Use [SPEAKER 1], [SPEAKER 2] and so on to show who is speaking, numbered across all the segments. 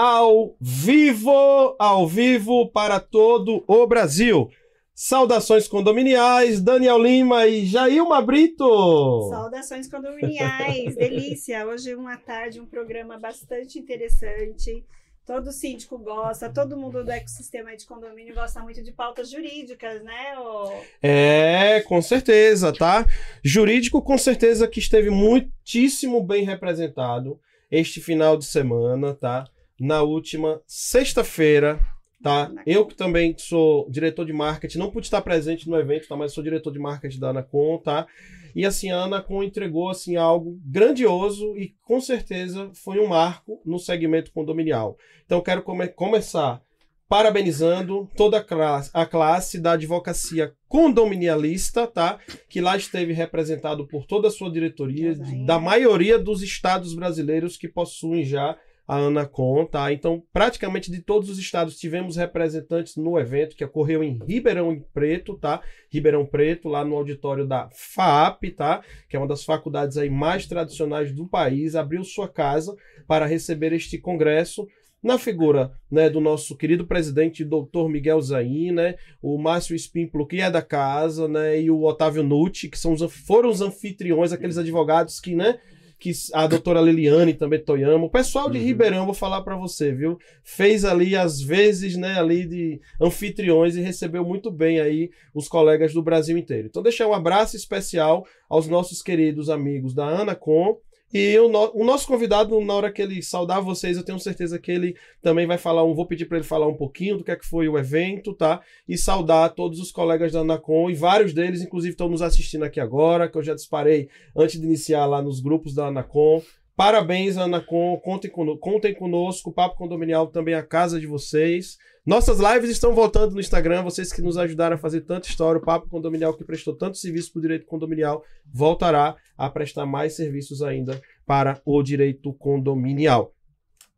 [SPEAKER 1] ao vivo, ao vivo para todo o Brasil. Saudações condominiais, Daniel Lima e Jailma Brito.
[SPEAKER 2] Saudações condominiais, delícia. Hoje uma tarde, um programa bastante interessante. Todo síndico gosta, todo mundo do ecossistema de condomínio gosta muito de pautas jurídicas, né? ô?
[SPEAKER 1] É, com certeza, tá? Jurídico, com certeza que esteve muitíssimo bem representado este final de semana, tá? Na última sexta-feira, tá? Eu que também sou diretor de marketing, não pude estar presente no evento, tá? Mas sou diretor de marketing da Anacom, tá? E assim, a Anacom entregou assim algo grandioso e com certeza foi um marco no segmento condominial. Então quero come- começar parabenizando toda a classe, a classe da advocacia condominialista, tá? Que lá esteve representado por toda a sua diretoria, da maioria dos estados brasileiros que possuem já a Anacom, tá? Então, praticamente de todos os estados tivemos representantes no evento que ocorreu em Ribeirão Preto, tá? Ribeirão Preto, lá no auditório da FAAP, tá? Que é uma das faculdades aí mais tradicionais do país, abriu sua casa para receber este congresso na figura né, do nosso querido presidente, doutor Miguel Zain, né, o Márcio Espímpolo, que é da casa, né, e o Otávio Nucci, que são os, foram os anfitriões, aqueles advogados que, né, que a doutora Liliane também Toyama, o pessoal de
[SPEAKER 3] Uhum.
[SPEAKER 1] Ribeirão, vou falar para você, viu, fez ali às vezes, né, ali de anfitriões e recebeu muito bem aí os colegas do Brasil inteiro. Então deixar um abraço especial aos nossos queridos amigos da Anacom, e o, no- o nosso convidado, na hora que ele saudar vocês, eu tenho certeza que ele também vai falar um. Vou pedir para ele falar um pouquinho do que é que foi o evento, tá? E saudar todos os colegas da Anacom e vários deles, inclusive, estão nos assistindo aqui agora, que eu já disparei antes de iniciar lá nos grupos da Anacom. Parabéns, Anacom. Contem, cono- contem conosco. Papo Condominial também é a casa de vocês. Nossas lives estão voltando no Instagram. Vocês que nos ajudaram a fazer tanta história. O Papo Condominial que prestou tanto serviço para o direito condominial voltará a prestar mais serviços ainda para o direito condominial.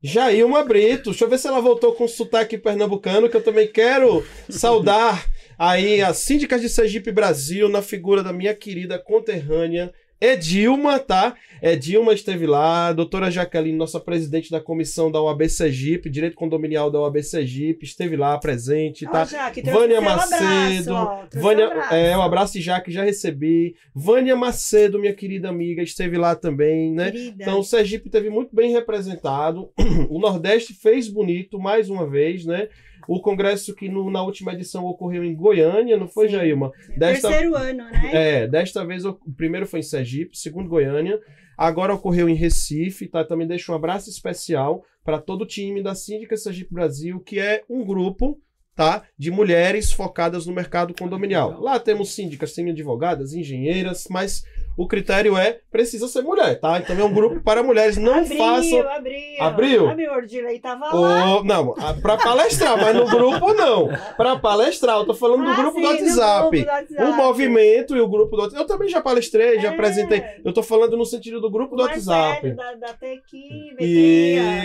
[SPEAKER 1] Jailma Brito, deixa eu ver se ela voltou com sotaque pernambucano, que eu também quero saudar aí as síndicas de Sergipe Brasil, na figura da minha querida conterrânea Edilma, tá? Edilma esteve lá, a doutora Jaqueline, nossa presidente da comissão da OAB Sergipe, Direito Condominial da OAB Sergipe, esteve lá presente, tá?
[SPEAKER 2] Jaque,
[SPEAKER 1] Vânia
[SPEAKER 2] seu abraço,
[SPEAKER 1] Macedo,
[SPEAKER 2] ó,
[SPEAKER 1] Vânia,
[SPEAKER 2] um abraço.
[SPEAKER 1] é, um abraço já que já recebi. Vânia Macedo, minha querida amiga, esteve lá também, né?
[SPEAKER 2] Querida.
[SPEAKER 1] Então o Sergipe teve muito bem representado. O Nordeste fez bonito mais uma vez, né? O congresso que no- na última edição ocorreu em Goiânia, não foi,
[SPEAKER 2] Sim.
[SPEAKER 1] Jailma? Desta,
[SPEAKER 2] Terceiro ano, né?
[SPEAKER 1] é, desta vez o primeiro foi em Sergipe, segundo Goiânia. Agora ocorreu em Recife, tá? Também deixo um abraço especial para todo o time da Síndica Sergipe Brasil, que é um grupo, tá? De mulheres focadas no mercado condominial. Lá temos síndicas, tem advogadas, engenheiras, mas o critério é precisa ser mulher, tá? Então é um grupo para mulheres. Não
[SPEAKER 2] abriu,
[SPEAKER 1] façam
[SPEAKER 2] abriu.
[SPEAKER 1] Abriu?
[SPEAKER 2] A meu Ordilei tava lá.
[SPEAKER 1] o... Não, a- pra palestrar, mas no grupo não. Pra palestrar, eu tô falando do
[SPEAKER 2] Ah,
[SPEAKER 1] grupo
[SPEAKER 2] sim,
[SPEAKER 1] do WhatsApp.
[SPEAKER 2] do WhatsApp.
[SPEAKER 1] O movimento e o grupo do WhatsApp. Eu também já palestrei, já
[SPEAKER 2] É.
[SPEAKER 1] apresentei. Eu tô falando no sentido do grupo
[SPEAKER 2] O
[SPEAKER 1] do WhatsApp.
[SPEAKER 2] Da, da Tequi,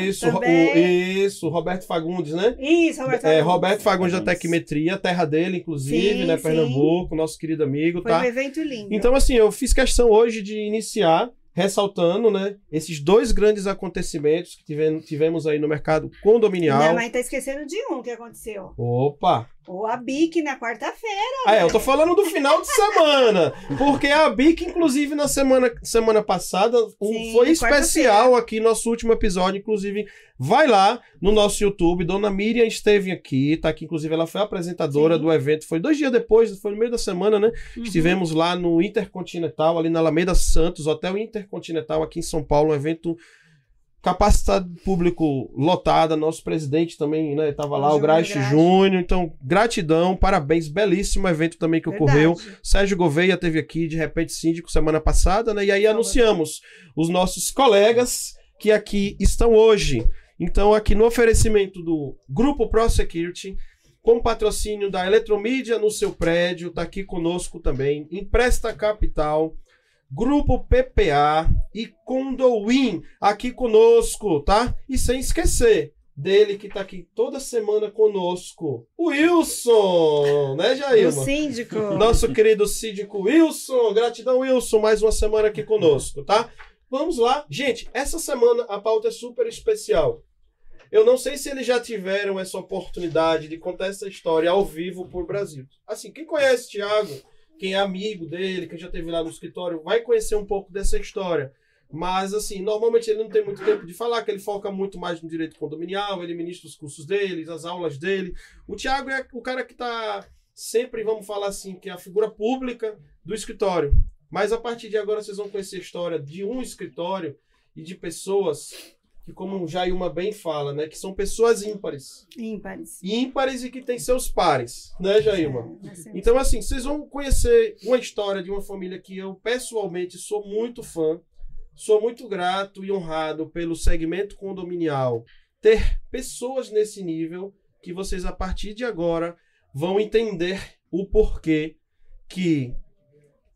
[SPEAKER 1] Isso,
[SPEAKER 2] também.
[SPEAKER 1] o, isso, Roberto Fagundes, né?
[SPEAKER 2] Isso, Roberto
[SPEAKER 1] É,
[SPEAKER 2] Fagundes.
[SPEAKER 1] Roberto Fagundes da Tecmetria, terra dele, inclusive,
[SPEAKER 2] Sim,
[SPEAKER 1] né?
[SPEAKER 2] sim.
[SPEAKER 1] Pernambuco, nosso querido amigo,
[SPEAKER 2] Foi
[SPEAKER 1] tá?
[SPEAKER 2] um evento lindo.
[SPEAKER 1] Então, assim, eu fiz questão hoje de iniciar ressaltando, né, esses dois grandes acontecimentos que tivemos, tivemos aí no mercado condominial.
[SPEAKER 2] Não, mas tá esquecendo de um que aconteceu.
[SPEAKER 1] Opa!
[SPEAKER 2] O ABIC na quarta-feira.
[SPEAKER 1] Ah, é, eu tô falando do final de semana. Porque a BIC, inclusive, na semana, semana passada,
[SPEAKER 2] Sim,
[SPEAKER 1] foi especial aqui, nosso último episódio. Inclusive, vai lá no nosso YouTube. Dona Miriam esteve aqui, tá aqui. Inclusive, ela foi a apresentadora
[SPEAKER 2] Sim.
[SPEAKER 1] do evento. Foi dois dias depois, foi no meio da semana, né?
[SPEAKER 2] Uhum.
[SPEAKER 1] Estivemos lá no Intercontinental, ali na Alameda Santos, Hotel Intercontinental, aqui em São Paulo, um evento capacidade público lotada, nosso presidente também, né, tava lá, o
[SPEAKER 2] Júnior
[SPEAKER 1] Grace. Júnior, então, gratidão, parabéns, belíssimo evento também que ocorreu,
[SPEAKER 2] Verdade.
[SPEAKER 1] Sérgio Gouveia teve aqui, de repente, síndico, semana passada, né, e aí anunciamos os nossos colegas que aqui estão hoje, então, aqui no oferecimento do Grupo Pro Security, com patrocínio da Eletromídia no seu prédio, tá aqui conosco também, Empresta Capital, Grupo PPA e Condowin aqui conosco, tá? E sem esquecer dele que tá aqui toda semana conosco, o Wilson, né,
[SPEAKER 2] O
[SPEAKER 1] Jailma?
[SPEAKER 2] síndico.
[SPEAKER 1] Nosso querido síndico Wilson, gratidão Wilson, mais uma semana aqui conosco, tá? Vamos lá. Gente, essa semana a pauta é super especial. Eu não sei se eles já tiveram essa oportunidade de contar essa história ao vivo por Brasil. Assim, quem conhece Tiago, quem é amigo dele, quem já teve lá no escritório, vai conhecer um pouco dessa história. Mas, assim, normalmente ele não tem muito tempo de falar, que ele foca muito mais no direito condominial, ele ministra os cursos dele, as aulas dele. O Tiago é o cara que está sempre, vamos falar assim, que é a figura pública do escritório. Mas a partir de agora vocês vão conhecer a história de um escritório e de pessoas que, como o Jailma bem fala, né, que são pessoas ímpares.
[SPEAKER 2] Ímpares.
[SPEAKER 1] Ímpares e que têm seus pares, né, Jailma?
[SPEAKER 2] É, assim,
[SPEAKER 1] Então, assim, vocês vão conhecer uma história de uma família que eu pessoalmente sou muito fã, sou muito grato e honrado pelo segmento condominial ter pessoas nesse nível que vocês, a partir de agora, vão entender o porquê que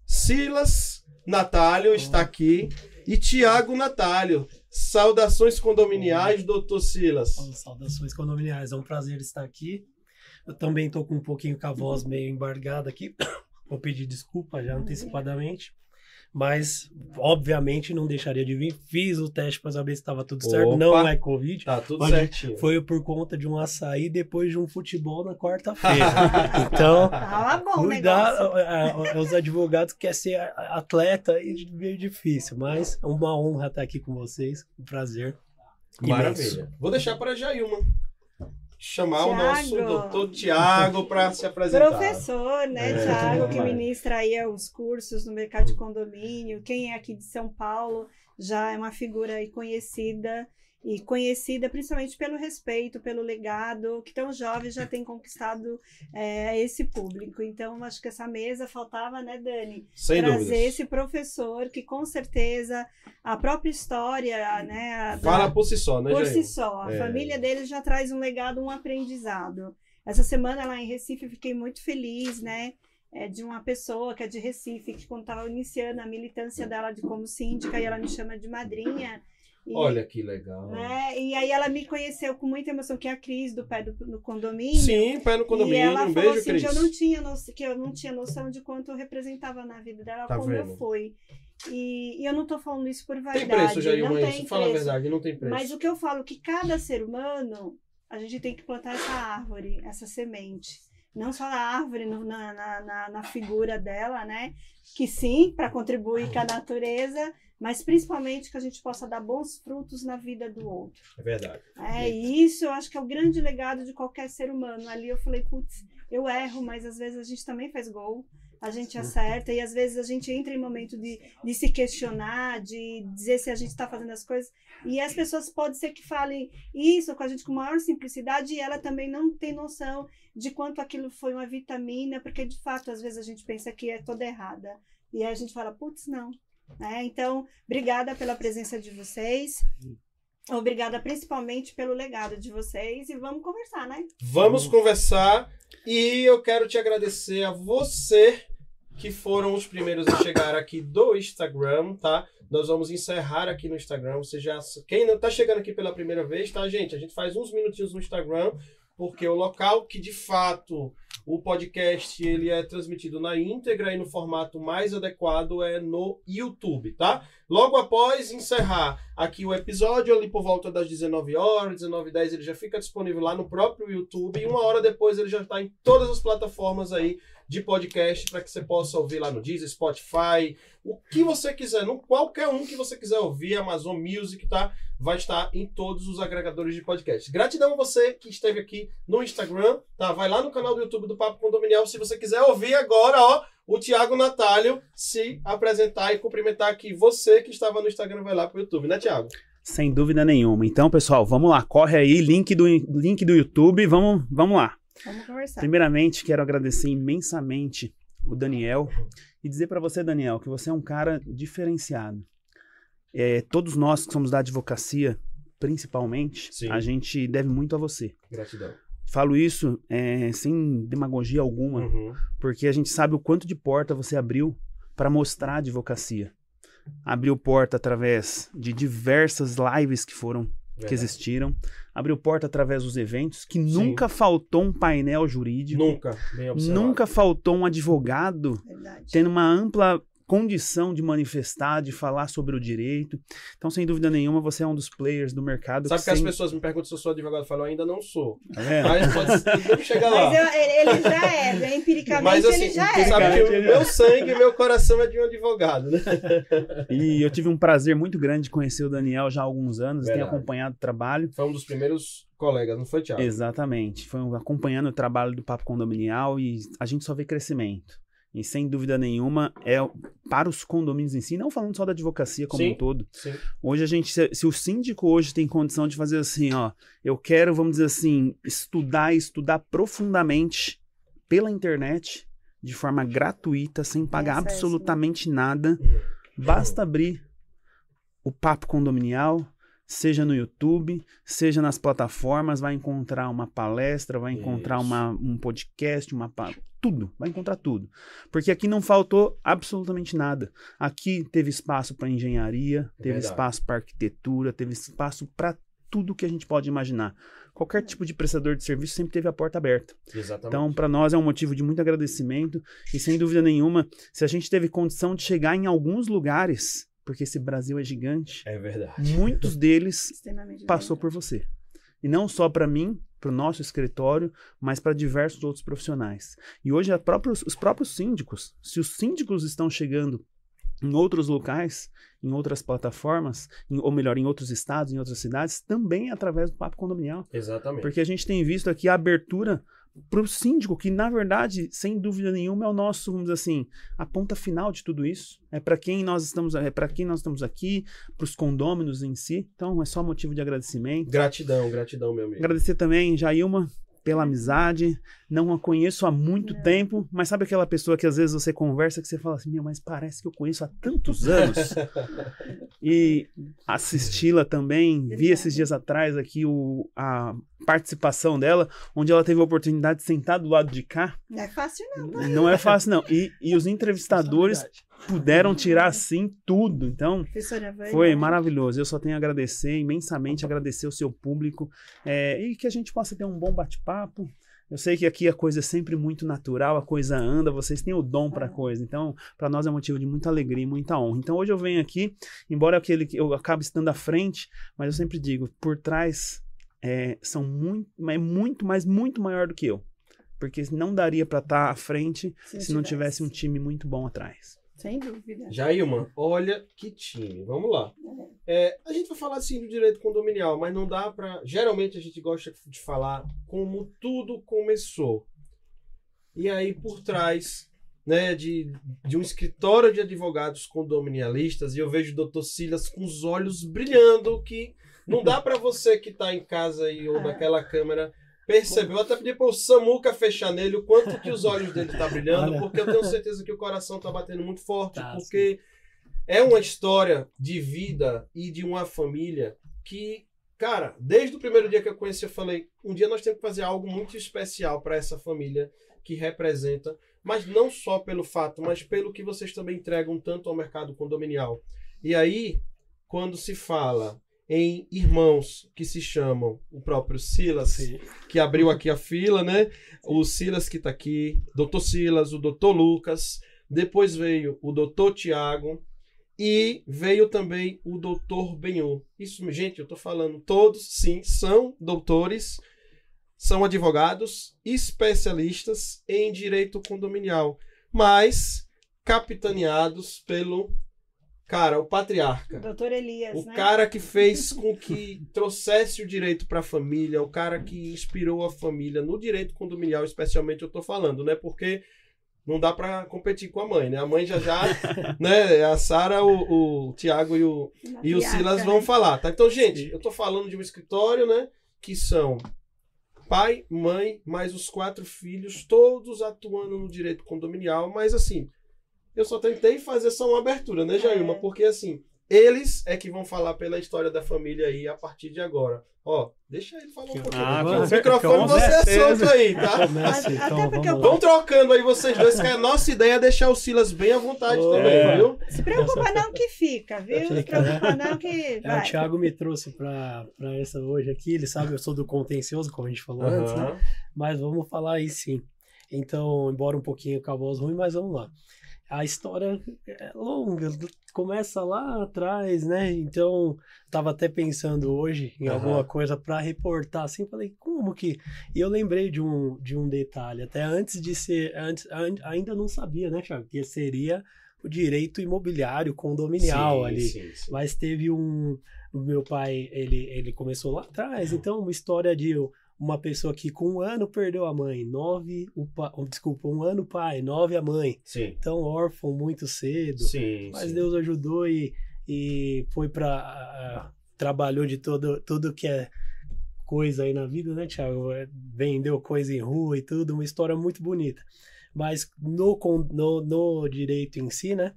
[SPEAKER 1] Silas Natálio está aqui e Tiago Natálio. Saudações condominiais, doutor Silas.
[SPEAKER 3] Saudações condominiais, é um prazer estar aqui. Eu também estou com um pouquinho com a voz meio embargada aqui. Vou pedir desculpa já antecipadamente. Mas, obviamente, não deixaria de vir. Fiz o teste para saber se estava tudo certo.
[SPEAKER 1] Opa.
[SPEAKER 3] Não é Covid.
[SPEAKER 1] Tá tudo certinho.
[SPEAKER 3] Foi por conta de um açaí depois de um futebol na quarta-feira. Então,
[SPEAKER 2] Tava bom o
[SPEAKER 3] cuidar,
[SPEAKER 2] negócio.
[SPEAKER 3] a- a- os advogados querem ser a- atleta e meio difícil, mas é uma honra estar aqui com vocês. Um prazer. imenso.
[SPEAKER 1] Maravilha. Vou deixar para Jailma chamar o nosso
[SPEAKER 2] Tiago.
[SPEAKER 1] doutor Tiago para se apresentar.
[SPEAKER 2] Professor, né,
[SPEAKER 1] É,
[SPEAKER 2] Thiago, que ministra aí os cursos no mercado de condomínio. Quem é aqui de São Paulo já é uma figura aí conhecida e conhecida principalmente pelo respeito, pelo legado que tão jovem já tem conquistado é, esse público. Então, acho que essa mesa faltava, né, Dani?
[SPEAKER 1] Sem
[SPEAKER 2] trazer
[SPEAKER 1] dúvidas.
[SPEAKER 2] esse professor que com certeza a própria história, né, a- da-
[SPEAKER 1] Fala por si só, né,
[SPEAKER 2] por
[SPEAKER 1] Jailma?
[SPEAKER 2] si só. A
[SPEAKER 1] É.
[SPEAKER 2] família dele já traz um legado, um aprendizado. Essa semana lá em Recife fiquei muito feliz, né? é, de uma pessoa que é de Recife, que quando estava iniciando a militância dela de como síndica, e ela me chama de madrinha. E,
[SPEAKER 1] Olha que legal.
[SPEAKER 2] né, e aí ela me conheceu com muita emoção, que é a Cris do pé do, do condomínio.
[SPEAKER 1] Sim, pé no
[SPEAKER 2] E
[SPEAKER 1] condomínio.
[SPEAKER 2] ela
[SPEAKER 1] Um
[SPEAKER 2] falou
[SPEAKER 1] beijo,
[SPEAKER 2] assim
[SPEAKER 1] Cris.
[SPEAKER 2] que eu não tinha noção, que eu não tinha noção de quanto eu representava na vida dela,
[SPEAKER 1] Tá
[SPEAKER 2] como eu
[SPEAKER 1] vendo?
[SPEAKER 2] fui. E, e eu não tô falando isso por vaidade.
[SPEAKER 1] Tem preço, Jailma,
[SPEAKER 2] não
[SPEAKER 1] isso.
[SPEAKER 2] tem
[SPEAKER 1] Fala a
[SPEAKER 2] preço.
[SPEAKER 1] verdade, não tem preço.
[SPEAKER 2] Mas o que eu falo que cada ser humano, a gente tem que plantar essa árvore, essa semente. Não só a árvore no- na, na, na, na figura dela, né? Que sim, para contribuir com a natureza, mas principalmente que a gente possa dar bons frutos na vida do outro.
[SPEAKER 1] É verdade.
[SPEAKER 2] É, e isso eu acho que é o grande legado de qualquer ser humano. Ali eu falei, putz, eu erro, mas às vezes a gente também faz gol, a gente acerta, e às vezes a gente entra em momento de, de se questionar, de dizer se a gente está fazendo as coisas. E as pessoas pode ser que falem isso com a gente com maior simplicidade, e ela também não tem noção de quanto aquilo foi uma vitamina, porque de fato, às vezes a gente pensa que é toda errada. E aí a gente fala, putz, não. Né? Então, obrigada pela presença de vocês. Obrigada principalmente pelo legado de vocês e vamos conversar, né?
[SPEAKER 1] Vamos conversar e eu quero te agradecer a você que foram os primeiros a chegar aqui do Instagram, tá? Nós vamos encerrar aqui no Instagram. Você já, quem não tá chegando aqui pela primeira vez, tá, gente? A gente faz uns minutinhos no Instagram, porque o local que de fato o podcast ele é transmitido na íntegra e no formato mais adequado é no YouTube, tá? Logo após encerrar aqui o episódio, ali por volta das 19 horas, 19 h 10 ele já fica disponível lá no próprio YouTube e uma hora depois ele já está em todas as plataformas aí de podcast para que você possa ouvir lá no Deezer, Spotify, o que você quiser, no qualquer um que você quiser ouvir, Amazon Music, tá? Vai estar em todos os agregadores de podcast. Gratidão a você que esteve aqui no Instagram, tá? Vai lá no canal do YouTube do Papo Condominial se você quiser ouvir agora, ó, o Thiago Natálio se apresentar e cumprimentar aqui você que estava no Instagram, vai lá pro YouTube, né, Thiago?
[SPEAKER 4] Sem dúvida nenhuma. Então, pessoal, vamos lá. Corre aí, link do, link do YouTube. Vamos, vamos lá.
[SPEAKER 2] Vamos conversar.
[SPEAKER 4] Primeiramente, quero agradecer imensamente o Daniel e dizer para você, Daniel, que você é um cara diferenciado. É, todos nós que somos da advocacia, principalmente,
[SPEAKER 1] Sim.
[SPEAKER 4] a gente deve muito a você.
[SPEAKER 1] Gratidão.
[SPEAKER 4] Falo isso é, sem demagogia alguma,
[SPEAKER 1] Uhum.
[SPEAKER 4] porque a gente sabe o quanto de porta você abriu para mostrar a advocacia. Abriu porta através de diversas lives que foram que
[SPEAKER 1] Verdade.
[SPEAKER 4] existiram, abriu porta através dos eventos, que nunca faltou um painel jurídico,
[SPEAKER 1] Nunca, bem observado.
[SPEAKER 4] nunca faltou um advogado
[SPEAKER 2] Verdade.
[SPEAKER 4] tendo uma ampla condição de manifestar, de falar sobre o direito. Então, sem dúvida nenhuma, você é um dos players do mercado.
[SPEAKER 1] Sabe que, as
[SPEAKER 4] sem-
[SPEAKER 1] pessoas me perguntam se eu sou advogado, eu falo, ainda não sou.
[SPEAKER 4] Vendo?
[SPEAKER 1] Mas pode chegar lá.
[SPEAKER 2] Mas eu- ele, ele já é, né? empiricamente
[SPEAKER 1] Mas assim,
[SPEAKER 2] ele já
[SPEAKER 1] você
[SPEAKER 2] é.
[SPEAKER 1] sabe que o meu sangue e meu coração é de um advogado, né?
[SPEAKER 4] E eu tive um prazer muito grande de conhecer o Daniel já há alguns anos, tenho
[SPEAKER 1] Verdade.
[SPEAKER 4] acompanhado o trabalho.
[SPEAKER 1] Foi um dos primeiros colegas, não foi, Thiago?
[SPEAKER 4] Exatamente. Foi um- acompanhando o trabalho do Papo Condominial e a gente só vê crescimento. E sem dúvida nenhuma, é para os condomínios em si, não falando só da advocacia como
[SPEAKER 1] Sim.
[SPEAKER 4] um todo.
[SPEAKER 1] Sim.
[SPEAKER 4] Hoje a gente, se, se o síndico hoje tem condição de fazer assim, ó, eu quero, vamos dizer assim, estudar estudar profundamente pela internet, de forma gratuita, sem pagar
[SPEAKER 2] né?
[SPEAKER 4] absolutamente nada, basta abrir o Papo Condominial, seja no YouTube, seja nas plataformas, vai encontrar uma palestra, vai encontrar uma, um podcast, uma tudo, vai encontrar tudo. Porque aqui não faltou absolutamente nada. Aqui teve espaço para engenharia,
[SPEAKER 1] É
[SPEAKER 4] teve
[SPEAKER 1] verdade.
[SPEAKER 4] espaço para arquitetura, teve espaço para tudo que a gente pode imaginar. Qualquer tipo de prestador de serviço sempre teve a porta aberta.
[SPEAKER 1] Exatamente.
[SPEAKER 4] Então, para nós é um motivo de muito agradecimento e sem dúvida nenhuma, se a gente teve condição de chegar em alguns lugares, porque esse Brasil é gigante,
[SPEAKER 1] É verdade.
[SPEAKER 4] muitos deles passou por você. E não só para mim, para o nosso escritório, mas para diversos outros profissionais. E hoje a próprios- os próprios síndicos, se os síndicos estão chegando em outros locais, em outras plataformas, em- ou melhor, em outros estados, em outras cidades, também é através do Papo Condominial.
[SPEAKER 1] Exatamente.
[SPEAKER 4] Porque a gente tem visto aqui a abertura para o síndico, que na verdade, sem dúvida nenhuma, é o nosso, vamos dizer assim, a ponta final de tudo isso. É para quem nós estamos, é para quem nós estamos aqui, para os condôminos em si. Então é só motivo de agradecimento.
[SPEAKER 1] Gratidão, gratidão, meu amigo.
[SPEAKER 4] Agradecer também, Jailma, pela amizade. Não a conheço há muito
[SPEAKER 2] Não.
[SPEAKER 4] tempo, mas sabe aquela pessoa que às vezes você conversa que você fala assim, meu, mas parece que eu conheço há tantos anos. e assisti-la também, vi esses dias atrás aqui o, a participação dela, onde ela teve a oportunidade de sentar do lado de cá.
[SPEAKER 2] Não é fácil, não.
[SPEAKER 4] Não é fácil, não. E, e os entrevistadores puderam tirar, assim, tudo. Então,
[SPEAKER 2] Vânia.
[SPEAKER 4] foi maravilhoso. Eu só tenho a agradecer imensamente, agradecer o seu público é, e que a gente possa ter um bom bate-papo. Eu sei que aqui a coisa é sempre muito natural, a coisa anda, vocês têm o dom para a coisa. Então, para nós é motivo de muita alegria e muita honra. Então, hoje eu venho aqui, embora aquele que eu acabe estando à frente, mas eu sempre digo, por trás é, são muito, é muito, mas muito maior do que eu. Porque não daria para estar à frente se não tivesse um time muito bom atrás.
[SPEAKER 2] Sem dúvida.
[SPEAKER 1] Jailman, olha que time. Vamos lá. É, a gente vai falar assim do direito condominial, mas não dá pra. Geralmente a gente gosta de falar como tudo começou. E aí por trás, né, de, de um escritório de advogados condominialistas, e eu vejo o doutor Silas com os olhos brilhando, que não dá pra você que tá em casa aí ou naquela câmera perceber. Eu até pedi pro Samuca fechar nele o quanto que os olhos dele tá brilhando,
[SPEAKER 3] Olha.
[SPEAKER 1] porque eu tenho certeza que o coração tá batendo muito forte,
[SPEAKER 3] Tá,
[SPEAKER 1] porque é uma história de vida e de uma família que, cara, desde o primeiro dia que eu conheci, eu falei: um dia nós temos que fazer algo muito especial para essa família que representa, mas não só pelo fato, mas pelo que vocês também entregam tanto ao mercado condominial. E aí, quando se fala em irmãos que se chamam o próprio Silas,
[SPEAKER 3] Sim.
[SPEAKER 1] que abriu aqui a fila, né? O Silas que tá aqui, Dr. Silas, o Dr. Lucas, depois veio o Dr. Tiago e veio também o Dr. Benhu. Isso, gente, eu tô falando, todos sim são doutores, são advogados, especialistas em direito condominial, mas capitaneados pelo cara, o patriarca.
[SPEAKER 2] Doutor Elias,
[SPEAKER 1] O
[SPEAKER 2] né?
[SPEAKER 1] cara que fez com que trouxesse o direito para a família, o cara que inspirou a família no direito condominial, especialmente eu tô falando, né? Porque não dá para competir com a mãe, né? A mãe já já, né? A Sara, o, o Tiago e o, e o Silas vão
[SPEAKER 2] né?
[SPEAKER 1] falar, tá? Então, gente, eu tô falando de um escritório, né? Que são pai, mãe, mais os quatro filhos, todos atuando no direito condominial, mas assim, eu só tentei fazer só uma abertura, né, Jailma?
[SPEAKER 2] É.
[SPEAKER 1] Porque assim, eles é que vão falar pela história da família aí a partir de agora. Ó, deixa ele falar um pouquinho.
[SPEAKER 4] Ah,
[SPEAKER 1] o microfone você é solto aí, tá?
[SPEAKER 3] Comece,
[SPEAKER 2] Até
[SPEAKER 3] então,
[SPEAKER 2] porque
[SPEAKER 3] vamos.
[SPEAKER 1] Vão trocando aí vocês dois, que a nossa ideia é deixar o Silas bem à vontade
[SPEAKER 3] Oh,
[SPEAKER 1] também,
[SPEAKER 3] é.
[SPEAKER 1] viu?
[SPEAKER 2] Se preocupa não que fica, viu? Se
[SPEAKER 3] né?
[SPEAKER 2] preocupa não que
[SPEAKER 3] É,
[SPEAKER 2] vai.
[SPEAKER 3] o Thiago me trouxe para essa hoje aqui. Ele sabe, eu sou do contencioso, como a gente falou antes, né? Mas vamos falar aí sim. Então, embora um pouquinho com a voz ruim, mas vamos lá. A história é longa, começa lá atrás, né? Então, tava até pensando hoje em
[SPEAKER 1] Aham.
[SPEAKER 3] alguma coisa para reportar assim, falei, como que? E eu lembrei de um, de um detalhe, até antes de ser, antes, an- ainda não sabia, né, Thiago, que seria o direito imobiliário condominial
[SPEAKER 1] Sim,
[SPEAKER 3] ali.
[SPEAKER 1] sim, sim.
[SPEAKER 3] Mas teve um. Meu pai, ele, ele começou lá atrás, então, uma história de uma pessoa que com um ano perdeu a mãe, nove, o pai, desculpa, um ano o pai, nove a mãe.
[SPEAKER 1] Sim,
[SPEAKER 3] Então, órfão muito cedo.
[SPEAKER 1] sim.
[SPEAKER 3] Mas
[SPEAKER 1] sim.
[SPEAKER 3] Deus ajudou e, e foi para trabalhou de todo, tudo que é coisa aí na vida, né, Thiago? Vendeu coisa em rua e tudo, uma história muito bonita. Mas no, no, no direito em si, né?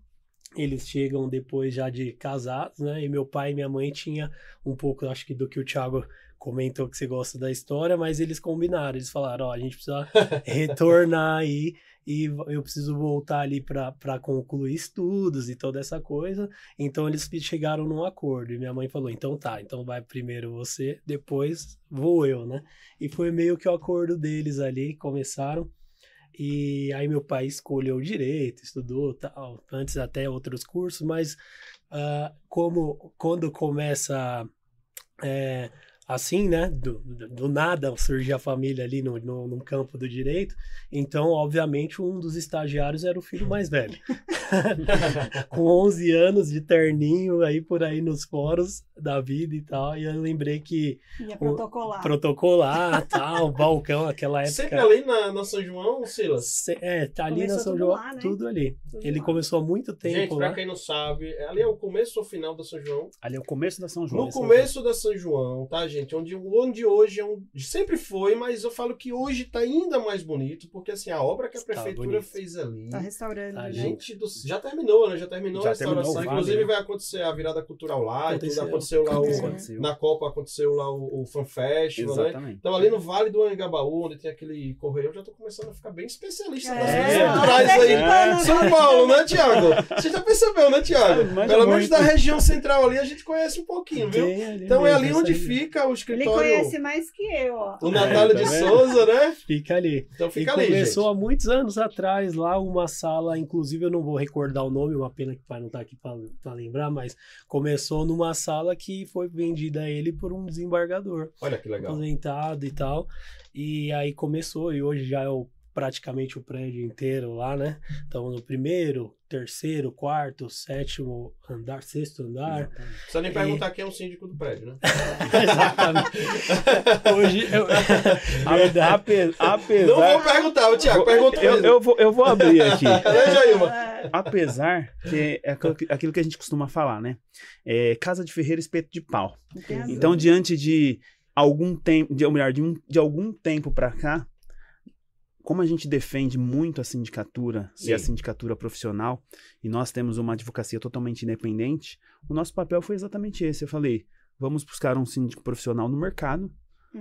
[SPEAKER 3] Eles chegam depois já de casados, né? E meu pai e minha mãe tinha um pouco, acho que do que o Thiago comentou que você gosta da história, mas eles combinaram, eles falaram, ó, a gente precisa retornar aí e eu preciso voltar ali para concluir estudos e toda essa coisa. Então eles chegaram num acordo e minha mãe falou: então tá, então vai primeiro você, depois vou eu, né? E foi meio que o acordo deles ali, começaram. E aí meu pai escolheu direito, estudou tal, antes até outros cursos, mas ah, como quando começa é, assim, né? Do, do, nada surge a família ali no, no, no campo do direito. Então, obviamente, um dos estagiários era o filho mais velho. Com 11 anos de terninho aí por aí nos fóruns da vida e tal. E eu lembrei que
[SPEAKER 2] Ia protocolar.
[SPEAKER 3] protocolar, tal, balcão, aquela época.
[SPEAKER 1] Sempre ali na, na São João, Silas?
[SPEAKER 3] Se- É, tá ali
[SPEAKER 2] Começou
[SPEAKER 3] na São
[SPEAKER 2] tudo
[SPEAKER 3] João,
[SPEAKER 2] lá, né?
[SPEAKER 3] tudo ali.
[SPEAKER 2] Tudo
[SPEAKER 3] Ele
[SPEAKER 2] lá.
[SPEAKER 3] começou há muito tempo
[SPEAKER 1] Gente, pra
[SPEAKER 3] lá.
[SPEAKER 1] quem não sabe, ali é o começo ou final da São João.
[SPEAKER 4] Ali é o começo da São João.
[SPEAKER 1] No começo da São João, tá, gente? Onde, onde hoje é um, sempre foi, mas eu falo que hoje tá ainda mais bonito, porque assim, a obra que a
[SPEAKER 3] Está
[SPEAKER 1] prefeitura
[SPEAKER 3] bonito.
[SPEAKER 1] fez ali.
[SPEAKER 2] Tá restaurando,
[SPEAKER 3] Tá,
[SPEAKER 2] né?
[SPEAKER 1] Gente, do- já terminou, né? Já terminou
[SPEAKER 4] Já
[SPEAKER 1] a restauração.
[SPEAKER 4] terminou vale,
[SPEAKER 1] Inclusive
[SPEAKER 4] né?
[SPEAKER 1] vai acontecer a virada cultural lá, e tudo.
[SPEAKER 3] Aconteceu.
[SPEAKER 1] aconteceu lá o,
[SPEAKER 2] É.
[SPEAKER 4] Aconteceu.
[SPEAKER 1] na Copa aconteceu lá o, o Fan Festival, né?
[SPEAKER 4] Exatamente.
[SPEAKER 1] Então ali no Vale do Anhangabaú, onde tem aquele correio, eu já tô começando a ficar bem especialista
[SPEAKER 2] É,
[SPEAKER 1] nas
[SPEAKER 3] É.
[SPEAKER 1] coisas culturais aí.
[SPEAKER 4] É.
[SPEAKER 1] São Paulo, né, Thiago? Você já percebeu, né, Thiago?
[SPEAKER 4] Manja
[SPEAKER 1] Pelo menos da região central ali a gente conhece um pouquinho, viu?
[SPEAKER 3] Ali
[SPEAKER 1] Então é ali onde
[SPEAKER 3] aí.
[SPEAKER 1] fica o
[SPEAKER 2] Ele
[SPEAKER 1] escritório.
[SPEAKER 2] conhece mais que eu, ó.
[SPEAKER 1] O Natália
[SPEAKER 4] É, tá
[SPEAKER 1] de? Souza, né?
[SPEAKER 3] Fica ali.
[SPEAKER 1] Então
[SPEAKER 3] E
[SPEAKER 1] fica ali,
[SPEAKER 3] começou
[SPEAKER 1] gente.
[SPEAKER 3] há muitos anos atrás lá uma sala, inclusive eu não vou recordar o nome, uma pena que o pai não tá aqui para lembrar, mas começou numa sala que foi vendida a ele por um desembargador
[SPEAKER 1] Olha que legal.
[SPEAKER 3] aposentado e tal. E aí começou e hoje já é o, praticamente o prédio inteiro lá, né? Então no primeiro, terceiro, quarto, sétimo andar, sexto andar.
[SPEAKER 1] Não precisa nem perguntar quem é o síndico do prédio, né?
[SPEAKER 3] Exatamente. Hoje eu
[SPEAKER 4] Ape-
[SPEAKER 1] Não vou
[SPEAKER 4] apesar.
[SPEAKER 1] perguntar, o Thiago, pergunta
[SPEAKER 4] Eu, eu, vou, eu vou abrir aqui.
[SPEAKER 2] É,
[SPEAKER 4] Apesar que é aquilo que- a gente costuma falar, né? É, casa de ferreiro, espeto de pau.
[SPEAKER 2] razão.
[SPEAKER 4] Então, diante de algum tempo, de, ou melhor, de, um- de algum tempo para cá, como a gente defende muito a sindicatura e a
[SPEAKER 1] Sim.
[SPEAKER 4] sindicatura profissional, e nós temos uma advocacia totalmente independente, o nosso papel foi exatamente esse. Eu falei, vamos buscar um síndico profissional no mercado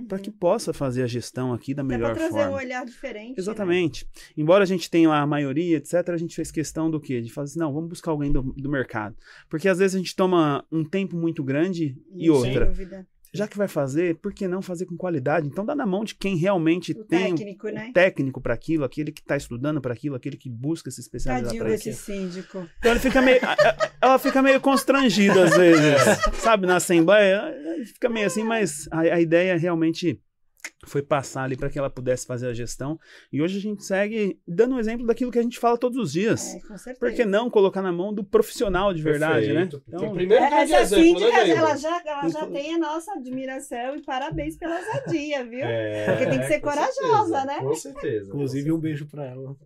[SPEAKER 4] para que possa fazer a gestão aqui da
[SPEAKER 2] Até
[SPEAKER 4] melhor
[SPEAKER 2] trazer
[SPEAKER 4] forma.
[SPEAKER 2] um olhar diferente. né?
[SPEAKER 4] Exatamente. Embora a gente tenha lá a maioria, etc., a gente fez questão do quê? De fazer assim, não, vamos buscar alguém do, do mercado. Porque às vezes a gente toma um tempo muito grande e
[SPEAKER 2] Sem
[SPEAKER 4] outra.
[SPEAKER 2] dúvida.
[SPEAKER 4] Já que vai fazer, por que não fazer com qualidade? Então dá na mão de quem realmente
[SPEAKER 2] O
[SPEAKER 4] tem um
[SPEAKER 2] técnico, né?
[SPEAKER 4] técnico para aquilo, aquele que está estudando para aquilo, aquele que busca se especializar para aquilo.
[SPEAKER 2] síndico.
[SPEAKER 4] Então ele fica meio, ela fica meio constrangida às vezes, sabe, na assembleia, fica meio assim, mas a, a ideia realmente foi passar ali para que ela pudesse fazer a gestão. E hoje a gente segue dando um exemplo daquilo que a gente fala todos os dias.
[SPEAKER 2] É, com certeza.
[SPEAKER 4] Por que não colocar na mão do profissional de verdade,
[SPEAKER 1] Perfeito.
[SPEAKER 4] né?
[SPEAKER 1] Tem
[SPEAKER 4] Então,
[SPEAKER 1] o primeiro
[SPEAKER 2] Essa
[SPEAKER 1] exemplo,
[SPEAKER 2] síndica,
[SPEAKER 1] né,
[SPEAKER 2] ela já, ela já
[SPEAKER 3] Inclu-
[SPEAKER 2] tem a nossa admiração e parabéns pela ousadia, viu?
[SPEAKER 1] É,
[SPEAKER 2] Porque tem que ser corajosa,
[SPEAKER 1] certeza,
[SPEAKER 2] né?
[SPEAKER 1] Com certeza.
[SPEAKER 3] Inclusive, um beijo pra ela.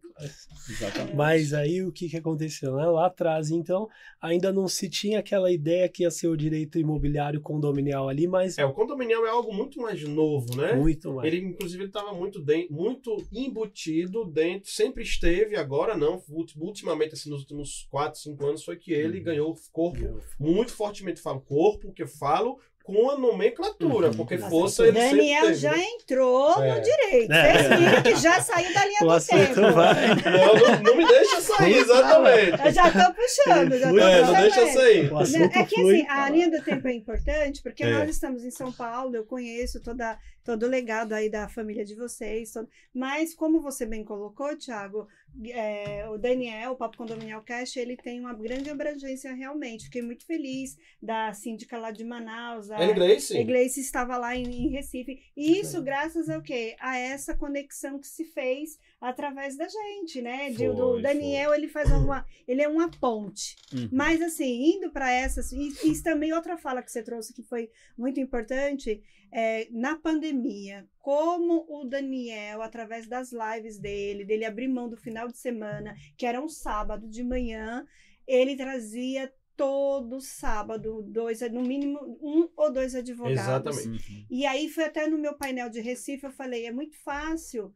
[SPEAKER 4] exatamente.
[SPEAKER 3] Mas aí o que, que aconteceu? Né? Lá atrás, então, ainda não se tinha aquela ideia que ia ser o direito imobiliário condominial ali, mas
[SPEAKER 1] É, o condominial é algo muito mais novo, né?
[SPEAKER 3] muito mais.
[SPEAKER 1] Ele, inclusive, estava muito, den- muito embutido dentro, sempre esteve, agora não. ulti- Ultimamente, assim, nos últimos 4, 5 anos, foi que ele
[SPEAKER 4] Uhum.
[SPEAKER 1] ganhou corpo muito fortemente. Falo corpo, que eu falo com a nomenclatura,
[SPEAKER 4] Uhum.
[SPEAKER 1] porque
[SPEAKER 2] Nossa,
[SPEAKER 1] força
[SPEAKER 2] o
[SPEAKER 1] ele sempre
[SPEAKER 2] Daniel
[SPEAKER 1] teve.
[SPEAKER 2] já
[SPEAKER 1] né?
[SPEAKER 2] entrou
[SPEAKER 1] É.
[SPEAKER 2] no direito.
[SPEAKER 3] É.
[SPEAKER 2] Vocês viram que já saiu da linha
[SPEAKER 3] O
[SPEAKER 2] do tempo.
[SPEAKER 3] vai.
[SPEAKER 1] Não, não, não me deixa exatamente.
[SPEAKER 2] Eu já tô puxando, já tô
[SPEAKER 1] É, não
[SPEAKER 2] puxando
[SPEAKER 1] deixa
[SPEAKER 2] ele.
[SPEAKER 1] sair.
[SPEAKER 3] O
[SPEAKER 2] É que
[SPEAKER 3] flui.
[SPEAKER 2] assim, a linha do tempo é importante, porque
[SPEAKER 1] É.
[SPEAKER 2] nós estamos em São Paulo, eu conheço toda, todo o legado aí da família de vocês, todo- mas como você bem colocou, Thiago, é, o Daniel, o Papo Condominial Cash, ele tem uma grande abrangência realmente. Fiquei muito feliz da síndica lá de Manaus. A,
[SPEAKER 1] Gleice?
[SPEAKER 2] a Gleice estava lá em, em Recife. E isso graças ao quê? A essa conexão que se fez através da gente, né?
[SPEAKER 1] Foi,
[SPEAKER 2] do Daniel, ele faz uma. Ele é uma ponte.
[SPEAKER 4] Uhum.
[SPEAKER 2] Mas assim, indo para essas. E isso também outra fala que você trouxe que foi muito importante. É, na pandemia, como o Daniel, através das lives dele, dele abrir mão do final de semana, que era um sábado de manhã, ele trazia todo sábado, dois, no mínimo um ou dois advogados.
[SPEAKER 1] Exatamente.
[SPEAKER 4] Uhum.
[SPEAKER 2] E aí foi até no meu painel de Recife, eu falei, é muito fácil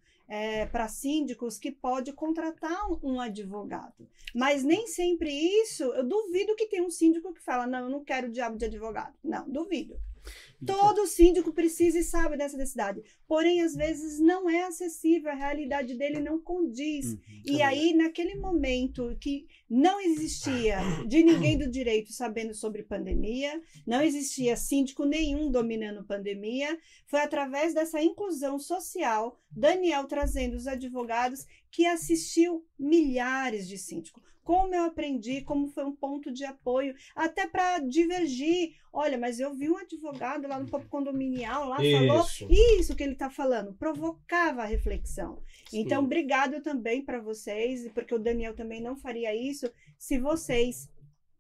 [SPEAKER 2] para síndicos que pode contratar um, advogado. Mas nem sempre isso, eu duvido que tenha um síndico que fala, não, eu não quero diabo de advogado. Não, duvido. Todo síndico precisa e sabe dessa necessidade. Porém, às vezes não é acessível, a realidade dele não condiz.
[SPEAKER 4] Uhum.
[SPEAKER 2] E aí, naquele momento que não existia de ninguém do direito sabendo sobre pandemia, não existia síndico nenhum dominando pandemia, foi através dessa inclusão social, Daniel trazendo os advogados, que assistiu milhares de síndicos. Como eu aprendi, como foi um ponto de apoio, até para divergir. Olha, mas eu vi um advogado lá no Papo Condominial, lá falou
[SPEAKER 1] Isso.
[SPEAKER 2] isso que ele está falando, provocava a reflexão. Então,
[SPEAKER 3] Sim.
[SPEAKER 2] obrigado também para vocês, porque o Daniel também não faria isso se vocês,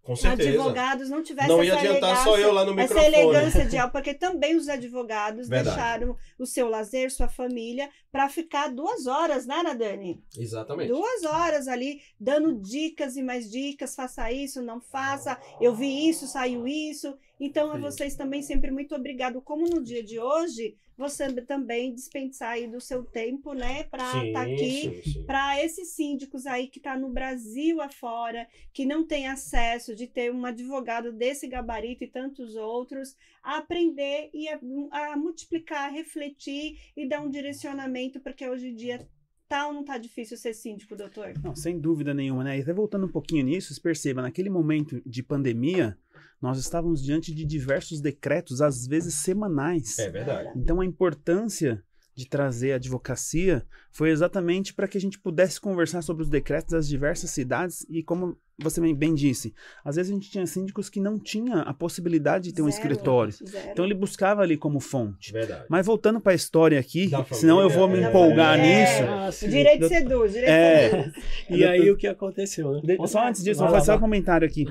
[SPEAKER 1] Com certeza.
[SPEAKER 2] advogados, não tivessem
[SPEAKER 1] Não ia
[SPEAKER 2] essa
[SPEAKER 1] adiantar só
[SPEAKER 2] elegância-
[SPEAKER 1] eu lá no
[SPEAKER 2] essa
[SPEAKER 1] microfone.
[SPEAKER 2] elegância de algo, porque também os advogados
[SPEAKER 1] Verdade.
[SPEAKER 2] deixaram o seu lazer, sua família, para ficar duas horas, né, né, Dani?
[SPEAKER 1] Exatamente.
[SPEAKER 2] Duas horas ali, dando dicas e mais dicas, faça isso, não faça, eu vi isso, saiu isso. Então, a
[SPEAKER 3] Sim.
[SPEAKER 2] vocês também sempre muito obrigado. Como no dia de hoje, você também dispensar aí do seu tempo, né, para estar aqui
[SPEAKER 1] sim, sim.
[SPEAKER 2] para esses síndicos aí que está no Brasil afora, que não tem acesso de ter um advogado desse gabarito e tantos outros, a aprender e a, a multiplicar, a refletir e dar um direcionamento, porque hoje em dia tá ou não tá difícil ser síndico, doutor?
[SPEAKER 4] Não, sem dúvida nenhuma, né? E até voltando um pouquinho nisso, perceba, naquele momento de pandemia, nós estávamos diante de diversos decretos, às vezes semanais.
[SPEAKER 1] É verdade.
[SPEAKER 4] Então a importância de trazer a advocacia foi exatamente para que a gente pudesse conversar sobre os decretos das diversas cidades e como você bem- bem disse, às vezes a gente tinha síndicos que não tinha a possibilidade de ter um
[SPEAKER 2] Zero,
[SPEAKER 4] escritório.
[SPEAKER 2] zero.
[SPEAKER 4] Então ele buscava ali como fonte.
[SPEAKER 1] Verdade.
[SPEAKER 4] Mas voltando para a história aqui,
[SPEAKER 1] Da
[SPEAKER 4] senão eu vou me
[SPEAKER 1] família,
[SPEAKER 4] empolgar
[SPEAKER 2] é.
[SPEAKER 4] nisso.
[SPEAKER 3] Ah,
[SPEAKER 2] O
[SPEAKER 3] sim.
[SPEAKER 2] direito seduz, direito
[SPEAKER 4] É.
[SPEAKER 2] seduz.
[SPEAKER 3] E aí o que aconteceu, né?
[SPEAKER 4] Só antes disso, vou fazer só um comentário aqui.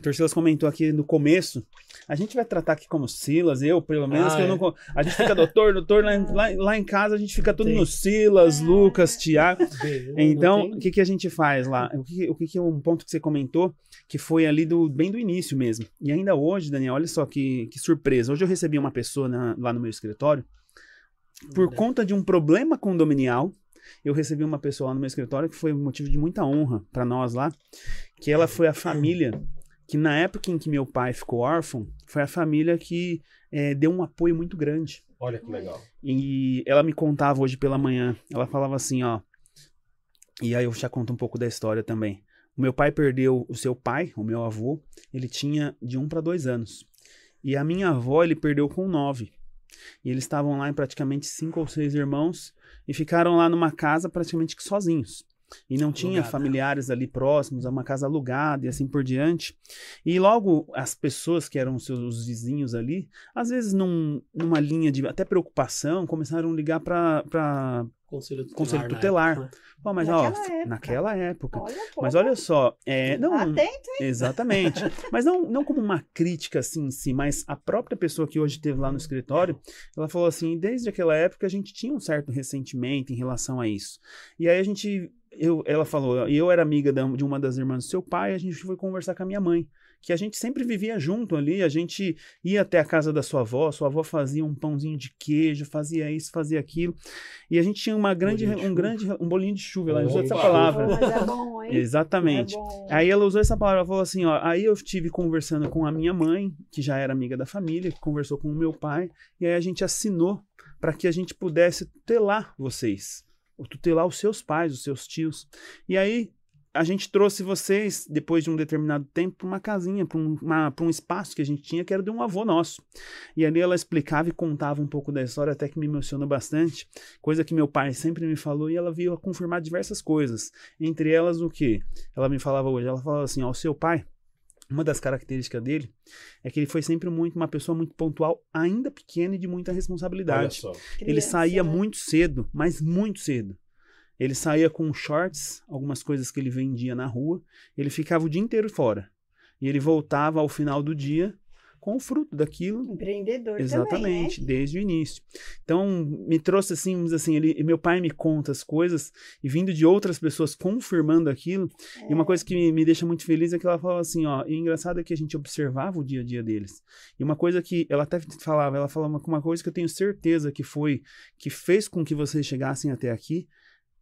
[SPEAKER 4] O Torcilas comentou aqui no começo. A gente vai tratar aqui como Silas, eu, pelo menos,
[SPEAKER 3] Ah,
[SPEAKER 4] que eu
[SPEAKER 3] é.
[SPEAKER 4] não. co- A gente fica doutor, doutor, lá, em- lá, lá em casa a gente fica tudo
[SPEAKER 3] Tem.
[SPEAKER 4] no Silas, Lucas, Tiago. Então,
[SPEAKER 3] não
[SPEAKER 4] o que, que a gente faz lá? O que, o que, que é um ponto que você comentou, que foi ali do bem do início mesmo. E ainda hoje, Daniel, olha só que, que surpresa. Hoje eu recebi uma pessoa na- lá no meu escritório, por
[SPEAKER 3] Verdade.
[SPEAKER 4] conta de um problema condominial, eu recebi uma pessoa lá no meu escritório que foi motivo de muita honra para nós lá, que ela foi a família que na época em que meu pai ficou órfão, foi a família que eh, deu um apoio muito grande.
[SPEAKER 1] Olha que legal.
[SPEAKER 4] E ela me contava hoje pela manhã, ela falava assim, ó, e aí eu já conto um pouco da história também. O meu pai perdeu o seu pai, o meu avô, ele tinha de um para dois anos. E a minha avó ele perdeu com nove. E eles estavam lá em praticamente cinco ou seis irmãos e ficaram lá numa casa praticamente sozinhos. E não tinha
[SPEAKER 3] Alugada.
[SPEAKER 4] familiares ali próximos, é uma casa alugada e assim por diante. E logo as pessoas que eram seus vizinhos ali, às vezes num, numa linha de até preocupação, começaram a ligar para
[SPEAKER 3] Conselho tutelar.
[SPEAKER 4] Conselho
[SPEAKER 3] na
[SPEAKER 4] tutelar.
[SPEAKER 3] época, né?
[SPEAKER 4] Pô, mas ó,
[SPEAKER 2] Naquela época.
[SPEAKER 4] naquela época.
[SPEAKER 2] Olha,
[SPEAKER 4] Mas olha só, é, não,
[SPEAKER 2] Atento,
[SPEAKER 4] exatamente. Mas não, não como uma crítica assim em si, mas a própria pessoa que hoje esteve lá no escritório, ela falou assim, desde aquela época a gente tinha um certo ressentimento em relação a isso. E aí a gente, eu, ela falou, eu era amiga de uma das irmãs do seu pai, a gente foi conversar com a minha mãe. Que a gente sempre vivia junto ali, a gente ia até a casa da sua avó, sua avó fazia um pãozinho de queijo, fazia isso, fazia aquilo. E a gente tinha uma grande, um grande, um bolinho de chuva, ela usou essa palavra.
[SPEAKER 2] Mas é bom, hein?
[SPEAKER 4] Exatamente.
[SPEAKER 2] É bom.
[SPEAKER 4] Aí ela usou essa palavra, ela falou assim, ó, aí eu estive conversando com a minha mãe, que já era amiga da família, que conversou com o meu pai, e aí a gente assinou para que a gente pudesse tutelar vocês, tutelar os seus pais, os seus tios. E aí a gente trouxe vocês, depois de um determinado tempo, para uma casinha, para um, um espaço que a gente tinha, que era de um avô nosso. E ali ela explicava e contava um pouco da história, até que me emocionou bastante. Coisa que meu pai sempre me falou e ela veio a confirmar diversas coisas. Entre elas, o que? Ela me falava hoje. Ela falava assim: ó, o seu pai. Uma das características dele é que ele foi sempre muito uma pessoa muito pontual, ainda pequena e de muita
[SPEAKER 1] Olha
[SPEAKER 4] responsabilidade. Ele
[SPEAKER 2] Criança,
[SPEAKER 4] saía
[SPEAKER 2] né?
[SPEAKER 4] muito cedo, mas muito cedo. Ele saía com shorts, algumas coisas que ele vendia na rua. Ele ficava o dia inteiro fora. E ele voltava ao final do dia com o fruto daquilo.
[SPEAKER 2] Empreendedor
[SPEAKER 4] Exatamente,
[SPEAKER 2] também, né?
[SPEAKER 4] desde o início. Então, me trouxe assim, vamos assim, ele, meu pai me conta as coisas e vindo de outras pessoas confirmando aquilo. E uma coisa que me, me deixa muito feliz é que ela fala assim, ó, e o engraçado é que a gente observava o dia a dia deles. E uma coisa que ela até falava, ela falava uma, uma coisa que eu tenho certeza que foi, que fez com que vocês chegassem até aqui,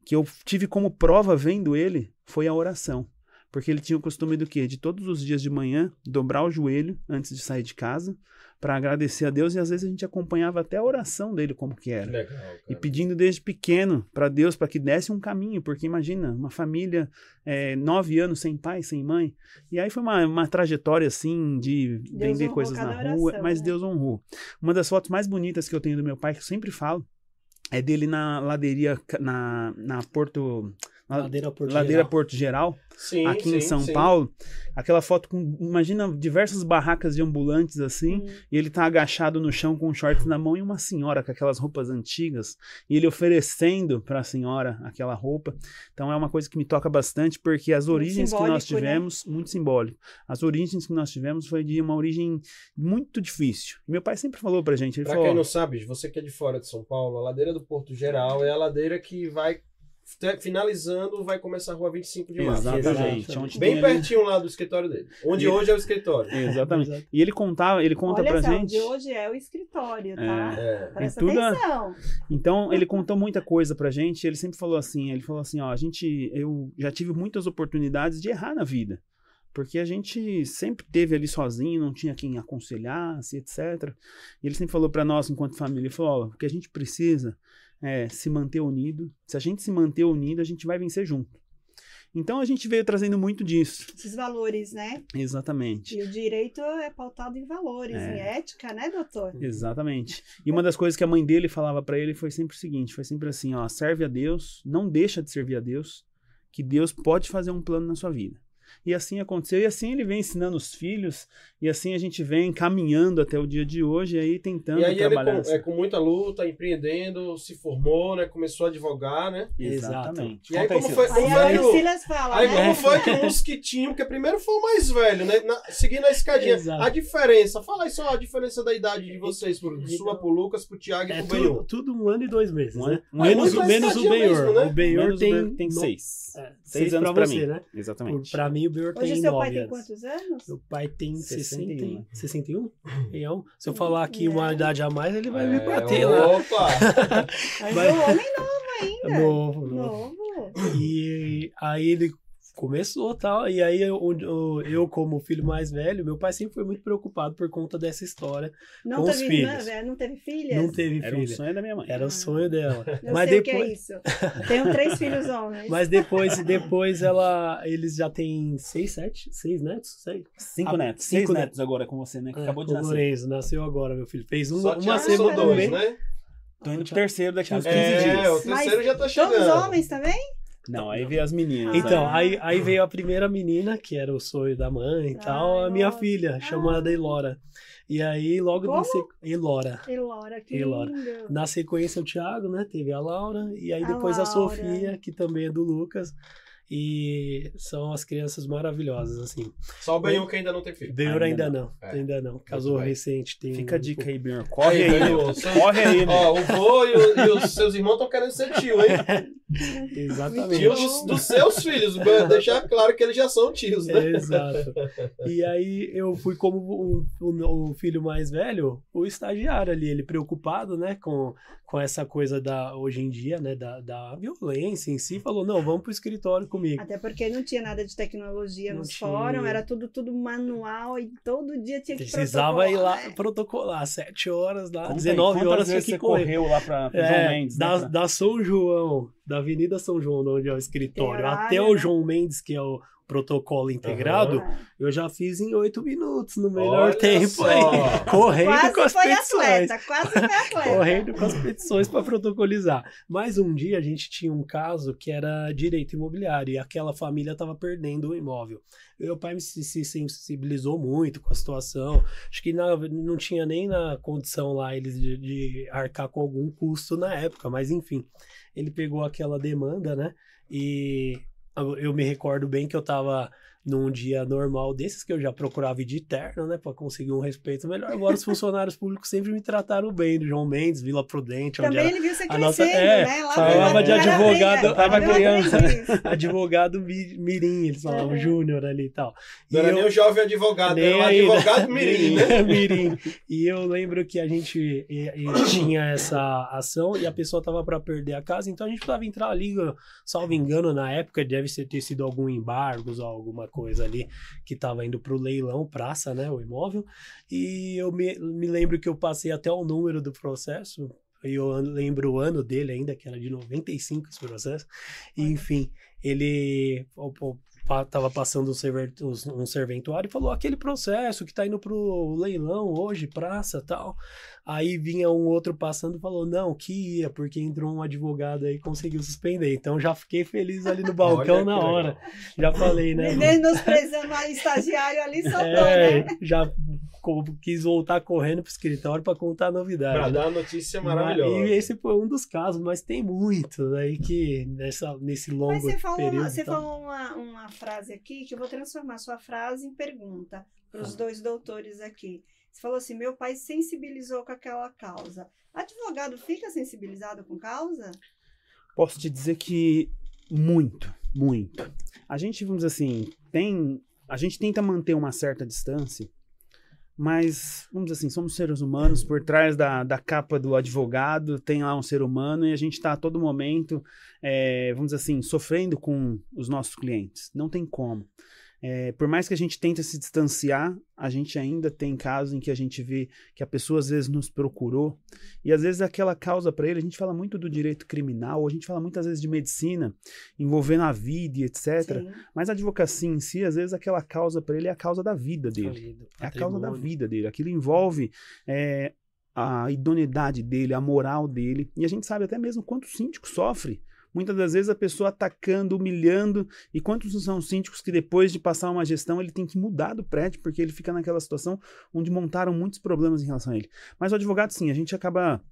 [SPEAKER 4] que eu tive como prova vendo ele, foi a oração. Porque ele tinha o costume do quê? De todos os dias de manhã, dobrar o joelho antes de sair de casa, para agradecer a Deus, e às vezes a gente acompanhava até a oração dele como que
[SPEAKER 1] Que
[SPEAKER 4] era.
[SPEAKER 1] legal,
[SPEAKER 4] E pedindo desde pequeno para Deus para que desse um caminho, porque imagina, uma família, é, nove anos sem pai, sem mãe. E aí foi uma, uma trajetória assim de vender
[SPEAKER 2] honrou
[SPEAKER 4] coisas na rua,
[SPEAKER 2] oração,
[SPEAKER 4] mas
[SPEAKER 2] né?
[SPEAKER 4] Deus honrou. Uma das fotos mais bonitas que eu tenho do meu pai, que eu sempre falo, é dele na laderia, na, na Porto. Na
[SPEAKER 3] Ladeira Porto
[SPEAKER 4] Ladeira
[SPEAKER 3] Geral.
[SPEAKER 4] Porto Geral,
[SPEAKER 1] Sim,
[SPEAKER 4] aqui em
[SPEAKER 1] sim,
[SPEAKER 4] São
[SPEAKER 1] sim.
[SPEAKER 4] Paulo. Aquela foto com, imagina, diversas barracas de ambulantes assim.
[SPEAKER 2] Hum.
[SPEAKER 4] E ele tá agachado no chão com shorts na mão e uma senhora com aquelas roupas antigas. E ele oferecendo para a senhora aquela roupa. Então é uma coisa que me toca bastante, porque as origens que nós
[SPEAKER 2] né?
[SPEAKER 4] tivemos, muito simbólico. As origens que nós tivemos foi de uma origem muito difícil. Meu pai sempre falou pra gente, ele
[SPEAKER 1] Pra
[SPEAKER 4] falou,
[SPEAKER 1] quem não sabe, você que é de fora de São Paulo, a ladeira do Porto Geral é a ladeira que vai finalizando, vai começar a rua 25 de março.
[SPEAKER 4] exatamente, onde
[SPEAKER 1] Bem
[SPEAKER 4] tem ali-
[SPEAKER 1] pertinho lá do escritório dele. Onde
[SPEAKER 4] E-
[SPEAKER 1] hoje é o escritório.
[SPEAKER 4] Exatamente.
[SPEAKER 3] Exato.
[SPEAKER 4] E ele contava, ele conta
[SPEAKER 2] Olha
[SPEAKER 4] pra
[SPEAKER 2] só,
[SPEAKER 4] gente.
[SPEAKER 2] de hoje é o escritório, tá?
[SPEAKER 1] É.
[SPEAKER 2] Presta
[SPEAKER 4] Em tudo a-
[SPEAKER 2] atenção.
[SPEAKER 4] Então, ele contou muita coisa pra gente, ele sempre falou assim, ele falou assim, ó, a gente, eu já tive muitas oportunidades de errar na vida, porque a gente sempre teve ali sozinho, não tinha quem aconselhasse, etc. E ele sempre falou pra nós, enquanto família, ele falou, ó, o que a gente precisa é se manter unido, se a gente se manter unido, a gente vai vencer junto. Então, a gente veio trazendo muito disso,
[SPEAKER 2] Esses valores, né?
[SPEAKER 4] exatamente.
[SPEAKER 2] E o direito é pautado em valores,
[SPEAKER 4] É.
[SPEAKER 2] em ética, né, doutor?
[SPEAKER 4] Exatamente. E uma das coisas que a mãe dele falava pra ele foi sempre o seguinte, foi sempre assim, ó, serve a Deus, não deixa de servir a Deus, que Deus pode fazer um plano na sua vida. E assim aconteceu, e assim ele vem ensinando os filhos, e assim a gente vem caminhando até o dia de hoje, e aí tentando
[SPEAKER 1] E aí ele,
[SPEAKER 4] trabalhar.
[SPEAKER 1] com,
[SPEAKER 4] assim.
[SPEAKER 1] é, com muita luta, empreendendo, se formou, né? Começou a advogar, né?
[SPEAKER 4] Exatamente.
[SPEAKER 1] E aí como foi-
[SPEAKER 2] Aí
[SPEAKER 1] como
[SPEAKER 2] a
[SPEAKER 1] foi que o-
[SPEAKER 2] Priscila fala,
[SPEAKER 1] Aí
[SPEAKER 2] né?
[SPEAKER 1] como foi que uns que tinham, porque primeiro foi o mais velho, né? Na- seguindo a escadinha.
[SPEAKER 3] Exato.
[SPEAKER 1] A diferença, fala aí só a diferença da idade de vocês, pro, de sua pro Lucas, pro Thiago e
[SPEAKER 3] É
[SPEAKER 1] pro
[SPEAKER 3] tudo,
[SPEAKER 1] Benhor.
[SPEAKER 3] tudo um ano e dois meses,
[SPEAKER 4] Um
[SPEAKER 3] né?
[SPEAKER 4] ano- um
[SPEAKER 3] menos,
[SPEAKER 1] e
[SPEAKER 3] menos o Benhor.
[SPEAKER 1] mesmo, né?
[SPEAKER 3] O Benhor tem,
[SPEAKER 4] tem
[SPEAKER 3] no-
[SPEAKER 4] seis.
[SPEAKER 3] é,
[SPEAKER 4] Seis
[SPEAKER 3] seis
[SPEAKER 4] anos
[SPEAKER 3] pra
[SPEAKER 4] pra
[SPEAKER 3] você,
[SPEAKER 4] mim.
[SPEAKER 3] né?
[SPEAKER 4] Exatamente.
[SPEAKER 3] Por- Pra mim, o Benhor
[SPEAKER 2] Hoje
[SPEAKER 3] tem
[SPEAKER 2] seu pai tem quantos anos?
[SPEAKER 3] Meu pai tem 60,
[SPEAKER 4] 61,
[SPEAKER 3] 61. Então, se eu falar aqui uma
[SPEAKER 2] É.
[SPEAKER 3] idade a mais, ele vai
[SPEAKER 1] É,
[SPEAKER 3] me bater lá.
[SPEAKER 1] Opa!
[SPEAKER 2] Mas
[SPEAKER 3] Mas-
[SPEAKER 2] o homem novo ainda.
[SPEAKER 3] Novo, novo.
[SPEAKER 2] Novo.
[SPEAKER 3] E aí ele começou tal. E aí eu, eu, como filho mais velho, meu pai sempre foi muito preocupado por conta dessa história.
[SPEAKER 2] Não
[SPEAKER 3] Com os
[SPEAKER 2] teve,
[SPEAKER 3] filhos.
[SPEAKER 2] Não, não teve filhas?
[SPEAKER 3] Não teve
[SPEAKER 4] Era um
[SPEAKER 3] filha.
[SPEAKER 4] sonho da minha mãe.
[SPEAKER 3] Era o sonho dela.
[SPEAKER 2] Eu
[SPEAKER 3] Mas
[SPEAKER 2] sei
[SPEAKER 3] depois,
[SPEAKER 2] o que é isso. Tenho três filhos homens.
[SPEAKER 3] mas depois, depois ela, eles já têm seis, sete, seis netos, seis.
[SPEAKER 4] Cinco
[SPEAKER 3] Ah,
[SPEAKER 4] netos.
[SPEAKER 3] cinco
[SPEAKER 4] Seis
[SPEAKER 3] netos.
[SPEAKER 4] netos agora com você, né? Que
[SPEAKER 3] É,
[SPEAKER 4] acabou de nascer.
[SPEAKER 3] Lorenzo nasceu agora, meu filho. Fez um,
[SPEAKER 1] Só
[SPEAKER 3] uma semana,
[SPEAKER 1] dois, né?
[SPEAKER 4] Tô indo pro terceiro daqui uns 15
[SPEAKER 1] É,
[SPEAKER 4] dias.
[SPEAKER 1] o terceiro já tá chegando.
[SPEAKER 2] Todos homens também?
[SPEAKER 4] Não, aí veio as meninas.
[SPEAKER 3] Então,
[SPEAKER 2] Ah.
[SPEAKER 3] aí, aí veio a primeira menina, que era o sonho da mãe e tal,
[SPEAKER 2] Ai,
[SPEAKER 3] a minha
[SPEAKER 2] nossa.
[SPEAKER 3] filha, chamada Elora. E aí, logo
[SPEAKER 2] Como?
[SPEAKER 3] na sequência. Elora.
[SPEAKER 2] Elora, que
[SPEAKER 3] Elora.
[SPEAKER 2] lindo.
[SPEAKER 3] Na sequência, o Thiago, né? Teve a Laura. E aí,
[SPEAKER 2] A
[SPEAKER 3] depois a,
[SPEAKER 2] Laura.
[SPEAKER 3] Sofia, que também é do Lucas. E são as crianças maravilhosas, assim.
[SPEAKER 1] Só o Benhur que ainda não tem filho.
[SPEAKER 3] Benhor
[SPEAKER 4] Ainda
[SPEAKER 3] ainda
[SPEAKER 4] não.
[SPEAKER 3] não.
[SPEAKER 1] É.
[SPEAKER 3] Ainda não. Casou recente. Tem
[SPEAKER 4] Fica a
[SPEAKER 3] um-
[SPEAKER 4] dica aí, Benhor. Corre
[SPEAKER 1] Aí,
[SPEAKER 4] aí,
[SPEAKER 1] Benhur,
[SPEAKER 4] Corre aí, meu.
[SPEAKER 1] Ó, o vô e, o- e os seus irmãos estão querendo ser tio, hein?
[SPEAKER 3] Exatamente.
[SPEAKER 1] Tio dos, dos seus filhos. Deixar claro que eles já são tios, né?
[SPEAKER 3] Exato. E aí eu fui como o, o- o filho mais velho, o estagiário ali, ele preocupado, né, com, com essa coisa da, hoje em dia, né, da, da violência em si, falou, não, vamos pro escritório comigo.
[SPEAKER 2] Até porque não tinha nada de tecnologia
[SPEAKER 3] Não
[SPEAKER 2] nos
[SPEAKER 3] tinha.
[SPEAKER 2] fóruns, era tudo, tudo manual e todo dia tinha que
[SPEAKER 3] Precisava ir lá
[SPEAKER 2] protocolar, né?
[SPEAKER 3] protocolar, sete horas lá,
[SPEAKER 4] Conta aí,
[SPEAKER 3] 19
[SPEAKER 4] quantas
[SPEAKER 3] horas tinha
[SPEAKER 4] vezes
[SPEAKER 3] que
[SPEAKER 4] você
[SPEAKER 3] correr.
[SPEAKER 4] correu lá pra, pro
[SPEAKER 3] É,
[SPEAKER 4] João Mendes, né,
[SPEAKER 3] da,
[SPEAKER 4] pra-
[SPEAKER 3] da São João, da da Avenida São João, onde é o escritório,
[SPEAKER 2] horário,
[SPEAKER 3] até o
[SPEAKER 2] né?
[SPEAKER 3] João Mendes, que é o protocolo integrado,
[SPEAKER 2] Ah,
[SPEAKER 3] eu já fiz em oito minutos, no melhor
[SPEAKER 1] Olha
[SPEAKER 3] tempo
[SPEAKER 1] só.
[SPEAKER 3] aí. Correndo com
[SPEAKER 2] Quase
[SPEAKER 3] as
[SPEAKER 2] foi
[SPEAKER 3] petições.
[SPEAKER 2] atleta, quase foi atleta.
[SPEAKER 3] Correndo com as petições para protocolizar. Mas um dia a gente tinha um caso que era direito imobiliário e aquela família estava perdendo o imóvel. Meu pai me se, se sensibilizou muito com a situação. Acho que na- não tinha nem na condição lá eles de, de arcar com algum custo na época, mas enfim, ele pegou aquela demanda, né? E eu me recordo bem que eu tava num dia normal desses que eu já procurava ir de terno, né, Pra conseguir um respeito melhor. Agora os funcionários públicos sempre me trataram bem, do João Mendes, Vila Prudente, onde
[SPEAKER 2] Também ele viu você
[SPEAKER 3] a
[SPEAKER 2] crescendo,
[SPEAKER 3] nossa- é,
[SPEAKER 2] né? Lá
[SPEAKER 3] falava de advogado,
[SPEAKER 2] briga,
[SPEAKER 3] tava
[SPEAKER 2] eu
[SPEAKER 3] criança.
[SPEAKER 2] isso.
[SPEAKER 3] advogado mi- mirim, eles falavam
[SPEAKER 2] Uhum.
[SPEAKER 3] júnior ali e tal. E
[SPEAKER 1] Não era
[SPEAKER 3] eu-
[SPEAKER 1] nem o jovem advogado,
[SPEAKER 3] nem
[SPEAKER 1] era o
[SPEAKER 3] ainda.
[SPEAKER 1] advogado mirim, né?
[SPEAKER 3] Mirim. E eu lembro que a gente e- e tinha essa ação e a pessoa tava para perder a casa, então a gente precisava entrar ali, salvo engano, na época deve ser- ter sido algum embargos ou alguma coisa ali que tava indo pro leilão, praça, né, o imóvel. E eu me, me lembro que eu passei até o número do processo, e eu lembro o ano dele ainda, que era de 95 esse processo. E, enfim, ele o- o- tava passando um, server, um serventuário e falou aquele processo que tá indo pro leilão hoje, praça tal. Aí vinha um outro passando e falou, não, que ia, porque entrou um advogado aí e conseguiu suspender. Então já fiquei feliz ali no balcão na
[SPEAKER 1] legal.
[SPEAKER 3] hora. Já falei, né?
[SPEAKER 2] Menosprezando a estagiário ali, soltou,
[SPEAKER 3] É,
[SPEAKER 2] né?
[SPEAKER 3] já quis voltar correndo pro escritório para contar a
[SPEAKER 1] Pra
[SPEAKER 3] novidade.
[SPEAKER 1] dar a notícia maravilhosa.
[SPEAKER 3] E esse foi um dos casos, mas tem muitos aí que nessa, nesse longo
[SPEAKER 2] Mas você falou,
[SPEAKER 3] período.
[SPEAKER 2] uma, você
[SPEAKER 3] tá?
[SPEAKER 2] falou uma, uma frase aqui que eu vou transformar sua frase em pergunta para os dois doutores aqui. Você falou assim: meu pai sensibilizou com aquela causa. Advogado fica sensibilizado com causa?
[SPEAKER 4] Posso te dizer que muito, muito. A gente, vamos dizer assim, tem. A gente tenta manter uma certa distância, mas, vamos dizer assim, somos seres humanos, por trás da, da capa do advogado tem lá um ser humano e a gente está a todo momento, é, vamos dizer assim, sofrendo com os nossos clientes. Não tem como. É, por mais que a gente tente se distanciar, a gente ainda tem casos em que a gente vê que a pessoa às vezes nos procurou e às vezes aquela causa para ele, a gente fala muito do direito criminal, a gente fala muitas vezes de medicina, envolvendo a vida e etc.
[SPEAKER 2] Sim.
[SPEAKER 4] Mas a advocacia em si, às vezes aquela causa para ele é a causa da vida dele. É a causa da vida dele. Aquilo envolve é, a idoneidade dele, a moral dele. E a gente sabe até mesmo quanto o síndico sofre. Muitas das vezes a pessoa atacando, humilhando, e quantos são síndicos que depois de passar uma gestão ele tem que mudar do prédio porque ele fica naquela situação onde montaram muitos problemas em relação a ele. Mas o advogado, sim, a gente acaba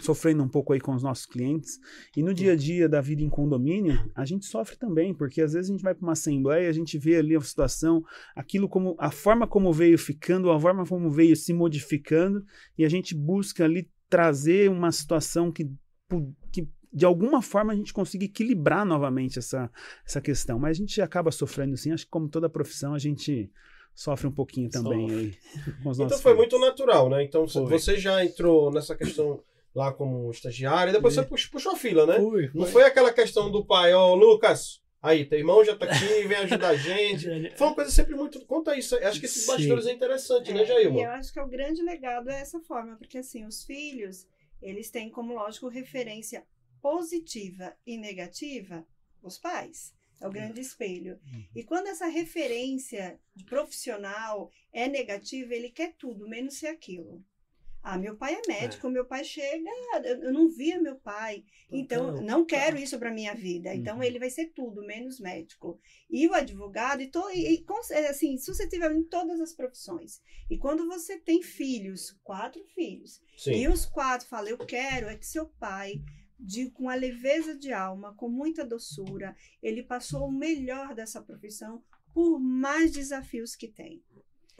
[SPEAKER 4] sofrendo um pouco aí com os nossos clientes e no dia a dia da vida em condomínio a gente sofre também porque às vezes a gente vai para uma assembleia a gente vê ali a situação aquilo como a forma como veio ficando a forma como veio se modificando e a gente busca ali trazer uma situação que, que de alguma forma a gente consiga equilibrar novamente essa, essa questão mas a gente acaba sofrendo sim acho que como toda profissão a gente sofre um pouquinho também
[SPEAKER 3] Sofre.
[SPEAKER 4] aí com os
[SPEAKER 1] Então foi
[SPEAKER 4] clientes.
[SPEAKER 1] muito natural, né? Então
[SPEAKER 3] Foi.
[SPEAKER 1] você já entrou nessa questão lá como estagiário, e depois
[SPEAKER 3] É.
[SPEAKER 1] você pux- puxou a fila, né?
[SPEAKER 3] Fui,
[SPEAKER 1] Não
[SPEAKER 3] foi.
[SPEAKER 1] foi aquela questão do pai, ó, Lucas, aí, teu irmão já tá aqui, vem ajudar a gente. Foi uma coisa sempre muito. Conta isso. Acho que esses bastidores é interessante, né,
[SPEAKER 2] É,
[SPEAKER 1] Jailma?
[SPEAKER 2] E eu acho que é o grande legado é essa forma, porque assim, os filhos, eles têm como lógico referência positiva e negativa os pais. É o grande espelho. E quando essa referência de profissional é negativa, ele quer tudo, menos ser aquilo. Ah, meu pai é médico, meu pai chega, eu não via meu pai, então
[SPEAKER 3] Então,
[SPEAKER 2] não quero isso para minha vida. Então
[SPEAKER 4] Uhum.
[SPEAKER 2] ele vai ser tudo, menos médico. E o advogado, e, to, e, é, assim, suscetivelmente todas as profissões. E quando você tem filhos, quatro filhos,
[SPEAKER 1] Sim.
[SPEAKER 2] e os quatro falam, eu quero é que seu pai, de, com a leveza de alma, com muita doçura, ele passou o melhor dessa profissão por mais desafios que tem.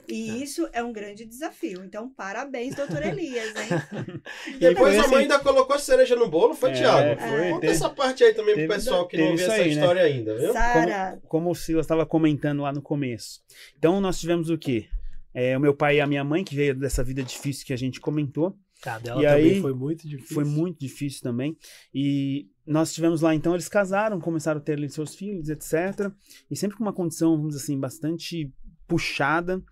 [SPEAKER 2] E
[SPEAKER 3] Tá.
[SPEAKER 2] isso é um grande desafio. Então, parabéns, doutor Elias, hein?
[SPEAKER 1] Depois a mãe
[SPEAKER 4] assim-
[SPEAKER 1] ainda colocou a cereja no bolo, foi,
[SPEAKER 4] É,
[SPEAKER 1] Thiago?
[SPEAKER 4] foi,
[SPEAKER 1] Conta
[SPEAKER 4] teve-
[SPEAKER 1] essa parte aí também pro
[SPEAKER 4] teve-
[SPEAKER 1] pessoal que não ouviu
[SPEAKER 4] isso
[SPEAKER 1] essa
[SPEAKER 4] aí, né?
[SPEAKER 1] história ainda, viu?
[SPEAKER 2] Sara,
[SPEAKER 4] como o Silas estava comentando lá no começo. Então nós tivemos o quê? É, o meu pai e a minha mãe, que veio dessa vida difícil que a gente comentou.
[SPEAKER 3] A dela
[SPEAKER 4] E
[SPEAKER 3] também
[SPEAKER 4] aí,
[SPEAKER 3] foi muito difícil.
[SPEAKER 4] Foi muito difícil também. E nós tivemos lá, então, eles casaram, começaram a ter ali seus filhos, etc. E sempre com uma condição, vamos dizer assim, bastante puxada.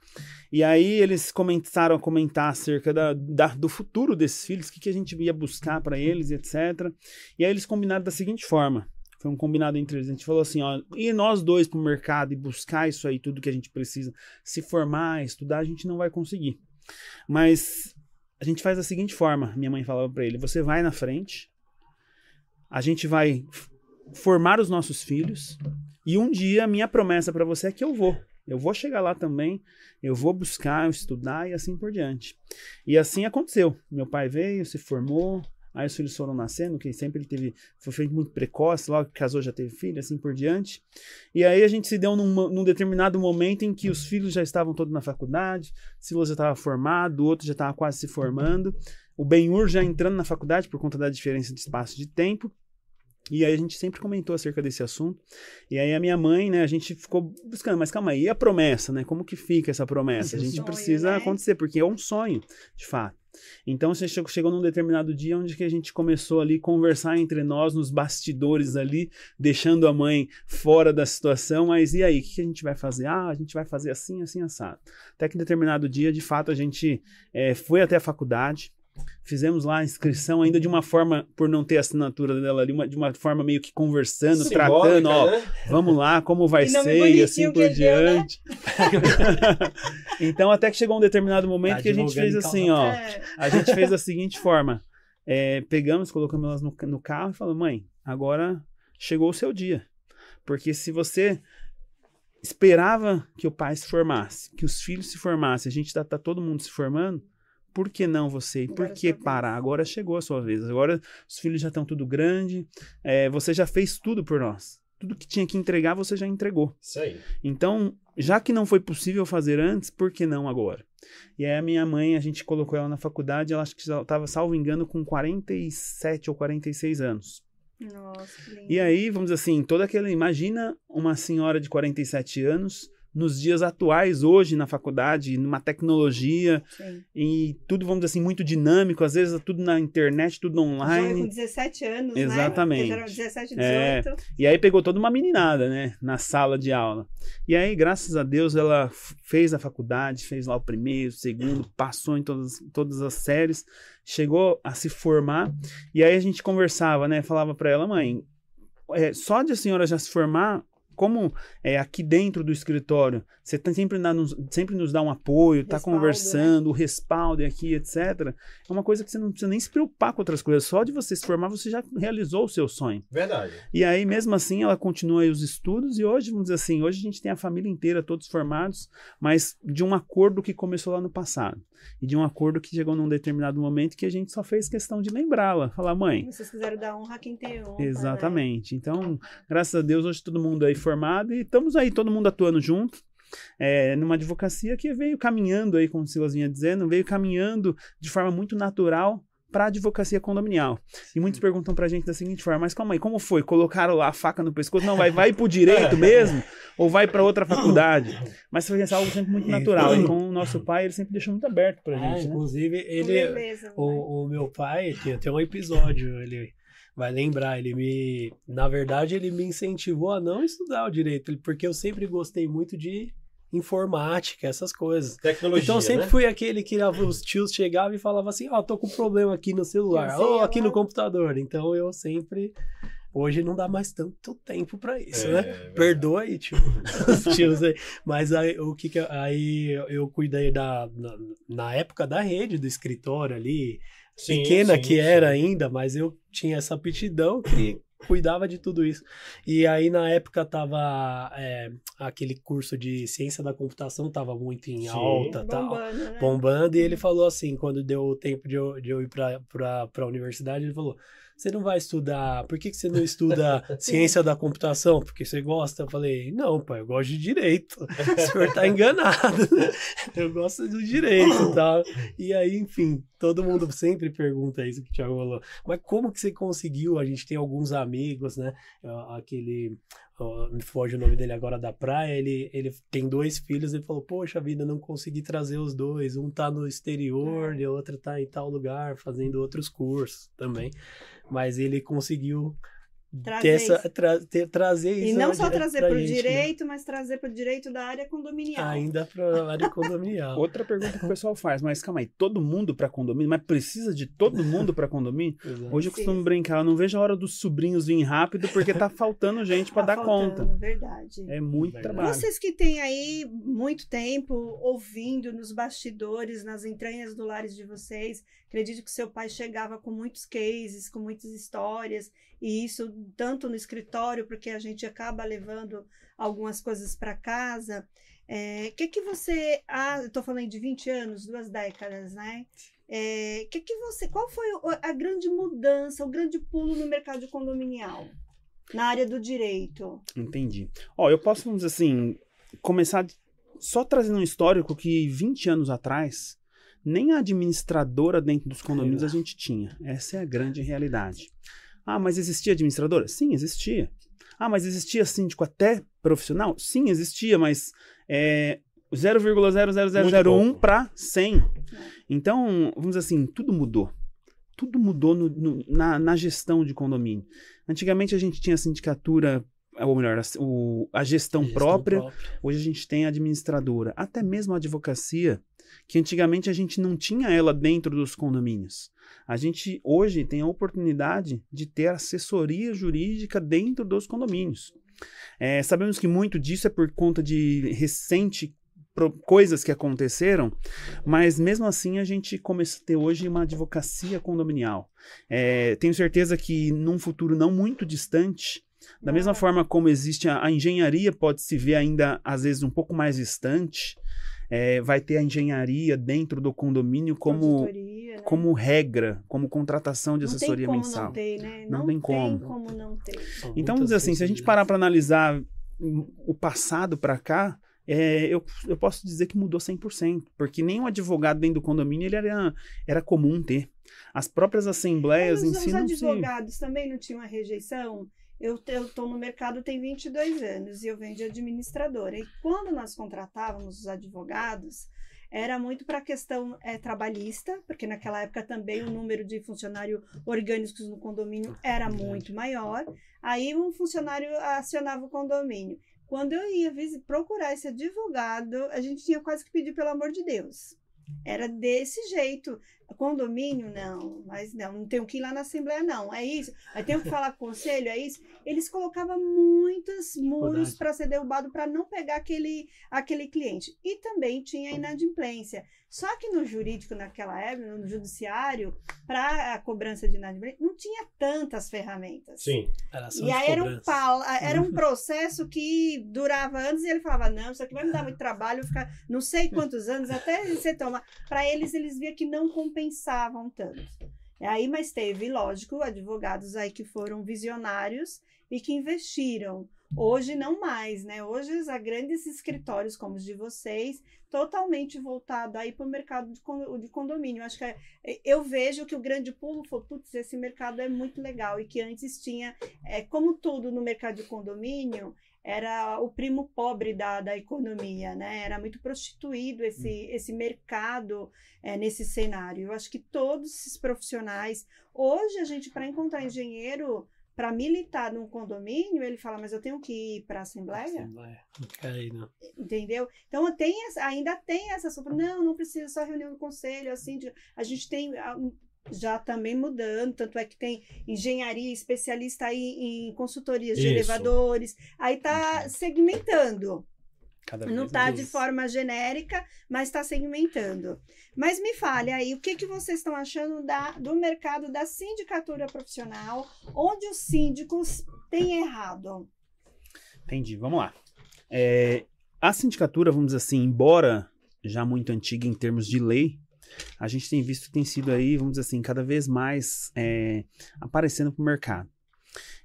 [SPEAKER 4] E aí eles começaram a comentar acerca da, da- do futuro desses filhos, o que, que a gente ia buscar para eles, etc. E aí eles combinaram da seguinte forma. Foi um combinado entre eles. A gente falou assim, ó, e nós dois pro mercado e buscar isso aí, tudo que a gente precisa, se formar, estudar, a gente não vai conseguir. Mas a gente faz da seguinte forma, minha mãe falava para ele, você vai na frente, a gente vai formar os nossos filhos e um dia a minha promessa para você é que eu vou. Eu vou chegar lá também, eu vou buscar, estudar e assim por diante. E assim aconteceu. Meu pai veio, se formou, aí os filhos foram nascendo, que sempre ele teve, foi feito muito precoce, logo que casou já teve filho, assim por diante. E aí a gente se deu num, num determinado momento em que os filhos já estavam todos na faculdade, Silas já estava formado, o outro já estava quase se formando, o Benhur já entrando na faculdade por conta da diferença de espaço de tempo. E aí a gente sempre comentou acerca desse assunto. E aí a minha mãe, né, a gente ficou buscando, mas calma aí, e a promessa, né? Como que fica essa promessa? A gente
[SPEAKER 2] sonho,
[SPEAKER 4] precisa
[SPEAKER 2] né?
[SPEAKER 4] acontecer, porque é um sonho, de fato. Então você chegou, chegou num determinado dia onde que a gente começou ali a conversar entre nós nos bastidores ali, deixando a mãe fora da situação, mas e aí, o que, que a gente vai fazer? Ah, a gente vai fazer assim, assim, assado. Até que em determinado dia, de fato, a gente eh, foi até a faculdade, fizemos lá a inscrição, ainda de uma forma, por não ter a assinatura dela ali, uma- de uma forma meio que conversando,
[SPEAKER 1] Simbólica,
[SPEAKER 4] tratando, ó,
[SPEAKER 1] né?
[SPEAKER 4] vamos lá, como vai
[SPEAKER 2] E
[SPEAKER 4] ser, e assim por
[SPEAKER 2] né?
[SPEAKER 4] diante. então, até que chegou um determinado momento
[SPEAKER 3] Tá
[SPEAKER 4] que a gente fez assim,
[SPEAKER 3] causa
[SPEAKER 4] ó.
[SPEAKER 2] É,
[SPEAKER 4] A gente fez da seguinte forma: é, pegamos, colocamos elas no, no carro e falamos, mãe, agora chegou o seu dia. Porque se você esperava que o pai se formasse, que os filhos se formassem, a gente tá, tá todo mundo se formando, por que não você? E por
[SPEAKER 2] Agora
[SPEAKER 4] que parar? Agora chegou a sua vez. Agora os filhos já estão tudo grande, é, você já fez tudo por nós. Tudo que tinha que entregar, você já entregou.
[SPEAKER 1] Isso aí.
[SPEAKER 4] Então, já que não foi possível fazer antes, por que não agora? E aí a minha mãe, a gente colocou ela na faculdade, ela acho que estava, salvo engano, com 47 ou 46 anos.
[SPEAKER 2] Nossa, que lindo.
[SPEAKER 4] E aí, vamos dizer assim, toda aquela. Imagina uma senhora de 47 anos nos dias atuais, hoje na faculdade, numa tecnologia,
[SPEAKER 2] Sim.
[SPEAKER 4] e tudo, vamos dizer assim, muito dinâmico, às vezes tudo na internet, tudo
[SPEAKER 2] Jovem com
[SPEAKER 4] online.
[SPEAKER 2] 17 anos,
[SPEAKER 4] Exatamente.
[SPEAKER 2] né? Eram 17,
[SPEAKER 4] É.
[SPEAKER 2] 18.
[SPEAKER 4] E aí pegou toda uma meninada, né, na sala de aula. E aí, graças a Deus, ela fez a faculdade, fez lá o primeiro, o segundo, passou em todas, todas as séries, chegou a se formar. E aí a gente conversava, né, falava pra ela, mãe, é, só de a senhora já se formar, como é, aqui dentro do escritório, você tá sempre, dá nos, sempre nos dá um apoio, tá
[SPEAKER 2] Respaldo,
[SPEAKER 4] conversando, o respaldo aqui, etc. É uma coisa que você não precisa nem se preocupar com outras coisas. Só de você se formar, você já realizou o seu sonho.
[SPEAKER 1] Verdade.
[SPEAKER 4] E aí, mesmo assim, ela continua aí os estudos e hoje, vamos dizer assim, hoje a gente tem a família inteira, todos formados, mas de um acordo que começou lá no passado. E de um acordo que chegou num determinado momento que a gente só fez questão de lembrá-la. Falar, mãe,
[SPEAKER 2] Vocês quiseram dar honra a quem tem honra. né?
[SPEAKER 4] Exatamente. Então, graças a Deus, hoje todo mundo aí formado e estamos aí, todo mundo atuando junto. é, numa advocacia que veio caminhando aí, como o Silas vinha dizendo, veio caminhando de forma muito natural para a advocacia condominial. E muitos perguntam pra gente da seguinte forma, mas calma aí, como foi? Colocaram lá a faca no pescoço? Não, vai, vai pro direito mesmo? Ou vai para outra faculdade? Mas foi algo sempre muito natural. E com o nosso pai, ele sempre deixou muito aberto pra
[SPEAKER 3] É,
[SPEAKER 4] gente, né?
[SPEAKER 3] inclusive, ele,
[SPEAKER 2] leveza, né?
[SPEAKER 3] o, o meu pai tem, tem um episódio, ele vai lembrar, ele me, na verdade, ele me incentivou a não estudar o direito, porque eu sempre gostei muito de informática, essas coisas.
[SPEAKER 1] Tecnologia,
[SPEAKER 3] Então eu sempre
[SPEAKER 1] né?
[SPEAKER 3] fui aquele que os tios chegavam e falavam assim, ó, tô com problema aqui no celular, ou aqui
[SPEAKER 2] eu-
[SPEAKER 3] no computador. Então eu sempre hoje não dá mais tanto tempo pra isso, né?
[SPEAKER 1] verdade.
[SPEAKER 3] Perdoa aí, tio. Os tios aí. Mas aí, o que que eu- aí eu cuidei da na, na época da rede do escritório ali,
[SPEAKER 1] Sim,
[SPEAKER 3] pequena
[SPEAKER 1] sim,
[SPEAKER 3] que
[SPEAKER 1] sim.
[SPEAKER 3] era ainda, mas eu tinha essa aptidão que cuidava de tudo isso. E aí na época tava é, aquele curso de ciência da computação tava muito em
[SPEAKER 1] Sim.
[SPEAKER 3] alta, tal
[SPEAKER 2] Bombando, né?
[SPEAKER 3] bombando, e ele falou assim, quando deu o tempo de eu, de eu ir pra, pra universidade, ele falou, você não vai estudar, por que, que você não estuda ciência da computação? Porque você gosta? Eu falei, não, pai, eu gosto de direito. O senhor tá enganado? Eu gosto do direito e tal. E aí, enfim, todo mundo sempre pergunta isso que o Thiago falou. Mas como que você conseguiu? A gente tem alguns amigos, né? Aquele me foge o nome dele agora da praia, ele, ele tem dois filhos, ele falou, poxa vida, não consegui trazer os dois, um tá no exterior e o outro tá em tal lugar, fazendo outros cursos também, mas ele conseguiu
[SPEAKER 2] Trazer isso.
[SPEAKER 3] tra- ter- trazer isso.
[SPEAKER 2] E não
[SPEAKER 3] né,
[SPEAKER 2] só trazer para o
[SPEAKER 3] né?
[SPEAKER 2] direito, mas trazer para o direito da área condominial.
[SPEAKER 3] Ainda para a área condominial.
[SPEAKER 4] Outra pergunta que o pessoal faz, mas calma aí, todo mundo para condomínio? Mas precisa de todo mundo para condomínio?
[SPEAKER 3] Exato.
[SPEAKER 4] Hoje eu costumo brincar, eu não vejo a hora dos sobrinhos virem rápido porque tá faltando gente para
[SPEAKER 2] Tá
[SPEAKER 4] dar
[SPEAKER 2] faltando,
[SPEAKER 4] conta.
[SPEAKER 2] Verdade.
[SPEAKER 4] É muito
[SPEAKER 3] Verdade.
[SPEAKER 4] trabalho.
[SPEAKER 2] Vocês que têm aí muito tempo ouvindo nos bastidores, nas entranhas do lares de vocês, acredito que seu pai chegava com muitos cases, com muitas histórias, e isso tanto no escritório, porque a gente acaba levando algumas coisas para casa. O que que você, ah, estou falando de 20 anos, duas décadas, né? É, que que você, qual foi a grande mudança, o grande pulo no mercado condominial? Na área do direito.
[SPEAKER 4] Entendi. Ó, eu posso, vamos dizer assim, começar só trazendo um histórico que 20 anos atrás, nem a administradora dentro dos condomínios a gente tinha. Essa é a grande realidade. Ah, mas existia administradora? Sim, existia. Ah, mas existia síndico até profissional? Sim, existia, mas é, 0,00001 para 100. Então, vamos dizer assim, tudo mudou. Tudo mudou no- no- na, na gestão de condomínio. Antigamente a gente tinha sindicatura, ou melhor, a, o- a gestão,
[SPEAKER 3] Gestão
[SPEAKER 4] própria. Hoje a gente tem a administradora, até mesmo a advocacia, que antigamente a gente não tinha ela dentro dos condomínios. A gente hoje tem a oportunidade de ter assessoria jurídica dentro dos condomínios. É, sabemos que muito disso é por conta de recente coisas que aconteceram, mas mesmo assim a gente começa a ter hoje uma advocacia condominial. É, tenho certeza que num futuro não muito distante, da mesma forma como existe a, a engenharia, pode se ver ainda às vezes um pouco mais distante, é, vai ter a engenharia dentro do condomínio como,
[SPEAKER 2] né?
[SPEAKER 4] como regra, como contratação de
[SPEAKER 2] não
[SPEAKER 4] assessoria
[SPEAKER 2] tem como
[SPEAKER 4] mensal.
[SPEAKER 2] Não, ter, né?
[SPEAKER 4] Não
[SPEAKER 2] não
[SPEAKER 4] tem
[SPEAKER 2] tem
[SPEAKER 4] como.
[SPEAKER 2] como. não ter.
[SPEAKER 4] Então, vamos dizer assim, se a gente parar para analisar o passado para cá, é, eu, eu posso dizer que mudou 100%, porque nenhum advogado dentro do condomínio ele era, era comum ter. As próprias assembleias
[SPEAKER 2] Mas
[SPEAKER 4] em
[SPEAKER 2] os,
[SPEAKER 4] si
[SPEAKER 2] os
[SPEAKER 4] não se...
[SPEAKER 2] advogados também não tinham a rejeição? Eu estou no mercado tem 22 anos e eu venho de administradora. E quando nós contratávamos os advogados, era muito para a questão eh, trabalhista, porque naquela época também o número de funcionários orgânicos no condomínio era
[SPEAKER 3] Verdade.
[SPEAKER 2] muito maior. Aí um funcionário acionava o condomínio. Quando eu ia procurar esse advogado, a gente tinha quase que pedir pelo amor de Deus. Era desse jeito. Condomínio, não, mas não, não tenho que ir lá na Assembleia, não. É isso. Aí tenho que falar com o conselho, é isso. Eles colocavam muitos muros para ser derrubado para não pegar aquele, aquele cliente. E também tinha inadimplência. Só que no jurídico, naquela época, no judiciário, para a cobrança de inadimplência, não tinha tantas ferramentas.
[SPEAKER 1] Sim.
[SPEAKER 3] Era
[SPEAKER 2] E aí era um, pau- era um processo que durava anos e ele falava: não, isso aqui vai me dar muito trabalho, ficar não sei quantos anos até você tomar. Para eles, eles viam que não compensavam tanto. E aí, mas teve, lógico, advogados aí que foram visionários e que investiram. Hoje não mais, né? Hoje há grandes escritórios como os de vocês, totalmente voltado aí para o mercado de con- de condomínio. Acho que é- eu vejo que o grande pulo foi, putz, esse mercado é muito legal e que antes tinha é, como tudo no mercado de condomínio, era o primo pobre da, da economia, né? Era muito prostituído esse, esse mercado é, nesse cenário. Eu acho que todos esses profissionais. Hoje, a gente, para encontrar engenheiro para militar num condomínio, ele fala, mas eu tenho que ir para a Assembleia?
[SPEAKER 3] Assembleia. Não quer ir, não.
[SPEAKER 2] entendeu? Então tem essa- ainda tem essa. Não, não precisa só reunião do conselho, assim, de- a gente tem já também mudando, tanto é que tem engenharia especialista aí em consultorias de
[SPEAKER 1] Isso.
[SPEAKER 2] elevadores, aí tá segmentando.
[SPEAKER 4] Cada
[SPEAKER 2] Não está de forma genérica, mas está segmentando. Mas me fale aí, o que, que vocês estão achando da, do mercado da sindicatura profissional, onde os síndicos têm errado?
[SPEAKER 4] Entendi, vamos lá. É, a sindicatura, vamos dizer assim, embora já muito antiga em termos de lei, a gente tem visto que tem sido aí, vamos dizer assim, cada vez mais é, aparecendo para o mercado.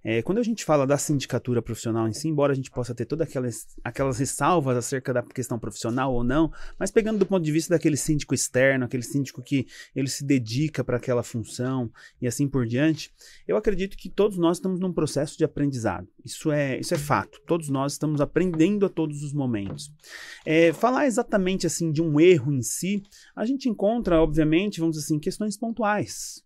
[SPEAKER 4] É, quando a gente fala da sindicatura profissional em si, embora a gente possa ter todas aquelas, aquelas ressalvas acerca da questão profissional ou não, mas pegando do ponto de vista daquele síndico externo, aquele síndico que ele se dedica para aquela função e assim por diante, eu acredito que todos nós estamos num processo de aprendizado. Isso é, isso é fato. Todos nós estamos aprendendo a todos os momentos. É, falar exatamente assim de um erro em si, a gente encontra, obviamente, vamos dizer assim, questões pontuais.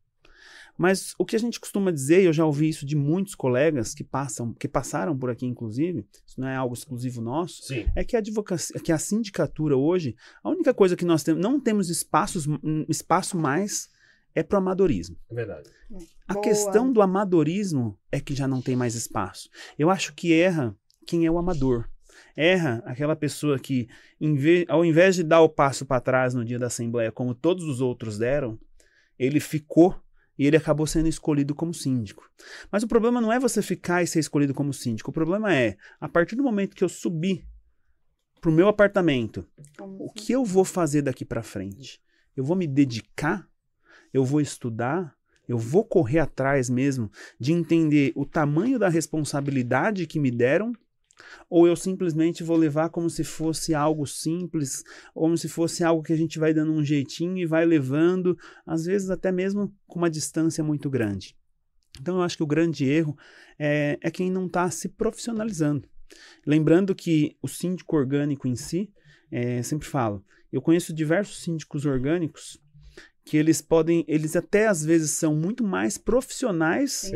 [SPEAKER 4] Mas o que a gente costuma dizer, e eu já ouvi isso de muitos colegas que passam, que passaram por aqui, inclusive, isso não é algo exclusivo nosso,
[SPEAKER 1] Sim.
[SPEAKER 4] é que a advocacia, que a sindicatura hoje, a única coisa que nós temos, não temos espaços, um espaço mais é para o amadorismo.
[SPEAKER 1] É verdade.
[SPEAKER 4] A
[SPEAKER 2] Boa.
[SPEAKER 4] questão do amadorismo é que já não tem mais espaço. Eu acho que erra quem é o amador. Erra aquela pessoa que, ao invés de dar o passo para trás no dia da Assembleia, como todos os outros deram, ele ficou e ele acabou sendo escolhido como síndico. Mas o problema não é você ficar e ser escolhido como síndico. O problema é, a partir do momento que eu subir pro meu apartamento,
[SPEAKER 2] Como-
[SPEAKER 4] o que eu vou fazer daqui para frente? Eu vou me dedicar? Eu vou estudar? Eu vou correr atrás mesmo de entender o tamanho da responsabilidade que me deram? Ou eu simplesmente vou levar como se fosse algo simples, como se fosse algo que a gente vai dando um jeitinho e vai levando, às vezes até mesmo com uma distância muito grande. Então eu acho que o grande erro é, é quem não está se profissionalizando. Lembrando que o síndico orgânico em si, é, sempre falo, eu conheço diversos síndicos orgânicos que eles podem, eles até às vezes são muito mais profissionais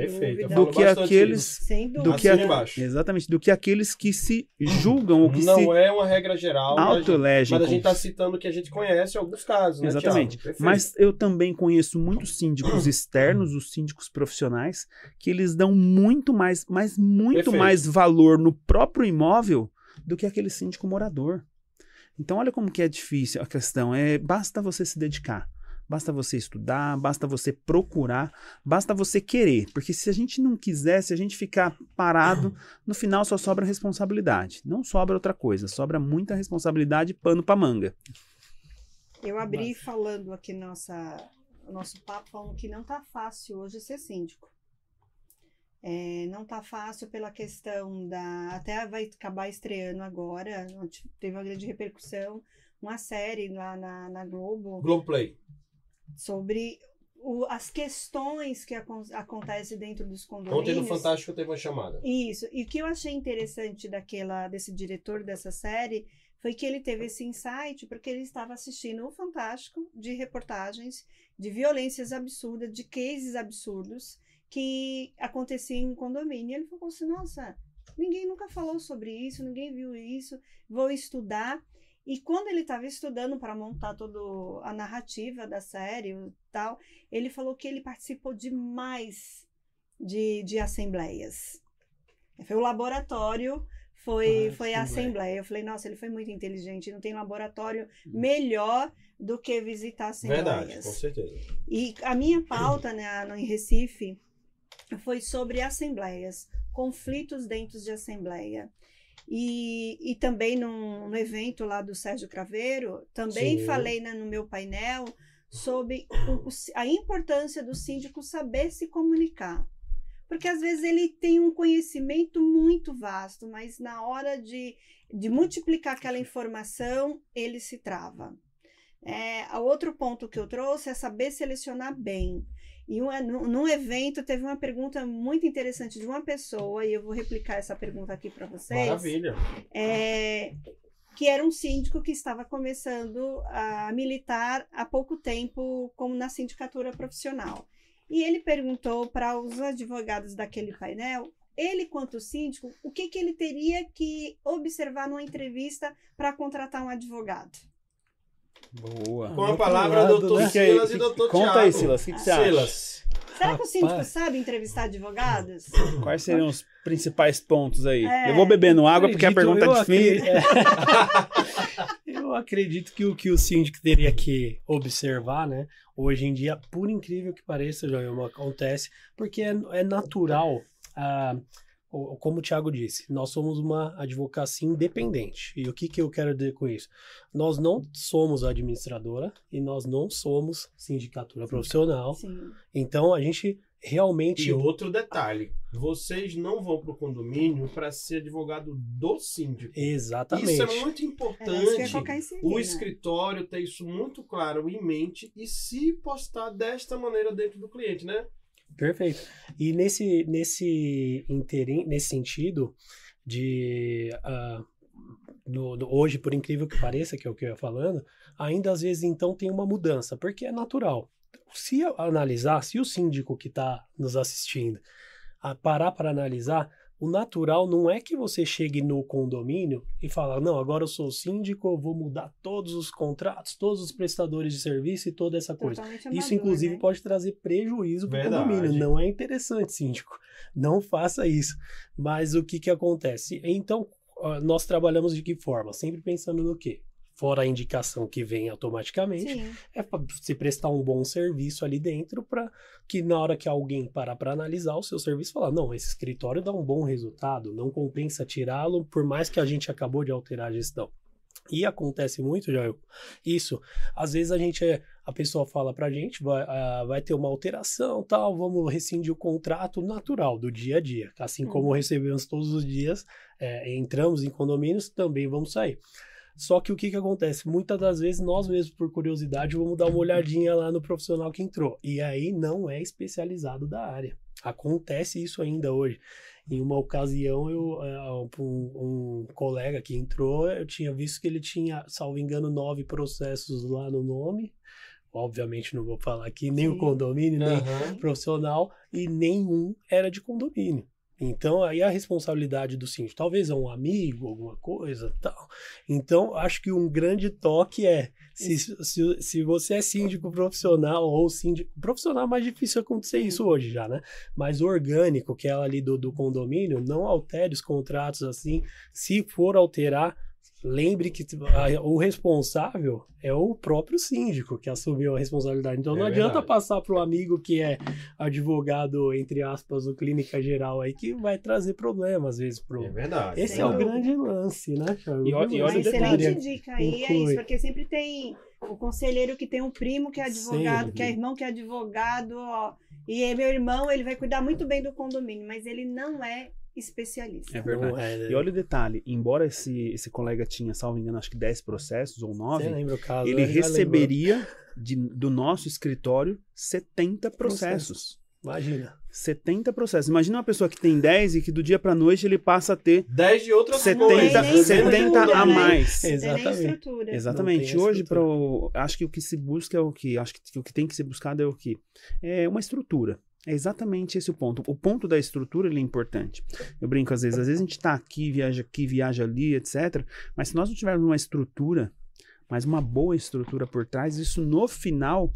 [SPEAKER 4] do que aqueles do que a-
[SPEAKER 1] embaixo.
[SPEAKER 4] exatamente do que aqueles que se julgam ou que
[SPEAKER 1] Não
[SPEAKER 4] se
[SPEAKER 1] é uma regra geral, mas,
[SPEAKER 4] autoelegem.
[SPEAKER 1] mas a gente está citando que a gente conhece alguns casos, né,
[SPEAKER 4] Exatamente. Mas eu também conheço muitos síndicos externos, os síndicos profissionais, que eles dão muito mais, mas muito
[SPEAKER 1] Perfeito.
[SPEAKER 4] mais valor no próprio imóvel do que aquele síndico morador. Então olha como que é difícil a questão. É basta você se dedicar. Basta você estudar, basta você procurar, basta você querer. Porque se a gente não quiser, se a gente ficar parado, no final só sobra responsabilidade. Não sobra outra coisa, sobra muita responsabilidade e pano pra manga.
[SPEAKER 2] Eu abri falando aqui nossa, nosso papo, falando que não tá fácil hoje ser síndico. É, não tá fácil pela questão da. Até vai acabar estreando agora, teve uma grande repercussão, uma série lá na, na Globo
[SPEAKER 1] Globoplay.
[SPEAKER 2] Sobre o- as questões que acon- acontecem dentro dos
[SPEAKER 1] Ontem
[SPEAKER 2] condomínios.
[SPEAKER 1] no Fantástico teve uma chamada.
[SPEAKER 2] Isso. E o que eu achei interessante daquela desse diretor dessa série foi que ele teve esse insight porque ele estava assistindo o Fantástico de reportagens de violências absurdas, de cases absurdos que aconteciam em condomínio. Ele falou assim: "Nossa, ninguém nunca falou sobre isso, ninguém viu isso. Vou estudar". E quando ele estava estudando para montar toda a narrativa da série e tal, ele falou que ele participou demais de, de assembleias. Foi o laboratório, foi,
[SPEAKER 3] Ah,
[SPEAKER 2] foi a
[SPEAKER 3] assembleia.
[SPEAKER 2] Eu falei, nossa, ele foi muito inteligente, não tem laboratório melhor do que visitar assembleias.
[SPEAKER 1] Verdade, com certeza.
[SPEAKER 2] E a minha pauta né, no, em Recife foi sobre assembleias, conflitos dentro de assembleia. E, e também no, no evento lá do Sérgio Craveiro, também
[SPEAKER 1] Sim.
[SPEAKER 2] falei né, no meu painel sobre o- a importância do síndico saber se comunicar. Porque às vezes ele tem um conhecimento muito vasto, mas na hora de, de multiplicar aquela informação, ele se trava. É, outro ponto que eu trouxe é saber selecionar bem. E uma, num, evento teve uma pergunta muito interessante de uma pessoa, e eu vou replicar essa pergunta aqui para vocês.
[SPEAKER 1] Maravilha.
[SPEAKER 2] É, que era um síndico que estava começando a militar há pouco tempo como na sindicatura profissional. E ele perguntou para os advogados daquele painel, ele quanto síndico, o que, que ele teria que observar numa entrevista para contratar um advogado.
[SPEAKER 4] Boa.
[SPEAKER 1] Com a
[SPEAKER 3] Muito
[SPEAKER 1] palavra,
[SPEAKER 3] lado,
[SPEAKER 1] doutor
[SPEAKER 3] né?
[SPEAKER 1] Silas e doutor
[SPEAKER 4] Conta
[SPEAKER 1] Tiago.
[SPEAKER 4] aí, Silas, o que, que você acha?
[SPEAKER 1] Silas.
[SPEAKER 2] Será que o síndico
[SPEAKER 3] Rapaz.
[SPEAKER 2] sabe entrevistar advogados?
[SPEAKER 4] Quais seriam os principais pontos aí?
[SPEAKER 2] É.
[SPEAKER 4] Eu vou bebendo água porque a
[SPEAKER 3] Acredito-
[SPEAKER 4] pergunta é difícil.
[SPEAKER 3] acre- Eu acredito que o que o síndico teria que observar, né? Hoje em dia, por incrível que pareça, Joelma, acontece, porque é, é natural, o- como o Thiago disse, nós somos uma advocacia independente. E o que, que eu quero dizer com isso? Nós não somos administradora e nós não somos sindicatura profissional.
[SPEAKER 2] Sim.
[SPEAKER 3] Então, a gente realmente
[SPEAKER 1] E outro detalhe, vocês não vão para o condomínio para ser advogado do síndico.
[SPEAKER 3] Exatamente.
[SPEAKER 1] Isso é muito
[SPEAKER 2] É,
[SPEAKER 1] importante.
[SPEAKER 2] aqui,
[SPEAKER 1] o
[SPEAKER 2] né?
[SPEAKER 1] escritório ter isso muito claro em mente e se postar desta maneira dentro do cliente, né?
[SPEAKER 3] Perfeito. E nesse, nesse, interim, nesse sentido de ah, no- no- hoje, por incrível que pareça, que é o que eu ia falando, ainda às vezes então tem uma mudança, porque é natural. se analisar, se o síndico que está nos assistindo a parar para analisar, o natural não é que você chegue no condomínio e fala, não, agora eu sou síndico, eu vou mudar todos os contratos, todos os prestadores de serviço e toda essa coisa.
[SPEAKER 2] Amador,
[SPEAKER 3] Isso, inclusive,
[SPEAKER 2] né?
[SPEAKER 3] pode trazer prejuízo para o condomínio. Não é interessante, síndico. Não faça isso. Mas o que, que acontece? Então, ah, nós trabalhamos de que forma? Sempre pensando no quê? Fora a indicação que vem automaticamente,
[SPEAKER 2] Sim.
[SPEAKER 3] é para se prestar um bom serviço ali dentro para que na hora que alguém parar para analisar o seu serviço falar não esse escritório dá um bom resultado não compensa tirá-lo por mais que a gente acabou de alterar a gestão e acontece muito já isso às vezes a gente é a pessoa fala para a gente vai, ah, vai ter uma alteração tal vamos rescindir o contrato natural do dia a dia assim como
[SPEAKER 2] Uhum.
[SPEAKER 3] recebemos todos os dias é, entramos em condomínios também vamos sair só que o que, que acontece? Muitas das vezes nós mesmos, por curiosidade, vamos dar uma olhadinha lá no profissional que entrou. E aí não é especializado da área. Acontece isso ainda hoje. Em uma ocasião, eu, eh, um, um colega que entrou, eu tinha visto que ele tinha, salvo engano, nove processos lá no nome. Obviamente não vou falar aqui nem o
[SPEAKER 2] Sim.
[SPEAKER 3] condomínio, nem
[SPEAKER 1] Aham.
[SPEAKER 3] profissional, e nenhum era de condomínio. Então, aí a responsabilidade do síndico, talvez é um amigo, alguma coisa, tal. Então, acho que um grande toque é, se, se, se você é síndico profissional ou síndico... Profissional é mais difícil acontecer isso hoje já, né? Mas orgânico, que é ali do, do condomínio, não altere os contratos assim. Se for alterar, lembre que a- o responsável é o próprio síndico que assumiu a responsabilidade. Então
[SPEAKER 1] É
[SPEAKER 3] não adianta
[SPEAKER 1] verdade.
[SPEAKER 3] passar para o amigo que é advogado, entre aspas, do clínica geral aí, que vai trazer problema às vezes pro.
[SPEAKER 1] É verdade.
[SPEAKER 3] Esse
[SPEAKER 2] Sem
[SPEAKER 3] é o grande lance, né, Thiago?
[SPEAKER 4] E ó- e olha o
[SPEAKER 2] excelente dica aí, é isso, porque sempre tem o conselheiro que tem um primo que é advogado,
[SPEAKER 3] Sem
[SPEAKER 2] que é irmão que é advogado, ó, e é meu irmão, ele vai cuidar muito bem do condomínio, mas ele não é especialista.
[SPEAKER 4] É verdade.
[SPEAKER 3] Não é?
[SPEAKER 4] E olha o detalhe, embora esse, esse colega tinha, salvo engano, acho que 10 processos ou
[SPEAKER 3] Você
[SPEAKER 4] 9,
[SPEAKER 3] lembra o caso?
[SPEAKER 4] ele
[SPEAKER 3] né?
[SPEAKER 4] Receberia de- do nosso escritório 70 processos.
[SPEAKER 3] Imagina.
[SPEAKER 4] 70 processos. Imagina uma pessoa que tem 10 e que do dia pra noite ele passa a ter
[SPEAKER 1] 10 de outras
[SPEAKER 4] 70,
[SPEAKER 1] coisas.
[SPEAKER 2] nem
[SPEAKER 4] 70 a
[SPEAKER 2] né?
[SPEAKER 4] mais.
[SPEAKER 3] Exatamente.
[SPEAKER 2] estrutura.
[SPEAKER 4] Exatamente. Hoje, pro, acho que o que se busca é o que? Acho que o que tem que ser buscado é o que? É uma estrutura. É exatamente esse o ponto. O ponto da estrutura ele é importante. Eu brinco às vezes, às vezes a gente tá aqui, viaja aqui, viaja ali, etc. Mas se nós não tivermos uma estrutura, mas uma boa estrutura por trás, isso no final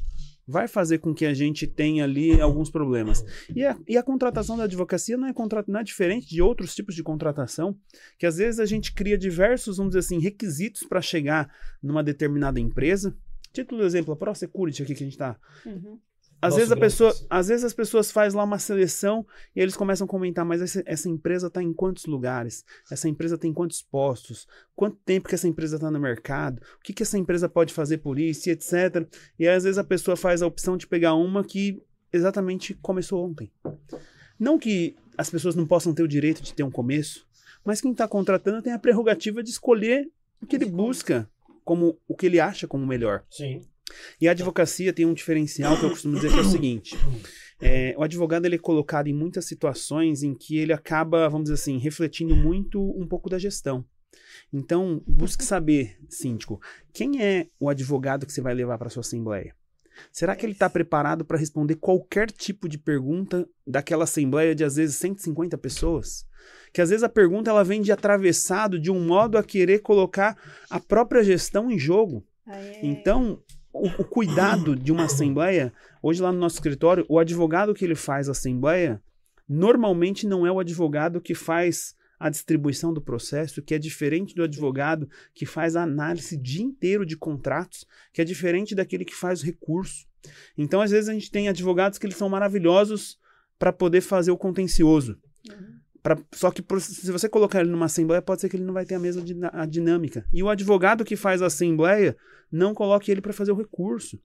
[SPEAKER 4] vai fazer com que a gente tenha ali alguns problemas. E a, e a contratação da advocacia não é, contra, não é diferente de outros tipos de contratação, que às vezes a gente cria diversos, vamos dizer assim, requisitos para chegar numa determinada empresa. Título de exemplo, a ProSecurity aqui que a gente está
[SPEAKER 2] Uhum.
[SPEAKER 4] Às vezes a pessoa, às vezes as pessoas fazem lá uma seleção e eles começam a comentar, mas essa, essa empresa está em quantos lugares? Essa empresa tem quantos postos? Quanto tempo que essa empresa está no mercado? O que, que essa empresa pode fazer por isso, e etc. E às vezes a pessoa faz a opção de pegar uma que exatamente começou ontem. Não que as pessoas não possam ter o direito de ter um começo, mas quem está contratando tem a prerrogativa de escolher o que ele busca como o que ele acha como melhor.
[SPEAKER 3] Sim.
[SPEAKER 4] E a advocacia tem um diferencial que eu costumo dizer que é o seguinte: é, o advogado ele é colocado em muitas situações em que ele acaba, vamos dizer assim, refletindo muito um pouco da gestão. Então, busque saber, síndico, quem é o advogado que você vai levar para sua assembleia? Será que ele está preparado para responder qualquer tipo de pergunta daquela assembleia de às vezes 150 pessoas? Que às vezes a pergunta ela vem de atravessado de um modo a querer colocar a própria gestão em jogo.
[SPEAKER 2] É-
[SPEAKER 4] Então, o, o cuidado de uma assembleia, hoje lá no nosso escritório, o advogado que ele faz a assembleia, normalmente não é o advogado que faz a distribuição do processo, que é diferente do advogado que faz a análise dia inteiro de contratos, que é diferente daquele que faz o recurso. Então, às vezes, a gente tem advogados que eles são maravilhosos para poder fazer o contencioso.
[SPEAKER 2] Uhum.
[SPEAKER 4] Pra- só que por- se você colocar ele numa assembleia, pode ser que ele não vai ter a mesma dina- a dinâmica. E o advogado que faz a assembleia, não coloque ele para fazer o recurso.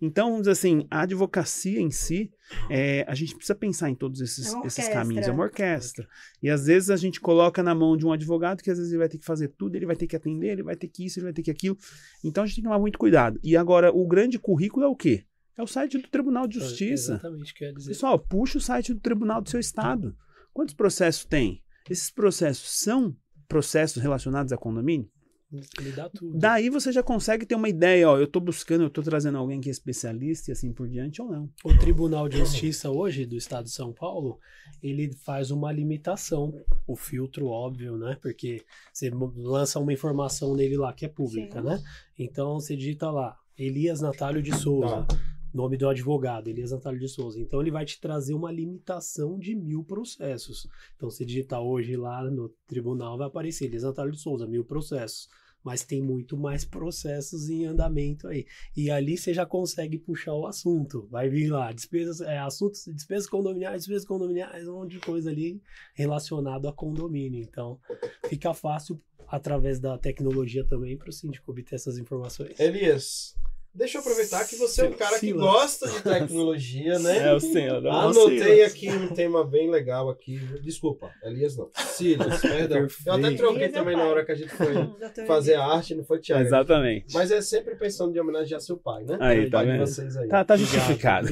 [SPEAKER 4] Então, vamos dizer assim, a advocacia em si, é, a gente precisa pensar em todos esses,
[SPEAKER 2] É
[SPEAKER 4] esses caminhos. É uma orquestra. E às vezes a gente coloca na mão de um advogado que às vezes ele vai ter que fazer tudo, ele vai ter que atender, ele vai ter que isso, ele vai ter que aquilo. Então a gente tem que tomar muito cuidado. E agora, o grande currículo é o quê? É o site do Tribunal de Justiça.
[SPEAKER 3] Exatamente, quer dizer.
[SPEAKER 4] Pessoal, puxa o site do tribunal do seu estado. Quantos processos tem? Esses processos são processos relacionados a condomínio?
[SPEAKER 3] Ele dá tudo.
[SPEAKER 4] Daí você já consegue ter uma ideia, ó, eu tô buscando, eu tô trazendo alguém que é especialista e assim por diante ou não.
[SPEAKER 3] O Tribunal de Justiça hoje do Estado de São Paulo, ele faz uma limitação, o filtro óbvio, né? Porque você lança uma informação nele lá que é pública,
[SPEAKER 2] Sim.
[SPEAKER 3] né? Então você digita lá, Elias Natálio de Souza, nome do advogado, Elias Natálio de Souza. Então ele vai te trazer uma limitação de mil processos. Então se digitar hoje lá no tribunal vai aparecer Elias Natálio de Souza, mil processos. Mas tem muito mais processos em andamento aí. E ali você já consegue puxar o assunto. Vai vir lá, despesas, é, assuntos, despesas condominiais, despesas condominiais, um monte de coisa ali relacionado a condomínio. Então, fica fácil através da tecnologia também para o síndico obter essas informações.
[SPEAKER 1] Elias, deixa eu aproveitar que você é um cara que
[SPEAKER 3] Silas.
[SPEAKER 1] gosta de tecnologia, né?
[SPEAKER 4] o senhor.
[SPEAKER 1] Anotei aqui um tema bem legal aqui. Desculpa, Elias não. Silas, perdão. Eu até troquei
[SPEAKER 2] Elias é
[SPEAKER 1] também na hora que a gente foi fazer a arte, não foi Thiago.
[SPEAKER 4] Exatamente.
[SPEAKER 1] Mas é sempre pensando de homenagear seu pai, né?
[SPEAKER 4] Aí, tá vendo?
[SPEAKER 1] vocês aí.
[SPEAKER 4] Tá, tá justificado.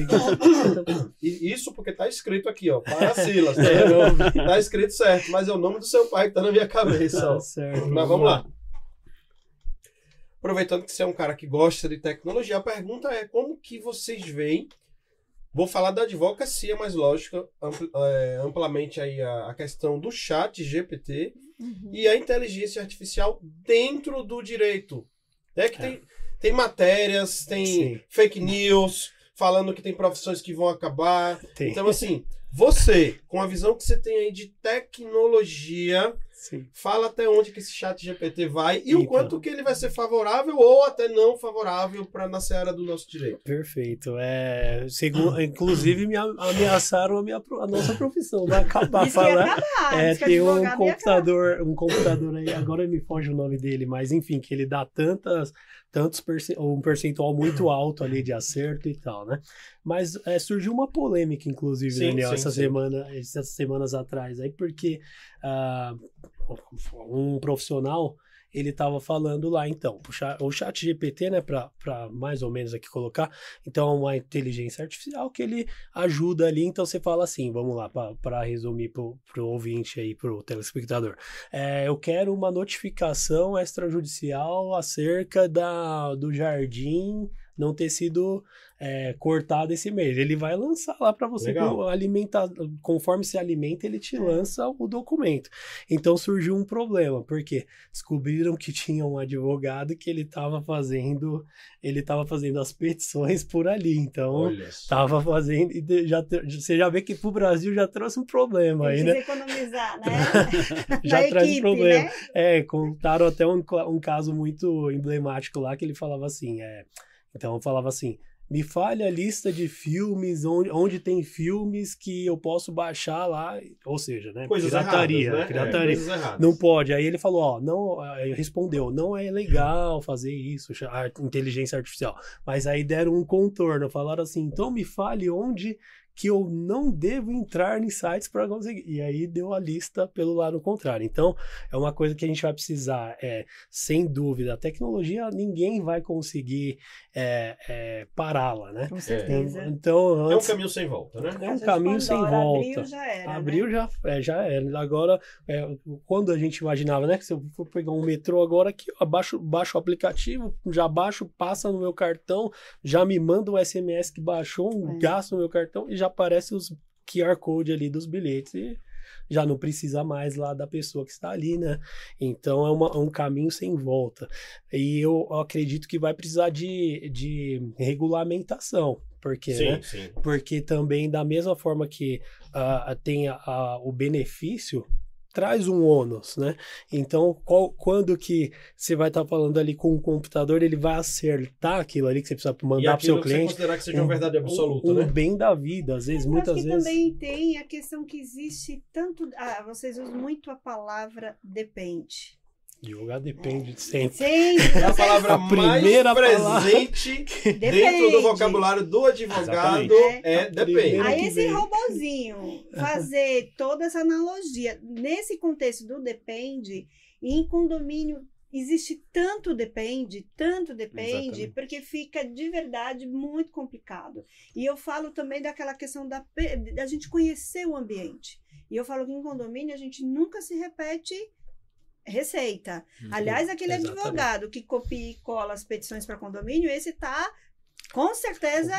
[SPEAKER 1] E isso porque tá escrito aqui, ó, para Silas. Tá, tá escrito certo, mas é o nome do seu pai que tá na minha cabeça.
[SPEAKER 3] Tá certo.
[SPEAKER 1] Mas vamos lá. Aproveitando que você é um cara que gosta de tecnologia, a pergunta é como que vocês veem Vou falar da advocacia, mas lógico, ampl- é, amplamente aí a, a questão do chat GPT
[SPEAKER 2] Uhum.
[SPEAKER 1] e a inteligência artificial dentro do direito. É que
[SPEAKER 3] É.
[SPEAKER 1] tem, tem matérias, tem
[SPEAKER 3] Sim.
[SPEAKER 1] fake news, falando que tem profissões que vão acabar.
[SPEAKER 3] Tem.
[SPEAKER 1] Então, assim, você, com a visão que você tem aí de tecnologia,
[SPEAKER 3] Sim.
[SPEAKER 1] fala até onde que esse chat GPT vai e o
[SPEAKER 3] Então.
[SPEAKER 1] quanto que ele vai ser favorável ou até não favorável para na seara do nosso direito.
[SPEAKER 3] Perfeito. É, segundo, inclusive, me ameaçaram a, minha, a nossa profissão. Vai acabar
[SPEAKER 2] acabar,
[SPEAKER 3] É, tem um computador, um computador aí, agora me foge o nome dele, mas enfim, que ele dá tantas, tantos perce- um percentual muito alto ali de acerto e tal, né? Mas é, surgiu uma polêmica, inclusive,
[SPEAKER 1] Sim,
[SPEAKER 3] Daniel,
[SPEAKER 1] sim,
[SPEAKER 3] essa
[SPEAKER 1] sim.
[SPEAKER 3] semana, essas semanas atrás aí, porque ah, um profissional ele estava falando lá, então, o chat, o GPT, né, para mais ou menos aqui colocar, então é uma inteligência artificial que ele ajuda ali, então você fala assim, vamos lá, para resumir pro, pro ouvinte aí, pro telespectador, é, eu quero uma notificação extrajudicial acerca da, do jardim não ter sido é, cortado esse mês. Ele vai lançar lá para você
[SPEAKER 1] Legal.
[SPEAKER 3] alimentar, conforme se alimenta, ele te lança o documento. Então surgiu um problema, porque descobriram que tinha um advogado que ele estava fazendo, ele estava fazendo as petições por ali. Então
[SPEAKER 1] Olha só.
[SPEAKER 3] Tava fazendo e já, você já vê que pro Brasil já trouxe um problema aí,
[SPEAKER 2] Precisa
[SPEAKER 3] né?
[SPEAKER 2] economizar, né?
[SPEAKER 3] Já
[SPEAKER 2] Na
[SPEAKER 3] traz um problema.
[SPEAKER 2] né?
[SPEAKER 3] É, contaram até um, um caso muito emblemático lá que ele falava assim, é, então falava assim, me fale a lista de filmes onde, onde tem filmes que eu posso baixar lá, ou seja, né?
[SPEAKER 1] Coisas
[SPEAKER 3] pirataria,
[SPEAKER 1] erradas, né? É,
[SPEAKER 3] pirataria.
[SPEAKER 1] erradas.
[SPEAKER 3] Não pode. Aí ele falou, ó, não, respondeu, não é legal fazer isso, a inteligência artificial. Mas aí deram um contorno, falaram assim, então me fale onde que eu não devo entrar em sites para conseguir. E aí deu a lista pelo lado contrário. Então, é uma coisa que a gente vai precisar, é, sem dúvida, a tecnologia ninguém vai conseguir é, é, pará-la, né?
[SPEAKER 2] Com certeza.
[SPEAKER 3] Então,
[SPEAKER 1] É um
[SPEAKER 3] antes,
[SPEAKER 1] caminho sem volta, né?
[SPEAKER 3] é um caminho sem volta.
[SPEAKER 2] Abriu já era.
[SPEAKER 3] Abril
[SPEAKER 2] né?
[SPEAKER 3] já, é, já era. Agora, é, quando a gente imaginava, né? Que se eu for pegar um metrô agora, aqui, ó, baixo, baixo o aplicativo, já baixo, passa no meu cartão, já me manda um SMS que baixou um
[SPEAKER 2] É.
[SPEAKER 3] gasto no meu cartão e já aparece os QR Code ali dos bilhetes e já não precisa mais lá da pessoa que está ali, né? Então é uma- um caminho sem volta. E eu acredito que vai precisar de, de regulamentação. Porque, né?
[SPEAKER 1] Sim, sim.
[SPEAKER 3] porque também da mesma forma que ah, tem a- a- o benefício traz um ônus, né? Então, qual- quando que você vai estar falando ali com o computador, ele vai acertar aquilo ali que você precisa mandar para o seu
[SPEAKER 1] que você
[SPEAKER 3] cliente,
[SPEAKER 1] considerar que seja uma verdade absoluta,
[SPEAKER 3] um, um
[SPEAKER 1] né?
[SPEAKER 3] bem da vida, às vezes,
[SPEAKER 2] Eu
[SPEAKER 3] muitas
[SPEAKER 2] acho que
[SPEAKER 3] vezes.
[SPEAKER 2] também tem a questão que existe tanto. Ah, vocês usam muito a palavra depende.
[SPEAKER 3] Advogado depende sempre.
[SPEAKER 2] Sempre.
[SPEAKER 1] É a palavra
[SPEAKER 3] A primeira
[SPEAKER 1] mais
[SPEAKER 3] palavra-
[SPEAKER 1] presente dentro
[SPEAKER 2] Depende.
[SPEAKER 1] do vocabulário do advogado
[SPEAKER 3] Exatamente.
[SPEAKER 1] é
[SPEAKER 3] A
[SPEAKER 1] depende.
[SPEAKER 2] Aí esse robozinho fazer toda essa analogia nesse contexto do depende e em condomínio existe tanto depende, tanto depende,
[SPEAKER 4] Exatamente.
[SPEAKER 2] porque fica de verdade muito complicado. E eu falo também daquela questão da, pe- da gente conhecer o ambiente. E eu falo que em condomínio a gente nunca se repete receita.
[SPEAKER 4] Uhum.
[SPEAKER 2] Aliás, aquele
[SPEAKER 3] Exatamente.
[SPEAKER 2] advogado que copia e cola as petições para condomínio, esse tá com certeza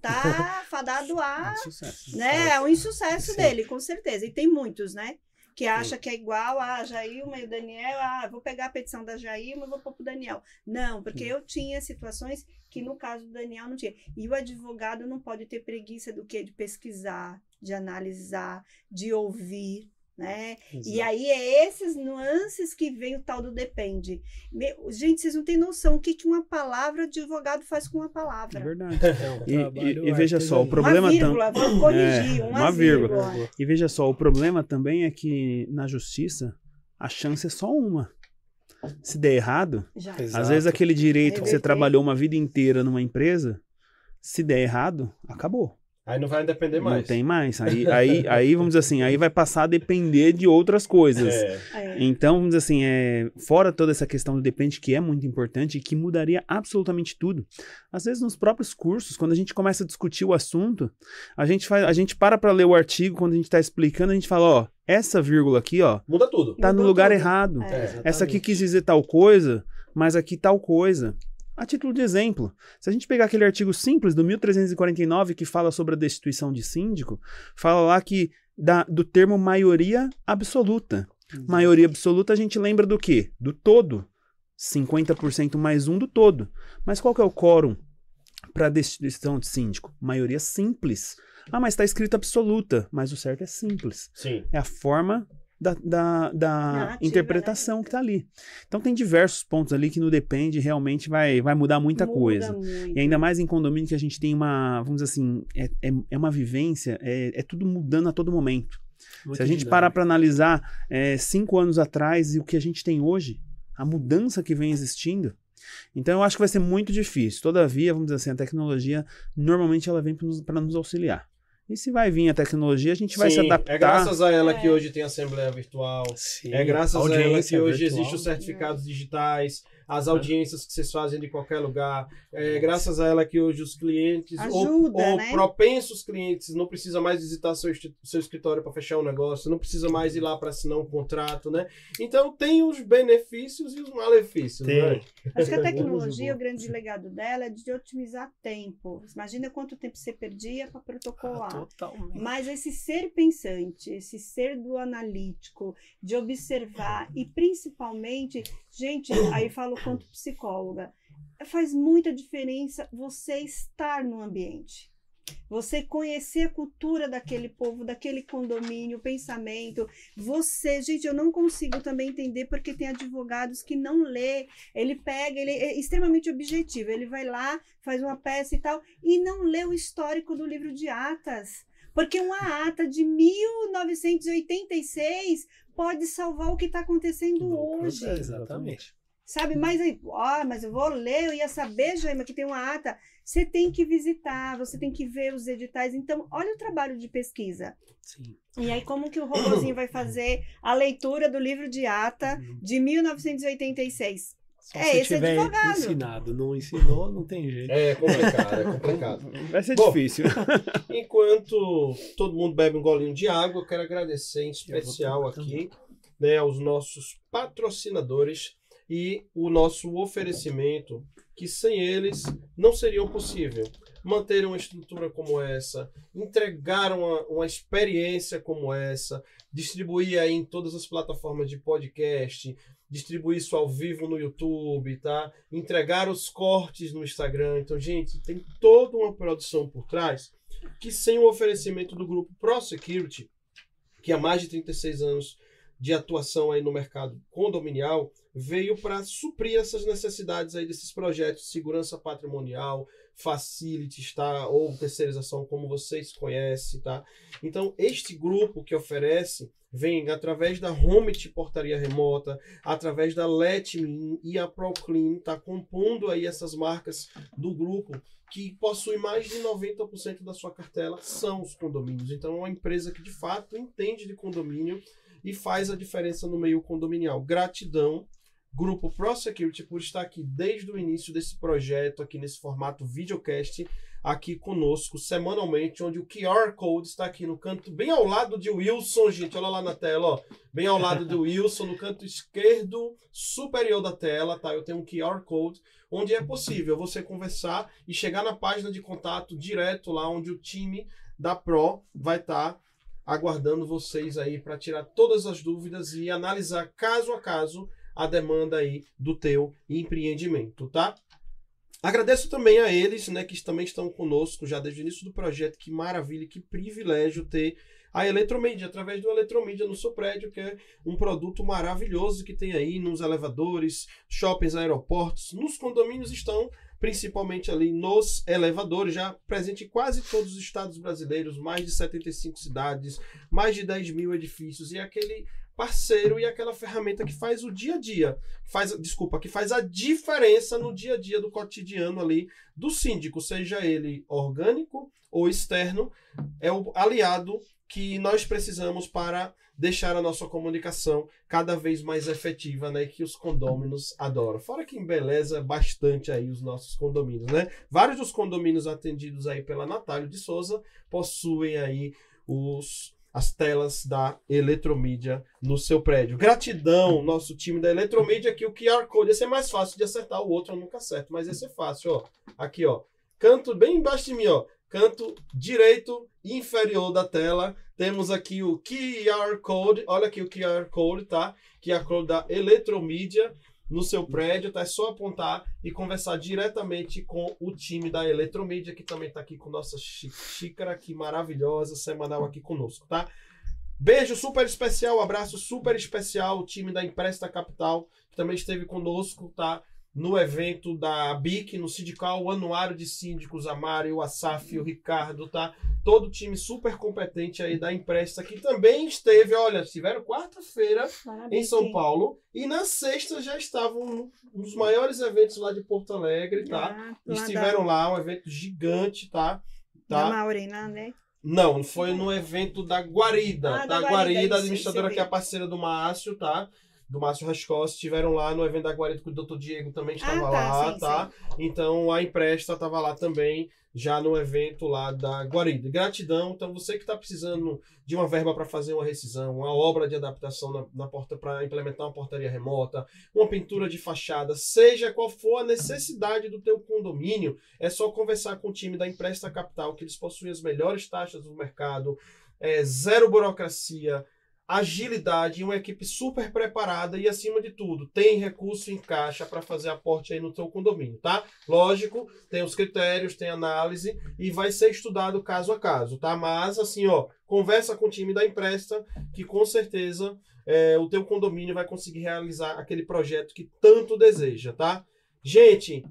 [SPEAKER 2] tá fadado a,
[SPEAKER 4] É sucesso.
[SPEAKER 2] né, é um insucesso
[SPEAKER 3] Sim.
[SPEAKER 2] dele, com certeza. E tem muitos, né? Que acha que é igual a Jailma e o Daniel, ah, vou pegar a petição da Jailma e vou pôr pro Daniel. Não, porque eu tinha situações que no caso do Daniel não tinha. E o advogado não pode ter preguiça do quê? De pesquisar, de analisar, de ouvir, né? E aí é esses nuances que vem o tal do depende. Meu, gente, vocês não têm noção o que, que uma palavra advogado faz com uma
[SPEAKER 4] É
[SPEAKER 2] palavra.
[SPEAKER 4] verdade.
[SPEAKER 3] É
[SPEAKER 4] E, e- e veja só, o problema
[SPEAKER 2] uma
[SPEAKER 4] tam-
[SPEAKER 2] vírgula, vou corrigir,
[SPEAKER 4] É,
[SPEAKER 2] uma,
[SPEAKER 4] uma vírgula.
[SPEAKER 2] vírgula.
[SPEAKER 4] E veja só, o problema também é que na justiça a chance é só uma. Se der errado,
[SPEAKER 2] Já.
[SPEAKER 3] Exato.
[SPEAKER 4] às vezes aquele direito que você trabalhou uma vida inteira numa empresa, se der errado, acabou.
[SPEAKER 1] Aí não vai depender mais.
[SPEAKER 4] Não tem mais. Aí, aí, aí, vamos dizer assim, aí vai passar a depender de outras coisas.
[SPEAKER 1] É.
[SPEAKER 2] É.
[SPEAKER 4] Então, vamos dizer assim, é, fora toda essa questão do depende, que é muito importante e que mudaria absolutamente tudo. Às vezes, nos próprios cursos, quando a gente começa a discutir o assunto, a gente, faz, a gente para para ler o artigo, quando a gente está explicando, a gente fala, ó, essa vírgula aqui, ó,
[SPEAKER 1] Muda tudo.
[SPEAKER 4] tá no
[SPEAKER 2] Mudou
[SPEAKER 4] lugar
[SPEAKER 2] tudo.
[SPEAKER 4] errado.
[SPEAKER 2] É.
[SPEAKER 1] É.
[SPEAKER 4] Essa aqui quis dizer tal coisa, mas aqui tal coisa. A título de exemplo, se a gente pegar aquele artigo simples do 1349 que fala sobre a destituição de síndico, fala lá que da, do termo maioria absoluta. Maioria absoluta a gente lembra do quê? Do todo. 50% mais um do todo. Mas qual que é o quórum para destituição de síndico? Maioria simples. Ah, mas está escrito absoluta. Mas o certo é simples.
[SPEAKER 1] Sim.
[SPEAKER 4] É a forma da, da, da
[SPEAKER 2] Narrativa,
[SPEAKER 4] interpretação
[SPEAKER 2] né?
[SPEAKER 4] que está ali. Então tem diversos pontos ali que no depende realmente vai, vai mudar muita
[SPEAKER 2] Muda
[SPEAKER 4] coisa.
[SPEAKER 2] muito.
[SPEAKER 4] E ainda mais em condomínio que a gente tem uma, vamos dizer assim, é, é, é uma vivência, é, é tudo mudando a todo momento.
[SPEAKER 3] Muito
[SPEAKER 4] Se a gente
[SPEAKER 3] dinâmico.
[SPEAKER 4] parar para analisar é, cinco anos atrás e o que a gente tem hoje, a mudança que vem existindo, então eu acho que vai ser muito difícil. Todavia, vamos dizer assim, a tecnologia normalmente ela vem para nos, nos auxiliar. E se vai vir a tecnologia, a gente vai se
[SPEAKER 1] Sim,
[SPEAKER 4] adaptar.
[SPEAKER 1] É graças a ela que
[SPEAKER 2] É.
[SPEAKER 1] hoje tem assembleia virtual.
[SPEAKER 3] Sim,
[SPEAKER 1] É graças a ela que hoje
[SPEAKER 3] virtual.
[SPEAKER 1] existem os certificados digitais, as audiências que vocês fazem de qualquer lugar. É graças a ela que hoje os clientes, ou,
[SPEAKER 2] Ajuda,
[SPEAKER 1] ou
[SPEAKER 2] né?
[SPEAKER 1] propensos clientes, não precisa mais visitar seu, seu escritório para fechar um negócio, não precisa mais ir lá para assinar um contrato, né? Então tem os benefícios e os malefícios,
[SPEAKER 3] Tem.
[SPEAKER 1] né?
[SPEAKER 2] Acho que a tecnologia, o grande legado dela é de otimizar tempo. Imagina quanto tempo você perdia para
[SPEAKER 3] Ah,
[SPEAKER 2] protocolar.
[SPEAKER 3] totalmente.
[SPEAKER 2] Mas esse ser pensante, esse ser do analítico, de observar e principalmente, gente, aí falo quanto psicóloga, faz muita diferença você estar no ambiente. Você conhecer a cultura daquele povo, daquele condomínio, o pensamento. Você, gente, eu não consigo também entender porque tem advogados que não lê. Ele pega, ele é extremamente objetivo. Ele vai lá, faz uma peça e tal, e não lê o histórico do livro de atas. Porque uma ata de 1986 pode salvar o que está acontecendo
[SPEAKER 3] No
[SPEAKER 2] hoje.
[SPEAKER 3] Exatamente.
[SPEAKER 2] Sabe, mas aí, ó, mas eu vou ler, eu ia saber, Jaima, que tem uma ata. Você tem que visitar, você tem que ver os editais. Então, olha o trabalho de pesquisa.
[SPEAKER 3] Sim.
[SPEAKER 2] E aí, como que o robozinho vai fazer a leitura do livro de ata de 1986?
[SPEAKER 3] Só
[SPEAKER 2] É,
[SPEAKER 3] se
[SPEAKER 2] esse
[SPEAKER 3] tiver
[SPEAKER 2] advogado.
[SPEAKER 3] ensinado. Não ensinou, não tem jeito.
[SPEAKER 1] É complicado, é complicado.
[SPEAKER 4] Vai ser
[SPEAKER 1] Bom,
[SPEAKER 4] difícil.
[SPEAKER 1] Enquanto todo mundo bebe um golinho de água, eu quero agradecer em especial aqui né, aos nossos patrocinadores e o nosso oferecimento, que sem eles não seria possível. Manter uma estrutura como essa, entregar uma, uma experiência como essa, distribuir aí em todas as plataformas de podcast, distribuir isso ao vivo no YouTube, tá? Entregar os cortes no Instagram. Então, gente, tem toda uma produção por trás que sem o oferecimento do grupo ProSecurity, que há mais de 36 anos de atuação aí no mercado condominial, veio para suprir essas necessidades aí desses projetos de segurança patrimonial, facilities, tá? Ou terceirização, como vocês conhecem, tá? Então, este grupo que oferece vem através da Home Portaria Remota, através da Letme e a Proclean, tá compondo aí essas marcas do grupo que possui mais de 90% da sua cartela são os condomínios. Então é uma empresa que de fato entende de condomínio e faz a diferença no meio condominial. Gratidão, Grupo ProSecurity, por estar aqui desde o início desse projeto, aqui nesse formato videocast, aqui conosco semanalmente, onde o QR Code está aqui no canto, bem ao lado de Wilson, gente. Olha lá na tela, ó. Bem ao lado do Wilson, no canto esquerdo superior da tela, tá? Eu tenho um QR Code onde é possível você conversar e chegar na página de contato direto lá onde o time da Pro vai estar tá aguardando vocês aí para tirar todas as dúvidas e analisar caso a caso a demanda aí do teu empreendimento, tá? Agradeço também a eles, né, que também estão conosco já desde o início do projeto. Que maravilha, que privilégio ter a Eletromídia, através do Eletromídia no seu prédio, que é um produto maravilhoso que tem aí nos elevadores, shoppings, aeroportos, nos condomínios estão principalmente ali nos elevadores, já presente em quase todos os estados brasileiros, mais de 75 cidades, mais de 10 mil edifícios, e aquele parceiro e aquela ferramenta que faz o dia a dia, faz, desculpa, que faz a diferença no dia a dia do cotidiano ali do síndico, seja ele orgânico ou externo, é o aliado que nós precisamos para deixar a nossa comunicação cada vez mais efetiva, né, que os condôminos adoram. Fora que embeleza bastante aí os nossos condomínios, né? Vários dos condomínios atendidos aí pela Natália de Souza possuem aí os as telas da Eletromídia no seu prédio. Gratidão, nosso time da Eletromídia, que o QR Code, esse é mais fácil de acertar, o outro eu nunca acerto, mas esse é fácil, ó. Aqui, ó. Canto bem embaixo de mim, ó. Canto direito inferior da tela, temos aqui o QR Code, olha aqui o QR Code, tá? QR Code da Eletromídia no seu prédio, tá? É só apontar e conversar diretamente com o time da Eletromídia, que também está aqui com nossa xícara aqui maravilhosa, semanal aqui conosco, tá? Beijo super especial, abraço super especial, o time da Empresta Capital, que também esteve conosco, tá? No evento da BIC, no sindical, o anuário de síndicos, a Mário, o Asaf, o Ricardo, tá? Todo o time super competente aí da Empresta, que também esteve, olha, estiveram quarta-feira em São Paulo e na sexta já estavam nos maiores eventos lá de Porto Alegre, tá? Ah, estiveram lá, um evento gigante, tá?
[SPEAKER 2] tá? Da Maurina, né?
[SPEAKER 1] Não, foi no evento da Guarida, ah, da, da Guarida, Guarida a administradora que é a parceira do Márcio, tá? Do Márcio Rascos estiveram lá no evento da Guarida que o Dr. Diego também estava ah, tá, lá, sim, tá? Sim. Então a Empresta estava lá também, já no evento lá da Guarida. Gratidão, então você que está precisando de uma verba para fazer uma rescisão, uma obra de adaptação na, na porta para implementar uma portaria remota, uma pintura de fachada, seja qual for a necessidade do teu condomínio, é só conversar com o time da Empresta Capital, que eles possuem as melhores taxas do mercado, é, zero burocracia, agilidade uma equipe super preparada e, acima de tudo, tem recurso em caixa para fazer aporte aí no seu condomínio, tá? Lógico, tem os critérios, tem análise e vai ser estudado caso a caso, tá? Mas, assim, ó, conversa com o time da Empresta que com certeza é, o teu condomínio vai conseguir realizar aquele projeto que tanto deseja, tá? Gente,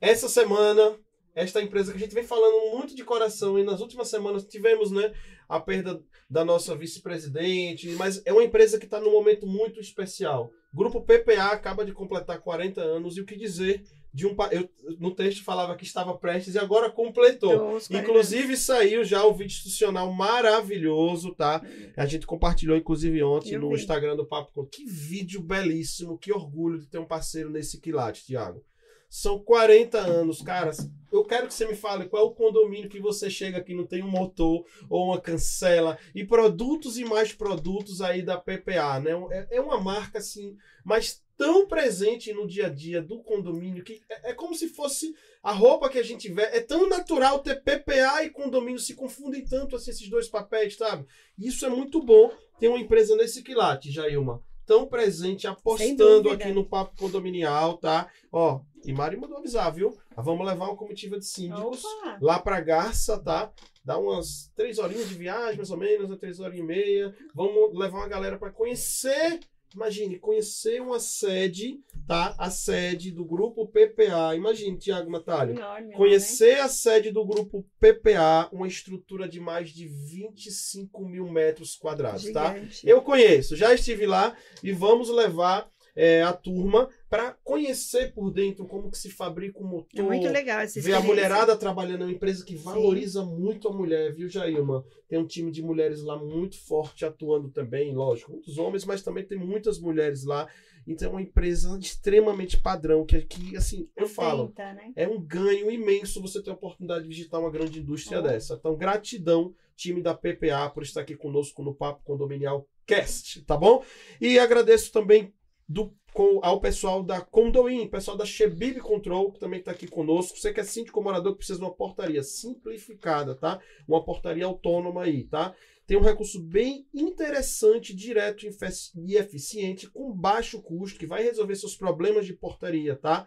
[SPEAKER 1] essa semana esta empresa que a gente vem falando muito de coração e nas últimas semanas tivemos né, a perda da nossa vice-presidente, mas é uma empresa que está num momento muito especial. Grupo PPA acaba de completar 40 anos e o que dizer de um eu, no texto falava que estava prestes e agora completou. Inclusive saiu já o vídeo institucional maravilhoso, tá? A gente compartilhou inclusive ontem eu no vi. Instagram do Papo. Que vídeo belíssimo, que orgulho de ter um parceiro nesse quilate, Tiago. São 40 anos, cara. Eu quero que você me fale qual é o condomínio que você chega aqui não tem um motor ou uma cancela e produtos e mais produtos aí da PPA, né? É, é uma marca assim, mas tão presente no dia a dia do condomínio que é, é como se fosse a roupa que a gente vê. É tão natural ter PPA e condomínio se confundem tanto assim esses dois papéis, sabe? Isso é muito bom. Tem uma empresa nesse quilate, Jailma tão presente, apostando aqui no Papo Condominial, tá? Ó, e Mari mandou avisar, viu? Ah, vamos levar uma comitiva de síndicos Opa. lá pra Garça, tá? Dá umas três horinhas de viagem, mais ou menos, né? três horas e meia. Vamos levar uma galera para conhecer Imagine, conhecer uma sede, tá? A sede do grupo PPA. Imagine, Tiago Matalho. conhecer a sede do grupo PPA, uma estrutura de mais de 25 mil metros quadrados, tá? Gigante. tá? Eu conheço, já estive lá e vamos levar é, a turma para conhecer por dentro como que se fabrica um motor.
[SPEAKER 2] É muito legal essa
[SPEAKER 1] Ver a mulherada trabalhando, é uma empresa que valoriza muito a mulher, viu, Jailma? Tem um time de mulheres lá muito forte atuando também, lógico, muitos homens, mas também tem muitas mulheres lá. Então é uma empresa extremamente padrão, que, que assim, eu falo,
[SPEAKER 2] né?
[SPEAKER 1] é um ganho imenso você ter a oportunidade de visitar uma grande indústria
[SPEAKER 2] Oh.
[SPEAKER 1] dessa. Então, gratidão, time da PPA, por estar aqui conosco no Papo Condominial Cast, tá bom? E agradeço também do, com- ao pessoal da Condoin, pessoal da Shebib Control, que também está aqui conosco. Você que é síndico morador que precisa de uma portaria simplificada, tá? Uma portaria autônoma aí, tá? Tem um recurso bem interessante, direto e eficiente, com baixo custo, que vai resolver seus problemas de portaria, tá?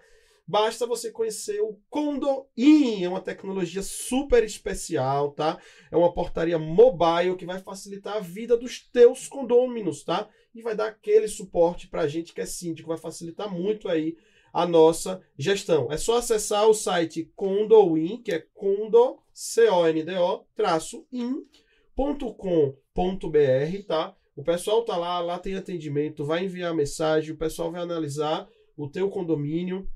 [SPEAKER 1] Basta você conhecer o Condoin, é uma tecnologia super especial, tá? É uma portaria mobile que vai facilitar a vida dos teus condôminos, tá? E vai dar aquele suporte pra gente que é síndico, vai facilitar muito aí a nossa gestão. É só acessar o site Condoin, que é condo, C-O-N-D-O, traço, in.com.br, tá? O pessoal tá lá, lá tem atendimento, vai enviar mensagem, o pessoal vai analisar o teu condomínio,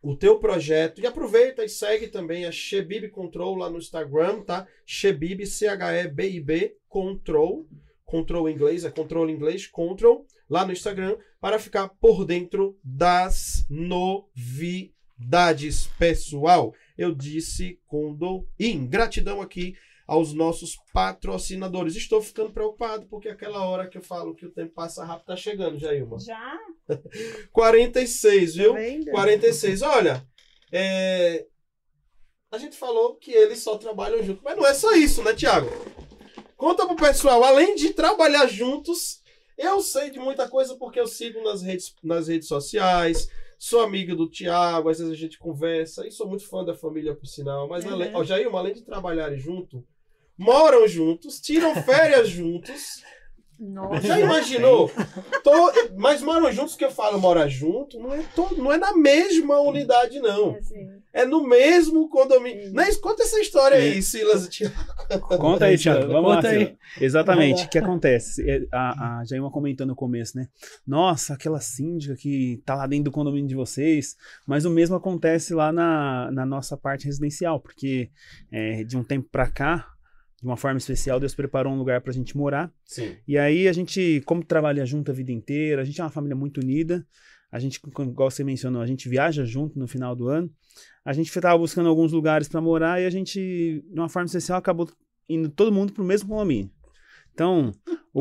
[SPEAKER 1] o teu projeto e aproveita e segue também a Shebib Control lá no Instagram, tá? Shebib, C-H-E-B-I-B, Control, Control inglês, é control em inglês, Control, lá no Instagram, para ficar por dentro das novidades, pessoal. Eu disse Condoin. Gratidão aqui aos nossos patrocinadores. Estou ficando preocupado porque aquela hora que eu falo que o tempo passa rápido tá chegando, Jailma.
[SPEAKER 2] Já?
[SPEAKER 1] 46, viu?
[SPEAKER 2] Tá vendo?
[SPEAKER 1] 46. Olha, é, a gente falou que eles só trabalham juntos, mas não é só isso, né, Tiago? Conta pro pessoal, além de trabalhar juntos, eu sei de muita coisa porque eu sigo nas redes, nas redes sociais, sou amigo do Tiago, às vezes a gente conversa, e sou muito fã da família, por sinal. Mas,
[SPEAKER 2] Uhum.
[SPEAKER 1] além, ó, Jailma, além de trabalharem junto, moram juntos, tiram férias juntos.
[SPEAKER 2] Nossa.
[SPEAKER 1] Já imaginou? Tô- mas moram juntos que eu falo morar junto, não é, to- não é na mesma unidade, não.
[SPEAKER 2] Assim,
[SPEAKER 1] É no mesmo condomínio. Mas conta essa história aí, Silas e Tiago.
[SPEAKER 4] Conta aí, Thiago. Vamos
[SPEAKER 3] Conta
[SPEAKER 4] lá,
[SPEAKER 3] aí.
[SPEAKER 4] Exatamente. O que acontece? É, A, a Jaima comentou no começo, né? Nossa, aquela síndica que tá lá dentro do condomínio de vocês. Mas o mesmo acontece lá na, na nossa parte residencial, porque é, de um tempo pra cá, de uma forma especial, Deus preparou um lugar pra gente morar.
[SPEAKER 1] Sim.
[SPEAKER 4] E aí a gente, como trabalha junto a vida inteira, a gente é uma família muito unida. A gente, igual você mencionou, a gente viaja junto no final do ano. A gente estava buscando alguns lugares para morar e a gente, de uma forma especial, acabou indo todo mundo pro mesmo condomínio. Então,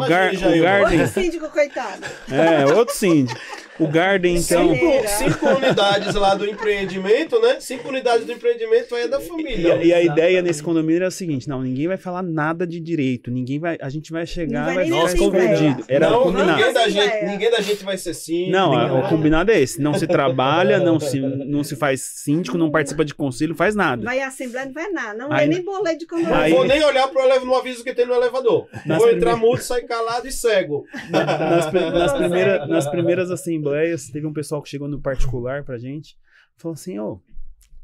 [SPEAKER 4] o, gar, o Garden.
[SPEAKER 2] Outro síndico, coitado.
[SPEAKER 4] É, outro síndico. O Garden, então.
[SPEAKER 1] Cinco, cinco unidades lá do empreendimento, né? Cinco unidades do empreendimento aí é da
[SPEAKER 4] E,
[SPEAKER 1] família.
[SPEAKER 4] a- e a ideia nesse condomínio era o seguinte: não, ninguém vai falar nada de direito, ninguém vai, a gente vai chegar,
[SPEAKER 2] Não vai
[SPEAKER 4] vai ficar escondido. Era
[SPEAKER 1] não,
[SPEAKER 4] combinado.
[SPEAKER 1] ninguém da, gente,
[SPEAKER 2] assembleia.
[SPEAKER 1] ninguém da gente vai ser sim.
[SPEAKER 4] Não, a- o combinado é esse. Não se trabalha, não se, não se faz síndico, não participa de conselho, faz nada.
[SPEAKER 2] Vai à Assembleia, não vai nada. Não
[SPEAKER 4] Aí-
[SPEAKER 2] é nem boleto de
[SPEAKER 1] Não
[SPEAKER 2] condomínio.
[SPEAKER 4] Aí-
[SPEAKER 1] vou nem olhar pro elevador, no aviso que tem no elevador. Vou entrar mudo, sair calado e cego.
[SPEAKER 4] nas, nas primeira- nas primeiras assembleias, teve um pessoal que chegou no particular pra gente, falou assim, ô,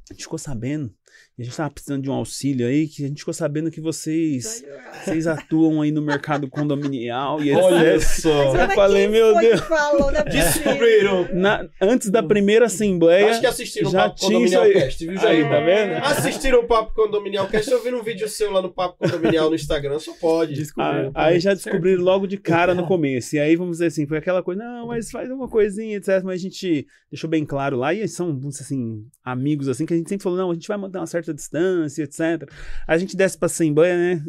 [SPEAKER 4] a gente ficou sabendo, a gente tava precisando de um auxílio aí, que a gente ficou sabendo que vocês, vocês atuam aí no mercado condominial e
[SPEAKER 1] Olha só.
[SPEAKER 4] Eu falei, meu Deus.
[SPEAKER 2] É possível.
[SPEAKER 1] Descobriram.
[SPEAKER 4] Na- antes da primeira assembleia,
[SPEAKER 1] Acho que assistiram o
[SPEAKER 4] já
[SPEAKER 1] Papo
[SPEAKER 4] tinha isso
[SPEAKER 1] Condominial
[SPEAKER 4] aí.
[SPEAKER 1] Cast, viu,
[SPEAKER 4] aí, tá vendo?
[SPEAKER 1] Assistiram o Papo Condominial Cast, eu vi um vídeo seu lá no Papo Condominial no Instagram, só pode.
[SPEAKER 4] Ah,
[SPEAKER 3] Descobriu.
[SPEAKER 4] aí já descobriram logo de cara no começo. E aí, vamos dizer assim, foi aquela coisa, não, mas faz uma coisinha, etc. Mas a gente deixou bem claro lá, e são, vamos dizer assim, amigos assim, que a gente sempre falou, não, a gente vai manter uma certa distância, etc. A gente desce pra Assembleia, né?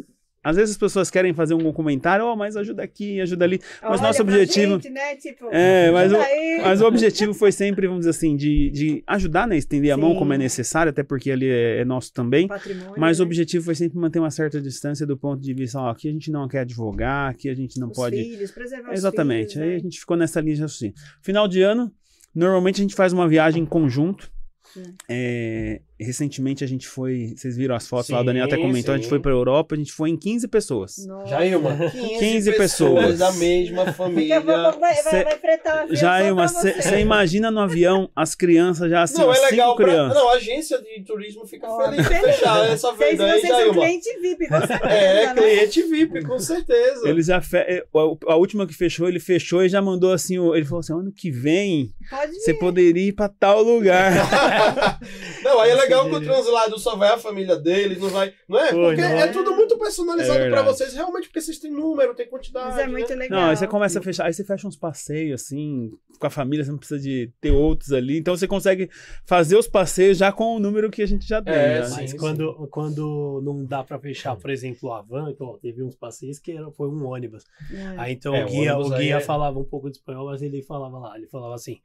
[SPEAKER 4] Às vezes as pessoas querem fazer um comentário, oh, mas ajuda aqui, ajuda ali. Mas
[SPEAKER 2] Olha
[SPEAKER 4] nosso objetivo-
[SPEAKER 2] gente, né? Tipo,
[SPEAKER 4] É, mas o, mas o objetivo foi sempre, vamos dizer assim, de, de ajudar, né? Estender a mão
[SPEAKER 2] Sim.
[SPEAKER 4] como é necessário, até porque ali é, é nosso também.
[SPEAKER 2] Patrimônio,
[SPEAKER 4] Mas o
[SPEAKER 2] né?
[SPEAKER 4] objetivo foi sempre manter uma certa distância do ponto de vista, ó, aqui a gente não quer advogar, aqui a gente não
[SPEAKER 2] Os
[SPEAKER 4] pode.
[SPEAKER 2] filhos, preservar os
[SPEAKER 4] Exatamente.
[SPEAKER 2] filhos,
[SPEAKER 4] Aí
[SPEAKER 2] né?
[SPEAKER 4] a gente ficou nessa linha de raciocínio. Final de ano, normalmente a gente faz uma viagem em conjunto.
[SPEAKER 2] Sim.
[SPEAKER 4] É, recentemente a gente foi. Vocês viram as fotos lá, o
[SPEAKER 1] Sim,
[SPEAKER 4] Daniel até comentou, a gente
[SPEAKER 1] sim.
[SPEAKER 4] foi pra Europa, a gente foi em 15 pessoas.
[SPEAKER 2] Nossa.
[SPEAKER 1] Jailma, 15,
[SPEAKER 4] 15
[SPEAKER 1] pessoas
[SPEAKER 4] pessoas.
[SPEAKER 1] da mesma família.
[SPEAKER 2] vai, vai,
[SPEAKER 4] Cê-
[SPEAKER 2] vai fretar um
[SPEAKER 4] Já
[SPEAKER 2] só
[SPEAKER 4] é
[SPEAKER 2] pra você.
[SPEAKER 4] Imagina no avião as crianças já assim,
[SPEAKER 1] não, é legal
[SPEAKER 4] cinco
[SPEAKER 1] pra...
[SPEAKER 4] crianças.
[SPEAKER 1] Não, a agência de turismo fica
[SPEAKER 2] Ó,
[SPEAKER 1] feliz de
[SPEAKER 2] feliz.
[SPEAKER 1] fechar essa venda aí,
[SPEAKER 2] vocês são
[SPEAKER 1] Jailma.
[SPEAKER 2] cliente VIP, com certeza.
[SPEAKER 1] É,
[SPEAKER 2] né?
[SPEAKER 1] cliente VIP, com certeza.
[SPEAKER 4] Ele já fe... é, a, a última que fechou, ele fechou e já mandou assim, o- ele falou assim, ano que vem você poderia ir pra tal lugar.
[SPEAKER 1] Não, aí é legal que o translado só vai a família deles, não vai. Não é?
[SPEAKER 3] Foi,
[SPEAKER 1] Porque
[SPEAKER 3] não
[SPEAKER 1] é
[SPEAKER 3] é?
[SPEAKER 1] tudo muito personalizado
[SPEAKER 4] É
[SPEAKER 1] pra vocês, realmente, porque vocês têm número, tem quantidade.
[SPEAKER 2] Mas é muito
[SPEAKER 1] né?
[SPEAKER 2] legal.
[SPEAKER 4] Não, aí você começa a fechar, aí você fecha uns passeios assim, com a família, você não precisa de ter outros ali. Então você consegue fazer os passeios já com o número que a gente já tem.
[SPEAKER 1] É,
[SPEAKER 4] né?
[SPEAKER 1] sim.
[SPEAKER 3] Mas quando, quando não dá pra fechar, por exemplo, a van, então, teve uns passeios que era, foi um ônibus.
[SPEAKER 2] É.
[SPEAKER 3] Aí então
[SPEAKER 1] É,
[SPEAKER 3] o guia, o
[SPEAKER 1] aí
[SPEAKER 3] guia
[SPEAKER 1] é-
[SPEAKER 3] falava um pouco de espanhol, mas ele falava lá, ele falava assim.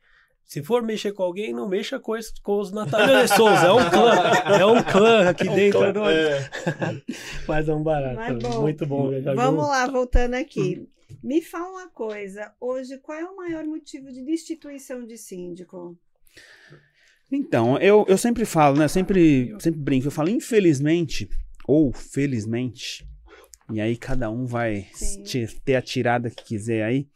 [SPEAKER 3] Se for mexer com alguém, não mexa com, esse, com os Natália de Souza. É um clã. É um clã aqui dentro do
[SPEAKER 1] É.
[SPEAKER 3] Mas é um barato.
[SPEAKER 2] Mas bom.
[SPEAKER 3] Muito bom.
[SPEAKER 2] Vamos lá, voltando aqui. Me fala uma coisa. Hoje, qual é o maior motivo de destituição de síndico?
[SPEAKER 4] Então, eu, eu sempre falo, né? Sempre, sempre brinco. Eu falo, infelizmente, ou felizmente, e aí cada um vai ter a tirada que quiser aí.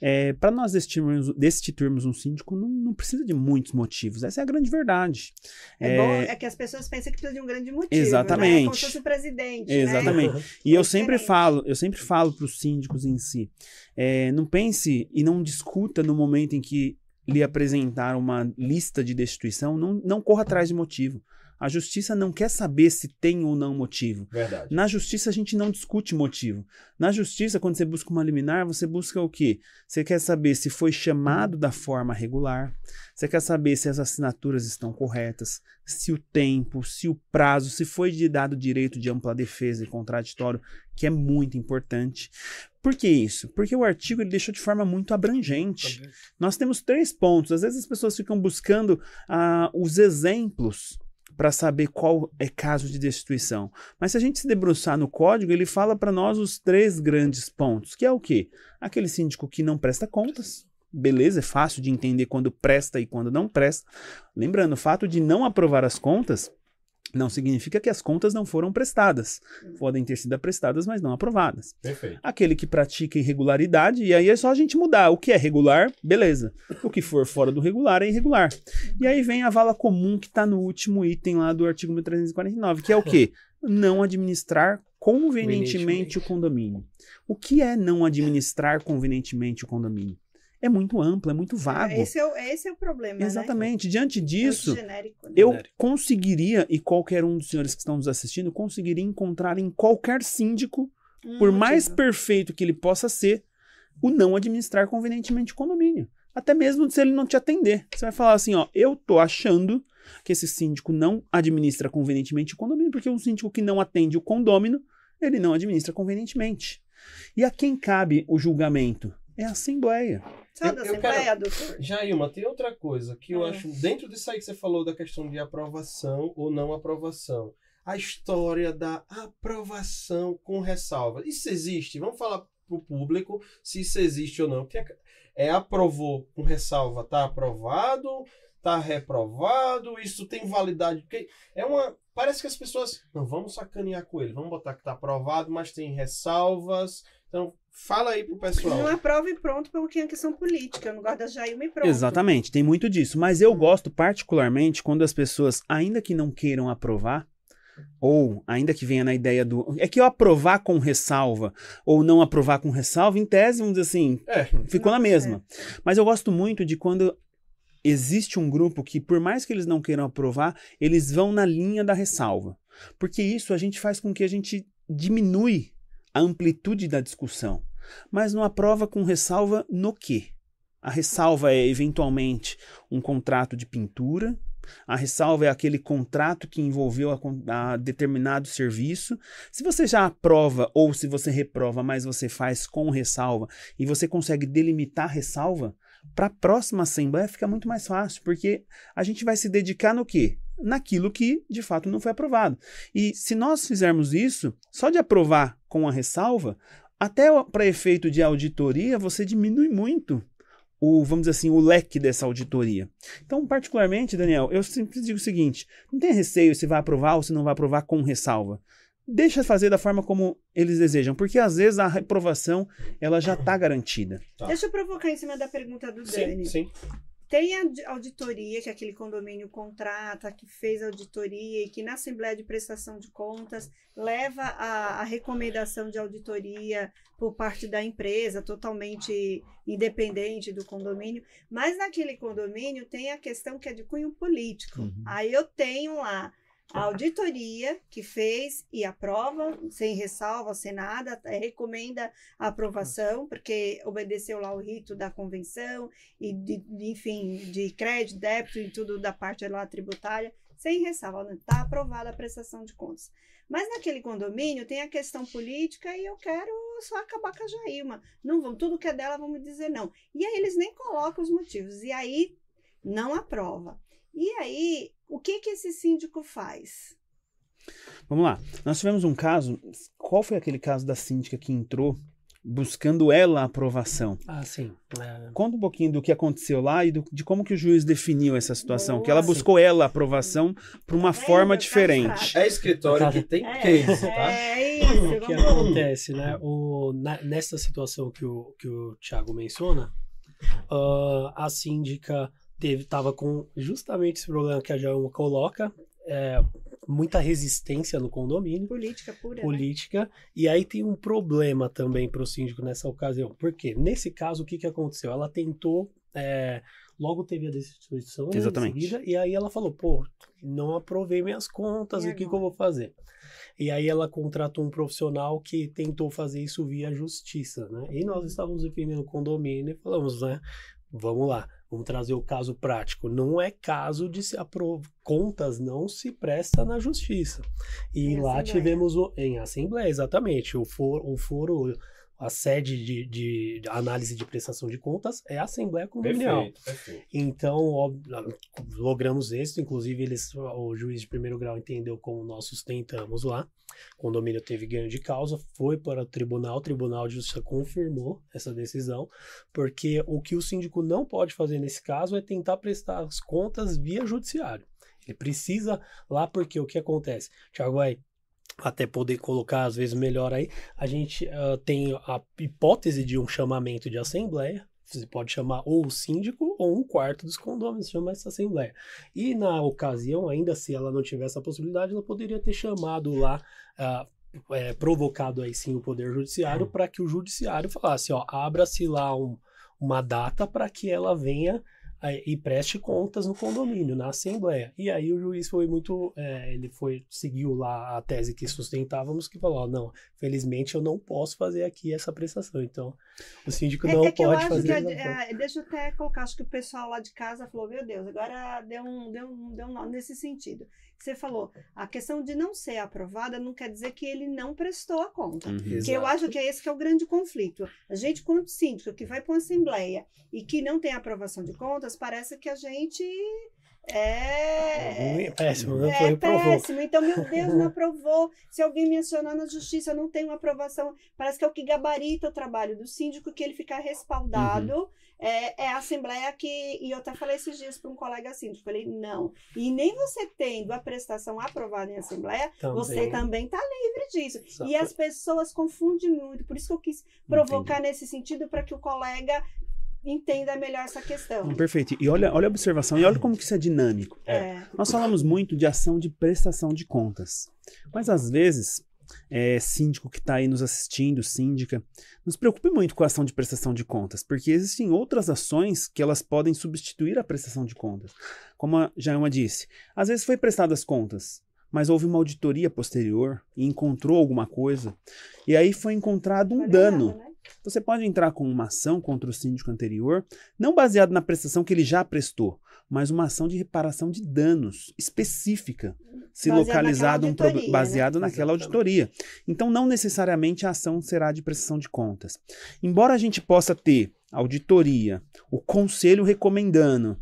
[SPEAKER 4] É, para nós destituirmos, destituirmos um síndico, não, não precisa de muitos motivos. Essa é a grande verdade.
[SPEAKER 2] É, bom é que as pessoas pensam que precisa de um grande motivo. Né?
[SPEAKER 4] Exatamente.
[SPEAKER 2] Como se fosse o presidente. né?
[SPEAKER 4] Exatamente. E eu
[SPEAKER 2] É
[SPEAKER 4] sempre
[SPEAKER 2] diferente.
[SPEAKER 4] falo, eu sempre falo para os síndicos em si, é, não pense e não discuta no momento em que lhe apresentar uma lista de destituição, não, não corra atrás de motivo. A justiça não quer saber se tem ou não motivo.
[SPEAKER 1] Verdade.
[SPEAKER 4] Na justiça a gente não discute motivo. Na justiça, quando você busca uma liminar, você busca o quê? Você quer saber se foi chamado da forma regular, você quer saber se as assinaturas estão corretas, se o tempo, se o prazo, se foi de dado direito de ampla defesa e contraditório, que é muito importante. Por que isso? Porque o artigo ele deixou de forma muito abrangente. Nós temos três pontos. Às vezes as pessoas ficam buscando ah, os exemplos para saber qual é caso de destituição. Mas se a gente se debruçar no código, ele fala para nós os três grandes pontos, que é o quê? Aquele síndico que não presta contas. Beleza, é fácil de entender quando presta e quando não presta. Lembrando, o fato de não aprovar as contas não significa que as contas não foram prestadas. Podem ter sido prestadas, mas não aprovadas
[SPEAKER 1] Perfeito.
[SPEAKER 4] aquele que pratica irregularidade, e aí é só a gente mudar. O que é regular, beleza. O que for fora do regular é irregular. E aí vem a vala comum que está no último item lá do artigo 1349, que é o quê? Não administrar convenientemente o condomínio. O que é não administrar convenientemente o condomínio? É muito amplo, é muito vago.
[SPEAKER 2] Esse é, o, esse é o problema. Né?
[SPEAKER 4] Exatamente. Diante
[SPEAKER 2] Muito
[SPEAKER 4] disso,
[SPEAKER 2] genérico, né?
[SPEAKER 4] eu
[SPEAKER 3] Genérico.
[SPEAKER 4] conseguiria, e qualquer um dos senhores que estão nos assistindo, conseguiria encontrar em qualquer síndico
[SPEAKER 2] Um
[SPEAKER 4] por mais perfeito que ele possa ser, o não administrar convenientemente o condomínio. Até mesmo se ele não te atender. Você vai falar assim, ó, eu tô achando que esse síndico não administra convenientemente o condomínio, porque um síndico que não atende o condômino, ele não administra convenientemente. E a quem cabe o julgamento? É a Assembleia.
[SPEAKER 2] Só
[SPEAKER 1] Eu- eu
[SPEAKER 2] doutor?
[SPEAKER 1] Jailma, tem outra coisa que eu
[SPEAKER 2] Ah.
[SPEAKER 1] acho, dentro disso aí que você falou da questão de aprovação ou não aprovação, a história da aprovação com ressalva. Isso existe? Vamos falar pro público se isso existe ou não. Porque é aprovou com ressalva, tá aprovado, tá reprovado, isso tem validade. Porque é uma. Parece que as pessoas. Não, vamos sacanear com ele, vamos botar que tá aprovado, mas tem ressalvas. Então, fala aí pro pessoal.
[SPEAKER 2] Não aprova e pronto, porque é uma questão política. Eu não gosto da Jailma e pronto.
[SPEAKER 4] Exatamente, tem muito disso. Mas eu gosto particularmente quando as pessoas, ainda que não queiram aprovar, ou ainda que venha na ideia do. É que eu aprovar com ressalva, ou não aprovar com ressalva, em tese, vamos dizer assim,
[SPEAKER 1] É,
[SPEAKER 4] ficou na mesma. Mas eu gosto muito de quando existe um grupo que, por mais que eles não queiram aprovar, eles vão na linha da ressalva. Porque isso a gente faz com que a gente diminui a amplitude da discussão. Mas não aprova com ressalva no quê? A ressalva é, eventualmente, um contrato de pintura. A ressalva é aquele contrato que envolveu a, a determinado serviço. Se você já aprova ou se você reprova, mas você faz com ressalva e você consegue delimitar a ressalva, para a próxima assembleia fica muito mais fácil, porque a gente vai se dedicar no quê? Naquilo que de fato não foi aprovado. E se nós fizermos isso, só de aprovar com a ressalva, até para efeito de auditoria, você diminui muito o, vamos dizer assim, o leque dessa auditoria. Então, particularmente, Daniel, eu sempre digo o seguinte: não tenha receio se vai aprovar ou se não vai aprovar com ressalva. Deixa fazer da forma como eles desejam, porque às vezes a reprovação ela já está garantida.
[SPEAKER 1] Tá.
[SPEAKER 2] Deixa eu provocar em cima da pergunta do
[SPEAKER 1] Sim,
[SPEAKER 2] Dani.
[SPEAKER 1] sim.
[SPEAKER 2] Tem a auditoria que aquele condomínio contrata, que fez auditoria e que na Assembleia de Prestação de Contas leva a, a recomendação de auditoria por parte da empresa, totalmente independente do condomínio. Mas naquele condomínio tem a questão que é de cunho político.
[SPEAKER 4] Uhum.
[SPEAKER 2] Aí eu tenho lá a auditoria que fez e aprova, sem ressalva, sem nada, recomenda a aprovação, porque obedeceu lá o rito da convenção e, de, enfim, de crédito, débito e tudo da parte lá tributária, sem ressalva, está aprovada a prestação de contas. Mas naquele condomínio tem a questão política e eu quero só acabar com a Jailma. Não vão, tudo que é dela, vamos dizer não. E aí eles nem colocam os motivos, e aí não aprova. E aí, o que que esse síndico faz?
[SPEAKER 4] Vamos lá. Nós tivemos um caso. Qual foi aquele caso da síndica que entrou buscando ela a aprovação?
[SPEAKER 3] Ah, sim. É,
[SPEAKER 4] Conta um pouquinho do que aconteceu lá e do- de como que o juiz definiu essa situação. que ela
[SPEAKER 2] Boa.
[SPEAKER 4] buscou ela a aprovação por uma
[SPEAKER 2] vendo?
[SPEAKER 4] forma
[SPEAKER 2] Tá
[SPEAKER 4] diferente.
[SPEAKER 1] É escritório que tem
[SPEAKER 2] É,
[SPEAKER 1] case, tá?
[SPEAKER 2] é isso,
[SPEAKER 3] o que acontece, né? O, na- nessa situação que o, que o Thiago menciona, ah, a síndica teve, tava com justamente esse problema que a Jailma coloca, é, muita resistência no condomínio.
[SPEAKER 2] Política pura. né?
[SPEAKER 3] política. E aí tem um problema também para o síndico nessa ocasião. Por quê? Nesse caso, o que, que aconteceu? Ela tentou. é, logo teve a destituição né,
[SPEAKER 4] Exatamente.
[SPEAKER 3] seguida, e aí ela falou: pô, não aprovei minhas contas,
[SPEAKER 2] E
[SPEAKER 3] o que, que eu vou fazer? E aí ela contratou um profissional que tentou fazer isso via justiça, né? E nós estávamos defendendo o condomínio e falamos, né? Vamos lá, vamos trazer o caso prático. Não é caso de se aprovar. Contas não se presta na justiça. E
[SPEAKER 2] Em
[SPEAKER 3] lá
[SPEAKER 2] assembleia.
[SPEAKER 3] tivemos o, em assembleia, exatamente. O foro, o foro a sede de, de análise de prestação de contas é a Assembleia Condominial.
[SPEAKER 1] Perfeito, perfeito.
[SPEAKER 3] Então, ó, logramos êxito, inclusive eles, o juiz de primeiro grau entendeu como nós sustentamos lá. O condomínio teve ganho de causa, foi para o tribunal, o Tribunal de Justiça confirmou essa decisão, porque o que o síndico não pode fazer nesse caso é tentar prestar as contas via judiciário. Ele precisa lá, porque o que acontece? Tiago vai até poder colocar às vezes melhor aí, a gente ah, tem a hipótese de um chamamento de assembleia, você pode chamar ou o síndico ou um quarto dos condôminos, chama essa assembleia. E na ocasião, ainda se ela não tivesse a possibilidade, ela poderia ter chamado lá, ah, é, provocado aí sim o Poder Judiciário para que o Judiciário falasse, ó, abra-se lá um- uma data para que ela venha e preste contas no condomínio, na assembleia. E aí o juiz foi muito, eh, ele foi seguiu lá a tese que sustentávamos, que falou, não, felizmente eu não posso fazer aqui essa prestação. Então, o síndico
[SPEAKER 2] É,
[SPEAKER 3] não
[SPEAKER 2] é
[SPEAKER 3] pode fazer.
[SPEAKER 2] que. é, deixa eu até colocar, acho que o pessoal lá de casa falou: Meu Deus, agora deu um, deu um, deu um nó nesse sentido. Você falou, a questão de não ser aprovada não quer dizer que ele não prestou a conta.
[SPEAKER 4] Uhum.
[SPEAKER 2] Que eu acho que é esse que é o grande conflito. A gente, quanto síndico, que vai para uma assembleia e que não tem aprovação de contas, parece que a gente é.
[SPEAKER 3] Ruim, péssimo, não
[SPEAKER 2] É
[SPEAKER 3] foi provou.
[SPEAKER 2] péssimo. Então, meu Deus, não aprovou. Se alguém mencionar na justiça, não tem uma aprovação. Parece que é o que gabarita o trabalho do síndico, que ele ficar respaldado.
[SPEAKER 3] Uhum.
[SPEAKER 2] É, é a assembleia que. E eu até falei esses dias para um colega síndico. Falei, não. E nem você tendo a prestação aprovada em assembleia, você também está livre disso. E as pessoas confundem muito. Por isso que eu quis provocar nesse sentido, para que o colega entenda melhor essa questão.
[SPEAKER 4] Perfeito. E olha, olha a observação, e olha como que isso é dinâmico.
[SPEAKER 2] É.
[SPEAKER 4] Nós falamos muito de ação de prestação de contas. Mas às vezes, é, síndico que está aí nos assistindo, síndica, nos preocupe muito com a ação de prestação de contas, porque existem outras ações que elas podem substituir a prestação de contas. Como a Jaima disse, às vezes foi prestadas contas, mas houve uma auditoria posterior e encontrou alguma coisa, e aí foi encontrado um dano.
[SPEAKER 2] Né?
[SPEAKER 4] Você pode entrar com uma ação contra o síndico anterior, não baseado na prestação que ele já prestou, mas uma ação de reparação de danos específica, se
[SPEAKER 2] Baseado
[SPEAKER 4] localizado um
[SPEAKER 2] auditoria, né?
[SPEAKER 4] baseado naquela
[SPEAKER 3] Exatamente.
[SPEAKER 4] auditoria. Então, não necessariamente a ação será de prestação de contas. Embora a gente possa ter auditoria, o conselho recomendando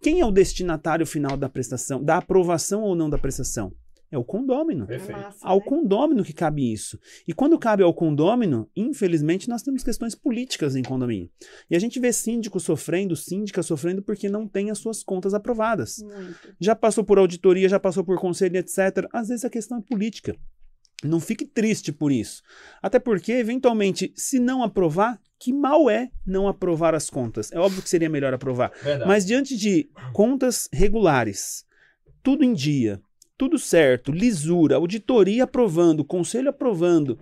[SPEAKER 4] quem é o destinatário final da prestação, da aprovação ou não da prestação, É o condômino.
[SPEAKER 1] Perfeito.
[SPEAKER 2] É massa,
[SPEAKER 4] Ao
[SPEAKER 2] né?
[SPEAKER 4] condômino que cabe isso. E quando cabe ao condômino, infelizmente, nós temos questões políticas em condomínio. E a gente vê síndico sofrendo, síndica sofrendo porque não tem as suas contas aprovadas.
[SPEAKER 2] Muito.
[SPEAKER 4] Já passou por auditoria, já passou por conselho, etc. Às vezes a questão é política. Não fique triste por isso. Até porque, eventualmente, se não aprovar, que mal é não aprovar as contas. É óbvio que seria melhor aprovar.
[SPEAKER 1] Verdade.
[SPEAKER 4] Mas diante de contas regulares, tudo em dia, tudo certo, lisura, auditoria aprovando, conselho aprovando.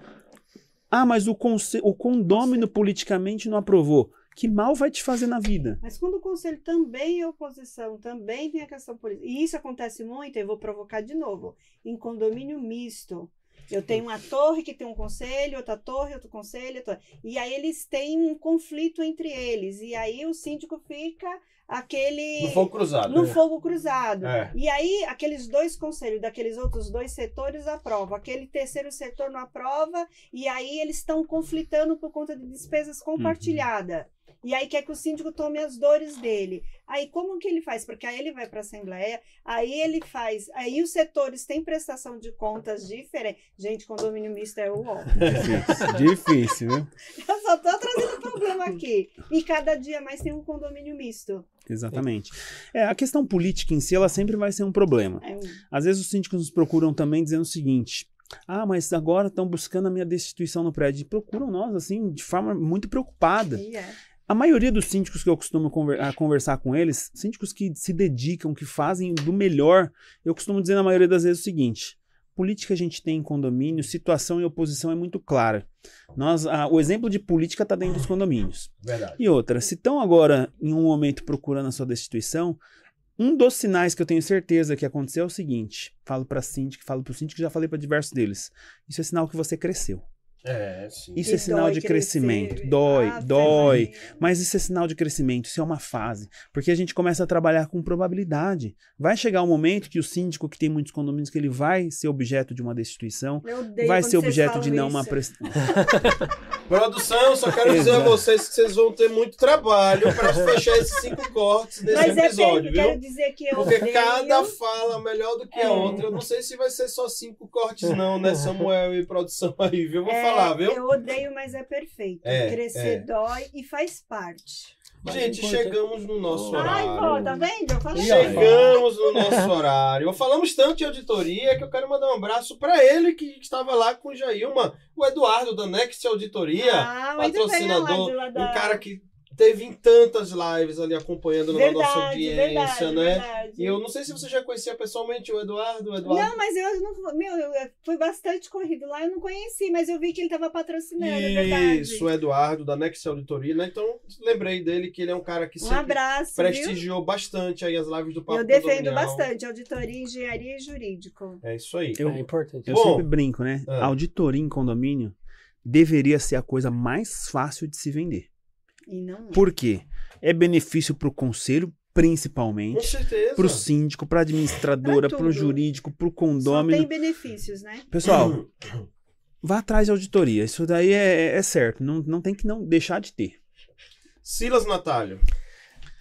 [SPEAKER 4] Ah, mas o, o condômino politicamente não aprovou. Que mal vai te fazer na vida?
[SPEAKER 2] Mas quando o conselho também é oposição, também tem a questão política. E isso acontece muito, eu vou provocar de novo, em condomínio misto. Eu tenho uma torre que tem um conselho, outra torre, outro conselho, outra... e aí eles têm um conflito entre eles. E aí o síndico fica aquele.
[SPEAKER 1] No fogo cruzado.
[SPEAKER 2] no
[SPEAKER 1] né?
[SPEAKER 2] fogo cruzado.
[SPEAKER 1] É.
[SPEAKER 2] E aí, aqueles dois conselhos daqueles outros dois setores aprovam. Aquele terceiro setor não aprova. E aí, eles estão conflitando por conta de despesas compartilhadas. E aí, quer que o síndico tome as dores dele. Aí, como que ele faz? Porque aí ele vai para a Assembleia, aí ele faz. Aí, os setores têm prestação de contas diferente. Gente, condomínio misto é o.
[SPEAKER 4] Difícil, viu?
[SPEAKER 2] Eu só tô trazendo problema aqui. E cada dia mais tem um condomínio misto.
[SPEAKER 4] Exatamente. É, a questão política em si, ela sempre vai ser um problema.
[SPEAKER 2] É
[SPEAKER 4] Às vezes os síndicos nos procuram também dizendo o seguinte: ah, mas agora estão buscando a minha destituição no prédio. E procuram nós, assim, de forma muito preocupada.
[SPEAKER 2] e é.
[SPEAKER 4] A maioria dos síndicos que eu costumo conver- a conversar com eles, síndicos que se dedicam, que fazem do melhor, eu costumo dizer na maioria das vezes o seguinte: política a gente tem em condomínio, situação e oposição é muito clara. Nós, ah, o exemplo de política está dentro dos condomínios.
[SPEAKER 1] Verdade.
[SPEAKER 4] E outra, se estão agora em um momento procurando a sua destituição, um dos sinais que eu tenho certeza que aconteceu é o seguinte: falo para síndico, falo para o síndico, já falei para diversos deles. Isso é sinal que você cresceu.
[SPEAKER 1] É, sim.
[SPEAKER 4] Isso
[SPEAKER 2] E
[SPEAKER 4] é sinal de
[SPEAKER 2] crescer.
[SPEAKER 4] crescimento. Dói,
[SPEAKER 2] Ave
[SPEAKER 4] dói. Mas isso é sinal de crescimento, isso é uma fase. Porque a gente começa a trabalhar com probabilidade. Vai chegar um momento que o síndico que tem muitos condomínios que ele vai ser objeto de uma destituição, vai ser objeto de não uma
[SPEAKER 2] isso.
[SPEAKER 4] prestação.
[SPEAKER 1] Produção, só quero dizer a
[SPEAKER 4] Exato.
[SPEAKER 1] vocês que vocês vão ter muito trabalho para fechar esses cinco cortes desse
[SPEAKER 2] Mas é
[SPEAKER 1] episódio,
[SPEAKER 2] quero
[SPEAKER 1] viu?
[SPEAKER 2] dizer que eu
[SPEAKER 1] Porque
[SPEAKER 2] odeio.
[SPEAKER 1] cada fala melhor do que a
[SPEAKER 2] É.
[SPEAKER 1] outra. Eu não sei se vai ser só cinco cortes, não, né, Samuel e produção aí, viu? Vou
[SPEAKER 2] É,
[SPEAKER 1] falar, viu?
[SPEAKER 2] Eu odeio, mas é perfeito.
[SPEAKER 1] É,
[SPEAKER 2] Crescer
[SPEAKER 1] é.
[SPEAKER 2] dói e faz parte.
[SPEAKER 3] Mas
[SPEAKER 1] Gente,
[SPEAKER 3] o importante-
[SPEAKER 1] chegamos no nosso
[SPEAKER 2] Ai,
[SPEAKER 1] horário.
[SPEAKER 2] pô, tá vendo? Eu falei.
[SPEAKER 1] Chegamos no nosso horário. Falamos tanto de auditoria que eu quero mandar um abraço para ele que estava lá com o Jailma, o Eduardo da Next Auditoria,
[SPEAKER 2] Ah, bem,
[SPEAKER 1] patrocinador,
[SPEAKER 2] lá de lá da-
[SPEAKER 1] um cara que teve em tantas lives ali acompanhando na nossa
[SPEAKER 2] Verdade,
[SPEAKER 1] audiência,
[SPEAKER 2] verdade,
[SPEAKER 1] né?
[SPEAKER 2] verdade.
[SPEAKER 1] E eu não sei se você já conhecia pessoalmente o Eduardo, o Eduardo.
[SPEAKER 2] Não, mas eu não. Meu, eu fui bastante corrido lá, eu não conheci, mas eu vi que ele tava patrocinando, é verdade.
[SPEAKER 1] Isso, o Eduardo da Next Auditoria, né? Então, lembrei dele que ele é um cara que
[SPEAKER 2] Um
[SPEAKER 1] sempre
[SPEAKER 2] abraço. Viu?
[SPEAKER 1] prestigiou bastante aí as lives do Papo
[SPEAKER 2] Eu defendo bastante auditoria, engenharia e jurídico.
[SPEAKER 1] É isso aí.
[SPEAKER 4] Eu-
[SPEAKER 3] É importante.
[SPEAKER 4] Eu
[SPEAKER 1] Bom,
[SPEAKER 4] sempre brinco, né?
[SPEAKER 1] ah.
[SPEAKER 4] Auditoria em condomínio deveria ser a coisa mais fácil de se vender.
[SPEAKER 2] E não é.
[SPEAKER 4] Por quê? É benefício para o conselho,
[SPEAKER 1] Com
[SPEAKER 4] principalmente,
[SPEAKER 1] certeza.
[SPEAKER 4] para o síndico, para a administradora, para o jurídico, para o
[SPEAKER 2] Só
[SPEAKER 4] condômino.
[SPEAKER 2] tem benefícios, né?
[SPEAKER 4] Pessoal, vá atrás de auditoria. Isso daí é, é certo. Não, não tem que não deixar de ter.
[SPEAKER 1] Silas Natalio,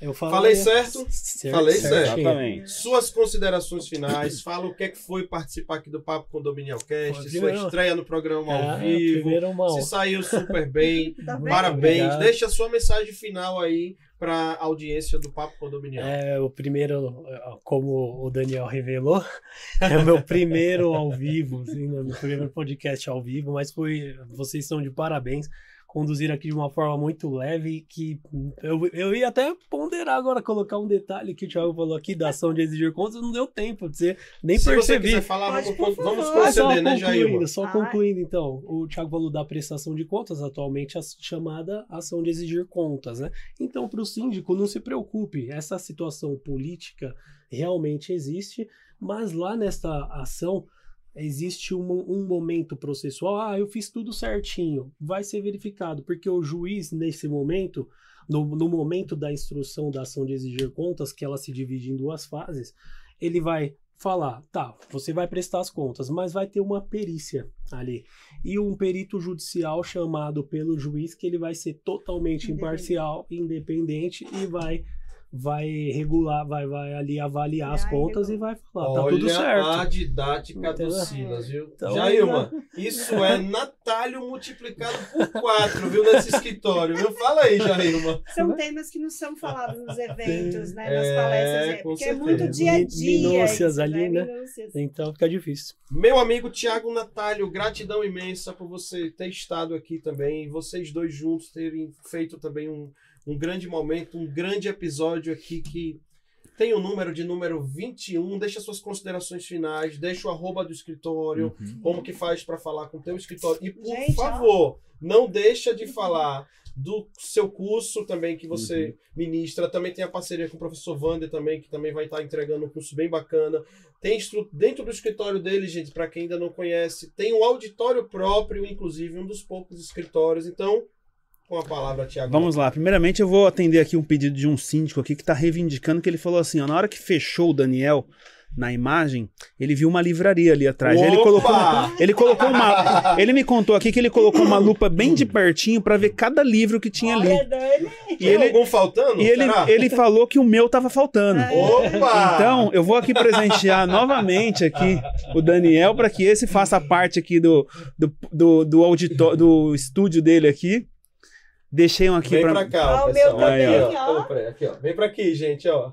[SPEAKER 3] Eu
[SPEAKER 1] Falei certo?
[SPEAKER 3] Certo,
[SPEAKER 1] Falei certo.
[SPEAKER 4] Exatamente.
[SPEAKER 1] suas considerações finais, fala o que é que foi participar aqui do Papo Condominial Cast,
[SPEAKER 3] Pô,
[SPEAKER 1] sua estreia no programa ao
[SPEAKER 3] É,
[SPEAKER 1] vivo, se saiu super bem,
[SPEAKER 2] Tá
[SPEAKER 1] parabéns,
[SPEAKER 3] obrigado.
[SPEAKER 1] deixa a sua mensagem final aí para a audiência do Papo Condominial.
[SPEAKER 3] É, o primeiro, como o Daniel revelou, é o meu primeiro ao vivo, assim, né, meu primeiro podcast ao vivo, mas foi, vocês são de parabéns, conduziram aqui de uma forma muito leve, que eu, eu ia até ponderar agora, colocar um detalhe que o Thiago falou aqui da ação de exigir contas, não deu tempo de ser, nem
[SPEAKER 1] se você falar,
[SPEAKER 2] Pode,
[SPEAKER 1] vamos, vamos.
[SPEAKER 3] Ah, só
[SPEAKER 1] conceder, né,
[SPEAKER 3] concluindo, só
[SPEAKER 2] Ai.
[SPEAKER 3] concluindo então. O Thiago falou da prestação de contas, atualmente a chamada ação de exigir contas, né? Então, para o síndico, não se preocupe, essa situação política realmente existe, mas lá nesta ação existe um, um momento processual. Ah, eu fiz tudo certinho, vai ser verificado, porque o juiz, nesse momento, no, no momento da instrução da ação de exigir contas, que ela se divide em duas fases, ele vai falar, tá, você vai prestar as contas, mas vai ter uma perícia ali. E um perito judicial chamado pelo juiz, que ele vai ser totalmente imparcial, independente e vai vai regular, vai, vai ali avaliar as contas e vai falar, tá
[SPEAKER 1] Olha
[SPEAKER 3] tudo certo.
[SPEAKER 1] a didática do? Silas, viu?
[SPEAKER 3] Então,
[SPEAKER 1] Jailma, isso é Natalio multiplicado por quatro, viu, nesse escritório, viu? Fala aí, Jailma.
[SPEAKER 2] São temas que não são falados nos eventos, né?
[SPEAKER 1] É,
[SPEAKER 2] Nas palestras, é, porque é
[SPEAKER 1] certeza.
[SPEAKER 2] muito dia a dia.
[SPEAKER 3] Minúcias
[SPEAKER 2] isso,
[SPEAKER 3] ali, né?
[SPEAKER 2] Minúcias.
[SPEAKER 3] Então fica difícil.
[SPEAKER 1] Meu amigo Tiago Natalio, gratidão imensa por você ter estado aqui também, e vocês dois juntos terem feito também um, um grande momento, um grande episódio aqui que tem o número de número 21. Deixa suas considerações finais, deixa o arroba do escritório,
[SPEAKER 4] Uhum.
[SPEAKER 1] como que faz para falar com o teu escritório. E por
[SPEAKER 2] Gente, ó.
[SPEAKER 1] favor, não deixa de falar do seu curso também que você ministra. Também tem a parceria com o professor Vander também, que também vai estar entregando um curso bem bacana. Tem dentro do escritório dele, gente, para quem ainda não conhece, tem um auditório próprio, inclusive um dos poucos escritórios. Então, com a palavra, Tiago.
[SPEAKER 4] Vamos lá. Primeiramente, eu vou atender aqui um pedido de um síndico aqui que está reivindicando que ele falou assim: ó, na hora que fechou o Daniel na imagem, ele viu uma livraria ali atrás. Ele colocou, ele colocou uma. Ele me contou aqui que ele colocou uma lupa bem de pertinho para ver cada livro que tinha ali.
[SPEAKER 2] Dani.
[SPEAKER 4] E
[SPEAKER 1] Tem
[SPEAKER 4] ele,
[SPEAKER 1] algum faltando?
[SPEAKER 4] e ele,
[SPEAKER 1] Será?
[SPEAKER 4] ele falou que o meu tava faltando.
[SPEAKER 2] É.
[SPEAKER 1] Opa!
[SPEAKER 4] Então, eu vou aqui presentear novamente aqui o Daniel para que esse faça parte aqui do, do, do, do, auditor, do estúdio dele aqui. Deixei um aqui
[SPEAKER 1] Vem
[SPEAKER 4] para
[SPEAKER 1] pra cá,
[SPEAKER 2] Ó, o
[SPEAKER 1] pessoal.
[SPEAKER 2] meu
[SPEAKER 4] também,
[SPEAKER 1] Aí,
[SPEAKER 2] ó.
[SPEAKER 1] Peraí, Aqui, ó. Vem pra aqui, gente, ó.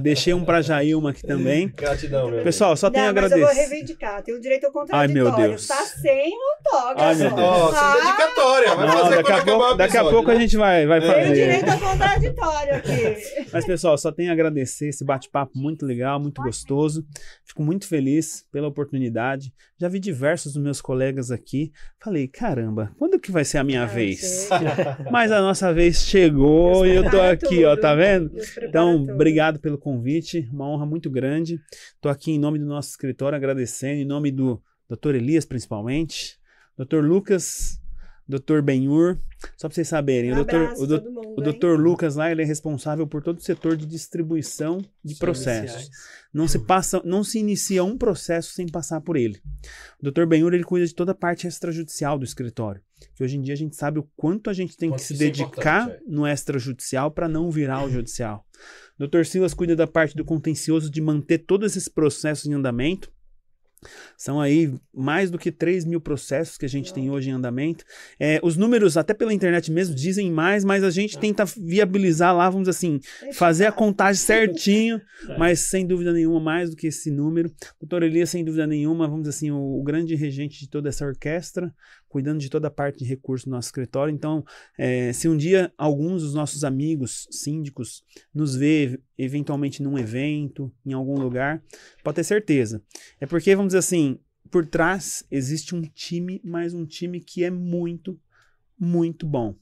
[SPEAKER 4] deixei um para Jailma aqui também.
[SPEAKER 1] Gratidão, meu.
[SPEAKER 4] Pessoal, só tenho a
[SPEAKER 2] Não, mas eu vou
[SPEAKER 4] agradecer.
[SPEAKER 2] reivindicar. Tem o direito ao
[SPEAKER 4] Ai, meu
[SPEAKER 2] contraditório.
[SPEAKER 4] Deus.
[SPEAKER 2] Tá sem autógrafo.
[SPEAKER 4] Ai, meu. Deus.
[SPEAKER 1] Ó, sem
[SPEAKER 2] Ah,
[SPEAKER 1] dedicatória. Vai
[SPEAKER 4] Não,
[SPEAKER 1] fazer
[SPEAKER 4] daqui a pouco,
[SPEAKER 1] o
[SPEAKER 4] daqui a pouco
[SPEAKER 1] né?
[SPEAKER 4] a gente vai, vai
[SPEAKER 1] É.
[SPEAKER 2] Tem o
[SPEAKER 4] fazer.
[SPEAKER 2] direito ao contraditório aqui.
[SPEAKER 4] Mas, pessoal, só tenho a agradecer esse bate-papo muito legal, muito gostoso. Fico muito feliz pela oportunidade. Já vi diversos dos meus colegas aqui. Falei, caramba, quando que vai ser a minha
[SPEAKER 2] Ah,
[SPEAKER 4] vez? Mas a nossa vez chegou e eu tô aqui, ó,
[SPEAKER 2] tudo.
[SPEAKER 4] tá vendo? Então,
[SPEAKER 2] tudo.
[SPEAKER 4] obrigado pelo convite, uma honra muito grande. Estou aqui em nome do nosso escritório agradecendo, em nome do Dr. Elias principalmente, Dr. Lucas, Dr. Benhur. Só para vocês saberem,
[SPEAKER 2] Um
[SPEAKER 4] o
[SPEAKER 2] abraço
[SPEAKER 4] o Dr.
[SPEAKER 2] mundo,
[SPEAKER 4] O? Dr. Lucas lá, ele é responsável por todo o setor de distribuição de processos. Não se passa, não se inicia um processo sem passar por ele. O Dr. Benhur, ele cuida de toda a parte extrajudicial do escritório. Que hoje em dia a gente sabe o quanto a gente tem que se
[SPEAKER 1] é
[SPEAKER 4] dedicar
[SPEAKER 1] importante,
[SPEAKER 4] no extrajudicial para não virar o judicial. O Dr. Silas cuida da parte do contencioso de manter todos esses processos em andamento. São aí mais do que 3 mil processos que a gente tem hoje em andamento. É, os números, até pela internet mesmo, dizem mais, mas a gente tenta viabilizar lá, vamos assim,
[SPEAKER 2] Deixa
[SPEAKER 4] fazer a contagem certinho,
[SPEAKER 3] É.
[SPEAKER 4] mas sem dúvida nenhuma, mais do que esse número. Doutor Elias, sem dúvida nenhuma, vamos assim, o, o grande regente de toda essa orquestra, cuidando de toda a parte de recurso do nosso escritório. Então, é, se um dia alguns dos nossos amigos síndicos nos vê eventualmente num evento, em algum lugar, pode ter certeza. É porque, vamos dizer assim, por trás existe um time, mas um time que é muito, muito bom.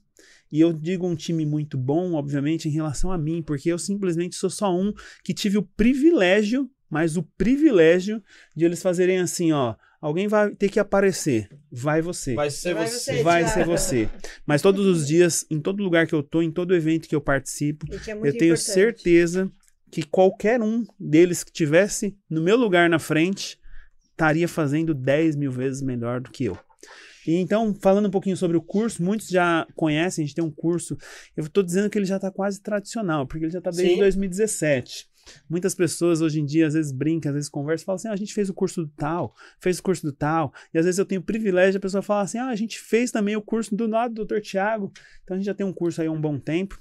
[SPEAKER 4] E eu digo um time muito bom, obviamente, em relação a mim, porque eu simplesmente sou só um que tive o privilégio, mas o privilégio de eles fazerem assim, ó, alguém vai ter que aparecer, vai você.
[SPEAKER 1] Vai ser
[SPEAKER 2] Vai
[SPEAKER 1] você.
[SPEAKER 2] você.
[SPEAKER 4] Vai ser você. Mas todos os dias, em todo lugar que eu tô, em todo evento que eu participo,
[SPEAKER 2] que é
[SPEAKER 4] eu tenho
[SPEAKER 2] importante.
[SPEAKER 4] certeza que qualquer um deles que tivesse no meu lugar na frente estaria fazendo 10 mil vezes melhor do que eu. E então, falando um pouquinho sobre o curso, muitos já conhecem, a gente tem um curso, eu estou dizendo que ele já está quase tradicional, porque ele já está desde
[SPEAKER 1] Sim.
[SPEAKER 4] 2017. Muitas pessoas hoje em dia, às vezes brincam, às vezes conversam, falam assim, ah, a gente fez o curso do tal, fez o curso do tal, e às vezes eu tenho o privilégio, a pessoa fala assim, ah, a gente fez também o curso do lado do Dr. Tiago, então a gente já tem um curso aí há um bom tempo,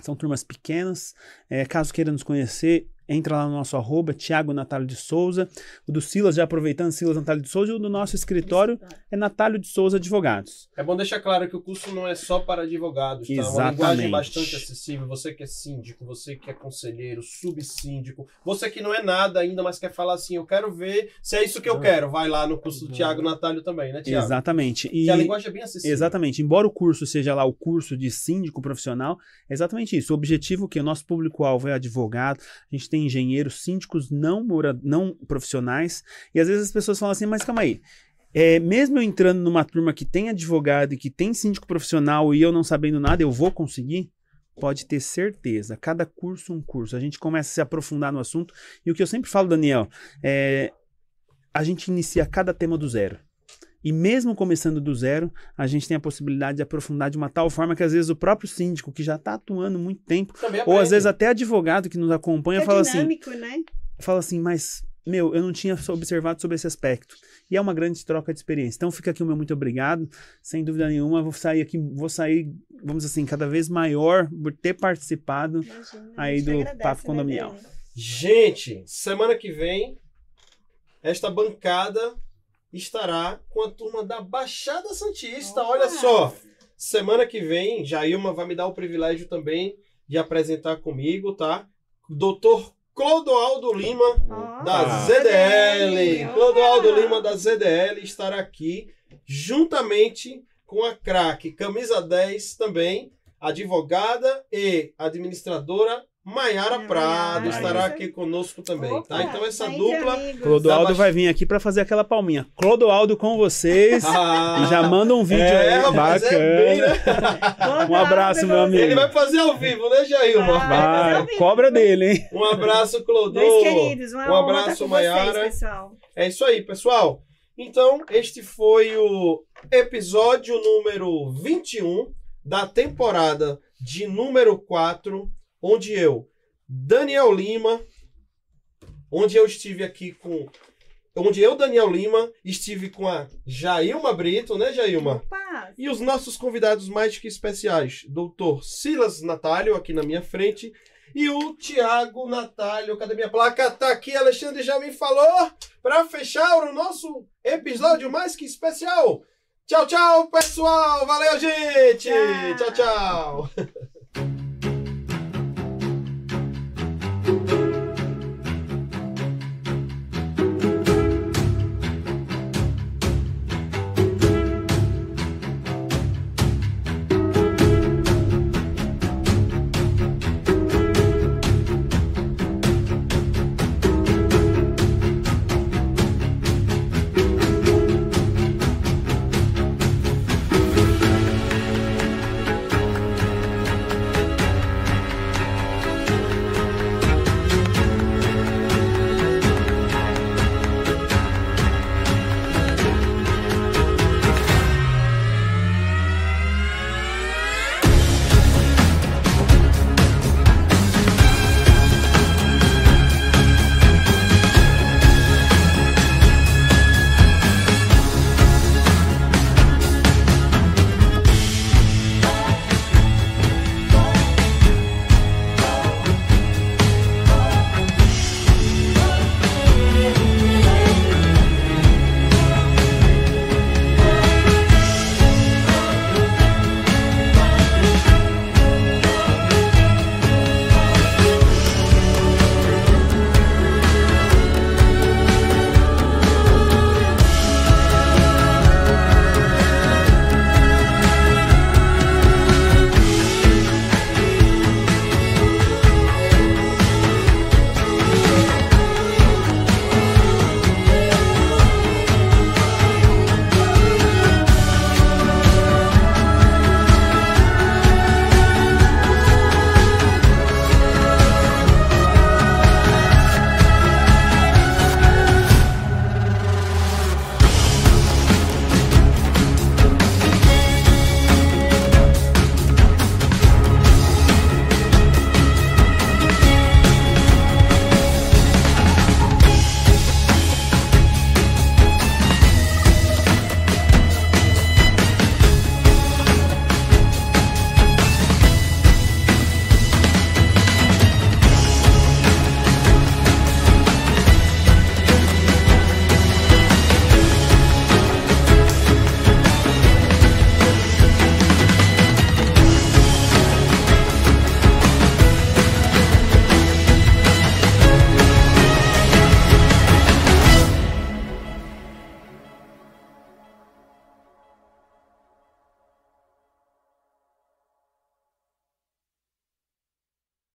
[SPEAKER 4] são turmas pequenas. É, caso queira nos conhecer, entra lá no nosso arroba, Tiago Natália de Souza. O do Silas, já aproveitando, Silas Natália de Souza. E o do nosso escritório é Natália de Souza Advogados.
[SPEAKER 1] É bom deixar claro que o curso não é só para advogados, tá? Uma
[SPEAKER 4] Exatamente.
[SPEAKER 1] linguagem bastante acessível. Você que é síndico, você que é conselheiro, subsíndico, você que não é nada ainda, mas quer falar assim, eu quero ver se é isso que eu quero. Vai lá no curso do Tiago Natalio também, né, Tiago?
[SPEAKER 4] Exatamente. E,
[SPEAKER 1] Que a linguagem é bem acessível.
[SPEAKER 4] Exatamente. Embora o curso seja lá o curso de síndico profissional, é exatamente isso. O objetivo que o nosso público-alvo é advogado, a gente tem engenheiros, síndicos não, mora, não profissionais, e às vezes as pessoas falam assim, mas calma aí. É, mesmo eu entrando numa turma que tem advogado e que tem síndico profissional e eu não sabendo nada, eu vou conseguir? Pode ter certeza. Cada curso um curso. A gente começa a se aprofundar no assunto. E o que eu sempre falo, Daniel, é a gente inicia cada tema do zero. E mesmo começando do zero, a gente tem a possibilidade de aprofundar de uma tal forma que às vezes o próprio síndico, que já está atuando muito tempo, ou às vezes até advogado que nos acompanha,
[SPEAKER 2] É
[SPEAKER 4] fala assim,
[SPEAKER 2] dinâmico, né?
[SPEAKER 4] fala assim, mas meu, eu não tinha observado sobre esse aspecto. E é uma grande troca de experiência. Então fica aqui o meu muito obrigado. Sem dúvida nenhuma, vou sair aqui, vou sair, vamos dizer assim, cada vez maior por ter participado.
[SPEAKER 2] Imagina,
[SPEAKER 4] Aí do
[SPEAKER 2] agradece,
[SPEAKER 4] Papo
[SPEAKER 2] né,
[SPEAKER 4] Condominial.
[SPEAKER 2] Dani?
[SPEAKER 1] Gente, semana que vem, esta bancada estará com a turma da Baixada Santista. Olha
[SPEAKER 2] Opa!
[SPEAKER 1] só, semana que vem, Jailma vai me dar o privilégio também de apresentar comigo, tá? Doutor Clodoaldo Lima, da
[SPEAKER 4] Ah.
[SPEAKER 1] ZDL.
[SPEAKER 2] Olha!
[SPEAKER 1] Clodoaldo Lima da ZDL estará aqui juntamente com a craque Camisa 10 também, advogada e administradora Maiara Prado
[SPEAKER 2] Maiara.
[SPEAKER 1] estará aqui conosco também,
[SPEAKER 2] Opa,
[SPEAKER 1] tá? Então essa
[SPEAKER 2] tá
[SPEAKER 1] dupla.
[SPEAKER 4] Clodoaldo vai vir aqui para fazer aquela palminha. Clodoaldo com vocês.
[SPEAKER 1] Ah,
[SPEAKER 4] E já manda um vídeo
[SPEAKER 1] é,
[SPEAKER 4] aí.
[SPEAKER 1] rapaz, é
[SPEAKER 4] Bacana.
[SPEAKER 1] bem, né?
[SPEAKER 4] Um abraço, meu amigo.
[SPEAKER 1] Ele vai fazer ao vivo, né, Jailma?
[SPEAKER 2] Vai.
[SPEAKER 4] Vai, cobra dele, hein?
[SPEAKER 1] Um abraço, Clodô.
[SPEAKER 2] Dois queridos, uma
[SPEAKER 1] Um abraço, Maiara. É isso aí, pessoal. Então, este foi o episódio número 21 da temporada de número 4, onde eu, Daniel Lima, onde eu estive aqui com. Onde eu, Daniel Lima, estive com a Jailma Brito, né, Jailma?
[SPEAKER 2] Opa,
[SPEAKER 1] E os nossos convidados mais que especiais, doutor Silas Natálio, aqui na minha frente, e o Tiago Natálio, cadê minha placa? Tá aqui, Alexandre já me falou, para fechar o nosso episódio mais que especial. Tchau, tchau, pessoal! Valeu, gente!
[SPEAKER 2] Tchau.
[SPEAKER 1] tchau. tchau.